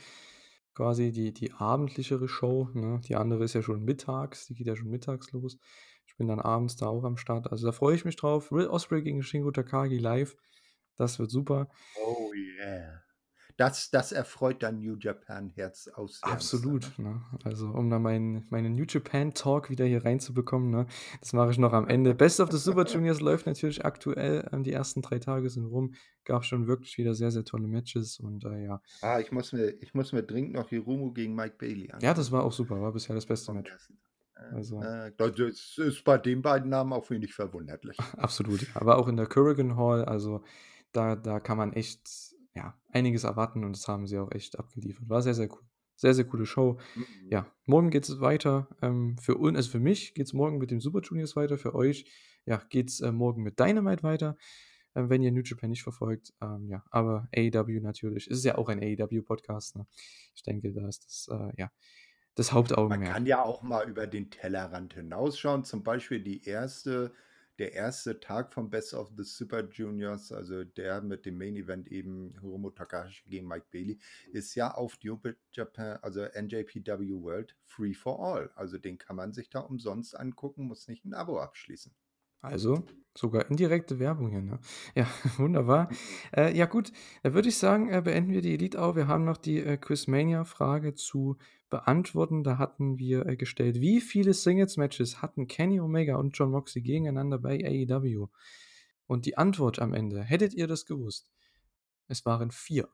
Quasi die die abendlichere Show, ne? Die andere ist ja schon mittags, die geht ja schon mittags los. Ich bin dann abends da auch am Start. Also, da freue ich mich drauf. Will Ospreay gegen Shingo Takagi live. Das wird super. Oh yeah. Das das erfreut dein New Japan Herz Wärmste, Absolut, ne? ne? Also, um da meinen meinen New Japan Talk wieder hier reinzubekommen, ne? Das mache ich noch am Ende. Best of the Super Juniors läuft natürlich aktuell. Ähm, die ersten 3 Tage sind rum. Gab schon wirklich wieder sehr, sehr tolle Matches und, äh, ja. Ah, ich muss mir ich muss mir dringend noch Hiromu gegen Mike Bailey Ja, das war auch super. War bisher das beste Match. ersten äh, Also äh, das ist bei den beiden Namen auch wenig verwunderlich. Absolut. Aber auch in der Korakuen Hall, also da da kann man echt, ja, einiges erwarten und das haben sie auch echt abgeliefert. War sehr, sehr cool. Sehr, sehr coole Show. Mhm. Ja, morgen geht's weiter. Ähm, für un also, für mich geht's morgen mit den Super Juniors weiter. Für euch, ja, geht's, äh, morgen mit Dynamite weiter, äh, wenn ihr New Japan nicht verfolgt. Ähm, ja, aber AEW natürlich. Es ist ja auch ein AEW-Podcast, ne? Ich denke, da ist das, äh, ja, das Man Hauptaugenmerk. kann ja auch mal über den Tellerrand hinausschauen. Zum Beispiel die erste der erste Tag von Best of the Super Juniors, also der mit dem Main Event eben Hiromu Takahashi gegen Mike Bailey, ist ja auf New Japan, also NJPW World Free for All. Also, den kann man sich da umsonst angucken, muss nicht 'n Abo abschließen. Also, sogar indirekte Werbung hier, ne? Ja, wunderbar. Äh, ja gut, dann würde ich sagen, äh, beenden wir die Elite Hour. Wir haben noch die, äh, Quizmania-Frage zu beantworten. Da hatten wir, äh, gestellt: Wie viele Singles-Matches hatten Kenny Omega und Jon Moxley gegeneinander bei AEW? Und die Antwort am Ende, hättet ihr das gewusst? Es waren 4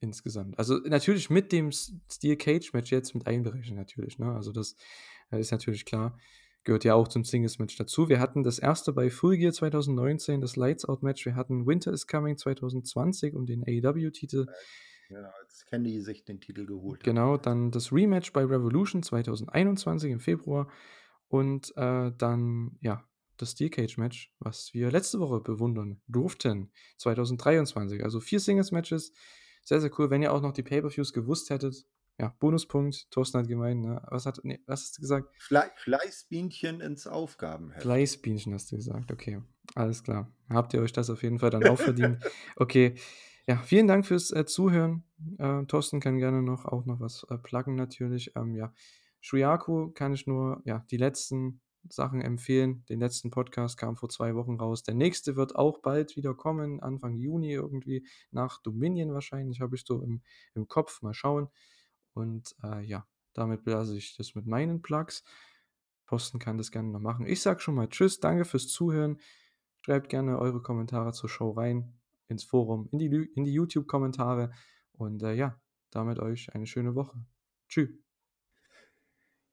insgesamt. Also, natürlich mit dem Steel Cage Match jetzt mit einberechnet natürlich, ne? Also, das, äh, ist natürlich klar. Gehört ja auch zum Singles-Match dazu. Wir hatten das erste bei Full Gear 2019, das Lights Out Match. Wir hatten Winter is Coming 2020 um den AEW-Titel. Äh, ja, als Kenny sich den Titel geholt hat. Genau, dann das Rematch bei Revolution 2021 im Februar und, äh, dann, ja, das Steel Cage Match, was wir letzte Woche bewundern durften, 2023. Also 4 Singles-Matches. Sehr, sehr cool. Wenn ihr auch noch die Pay-per-Views gewusst hättet, ja, Bonuspunkt. Thorsten hat gemeint, ne? Was hat ne, was hast du gesagt? Flei Fleißbienchen ins Aufgabenheft. Fleißbienchen hast du gesagt, okay. Alles klar. Habt ihr euch das auf jeden Fall dann auch verdient. Okay. Ja, vielen Dank fürs, äh, Zuhören. Äh, Thorsten kann gerne noch auch noch was, äh, pluggen natürlich. Ähm, ja, Shuyaku kann ich nur, ja, die letzten Sachen empfehlen. Den letzten Podcast kam vor 2 Wochen raus. Der nächste wird auch bald wieder kommen, Anfang Juni irgendwie, nach Dominion wahrscheinlich, habe ich so im im Kopf. Mal schauen. Und, äh, ja, damit belasse ich das mit meinen Plugs. Thorsten kann das gerne noch machen. Ich sage schon mal tschüss, danke fürs Zuhören. Schreibt gerne eure Kommentare zur Show rein ins Forum, in die in die YouTube-Kommentare und, äh, ja, damit euch eine schöne Woche. Tschü.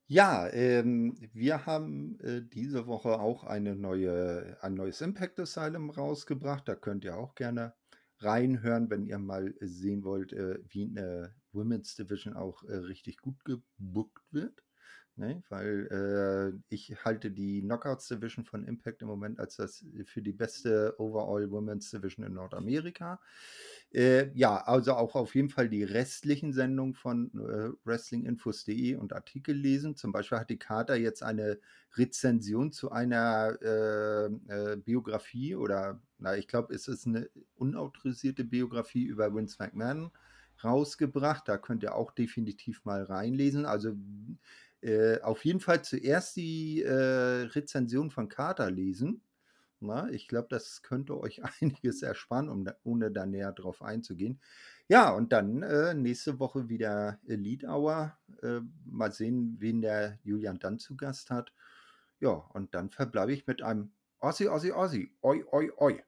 Ja, ähm, wir haben, äh, diese Woche auch eine neue ein neues Impact Asylum rausgebracht. Da könnt ihr auch gerne reinhören, wenn ihr mal sehen wollt, äh, wie 'ne Women's Division auch, äh, richtig gut gebookt wird. Ne? Weil, äh, ich halte die Knockouts Division von Impact im Moment als das für die beste Overall Women's Division in Nordamerika. Äh, ja, also auch auf jeden Fall die restlichen Sendungen von äh, wrestlinginfos.de und Artikel lesen. Zum Beispiel hat die Carter jetzt eine Rezension zu einer äh, äh, Biografie oder, na, ich glaube, es ist eine unautorisierte Biografie über Vince McMahon rausgebracht. Da könnt ihr auch definitiv mal reinlesen. Also äh, auf jeden Fall zuerst die äh, Rezension von Carter lesen. Na, ich glaube, das könnte euch einiges ersparen, um da, ohne da näher drauf einzugehen. Ja, und dann äh, nächste Woche wieder Elite Hour. Äh, mal sehen, wen der Julian dann zu Gast hat. Ja, und dann verbleibe ich mit einem Ossi, Ossi, Ossi. Oi, oi, oi.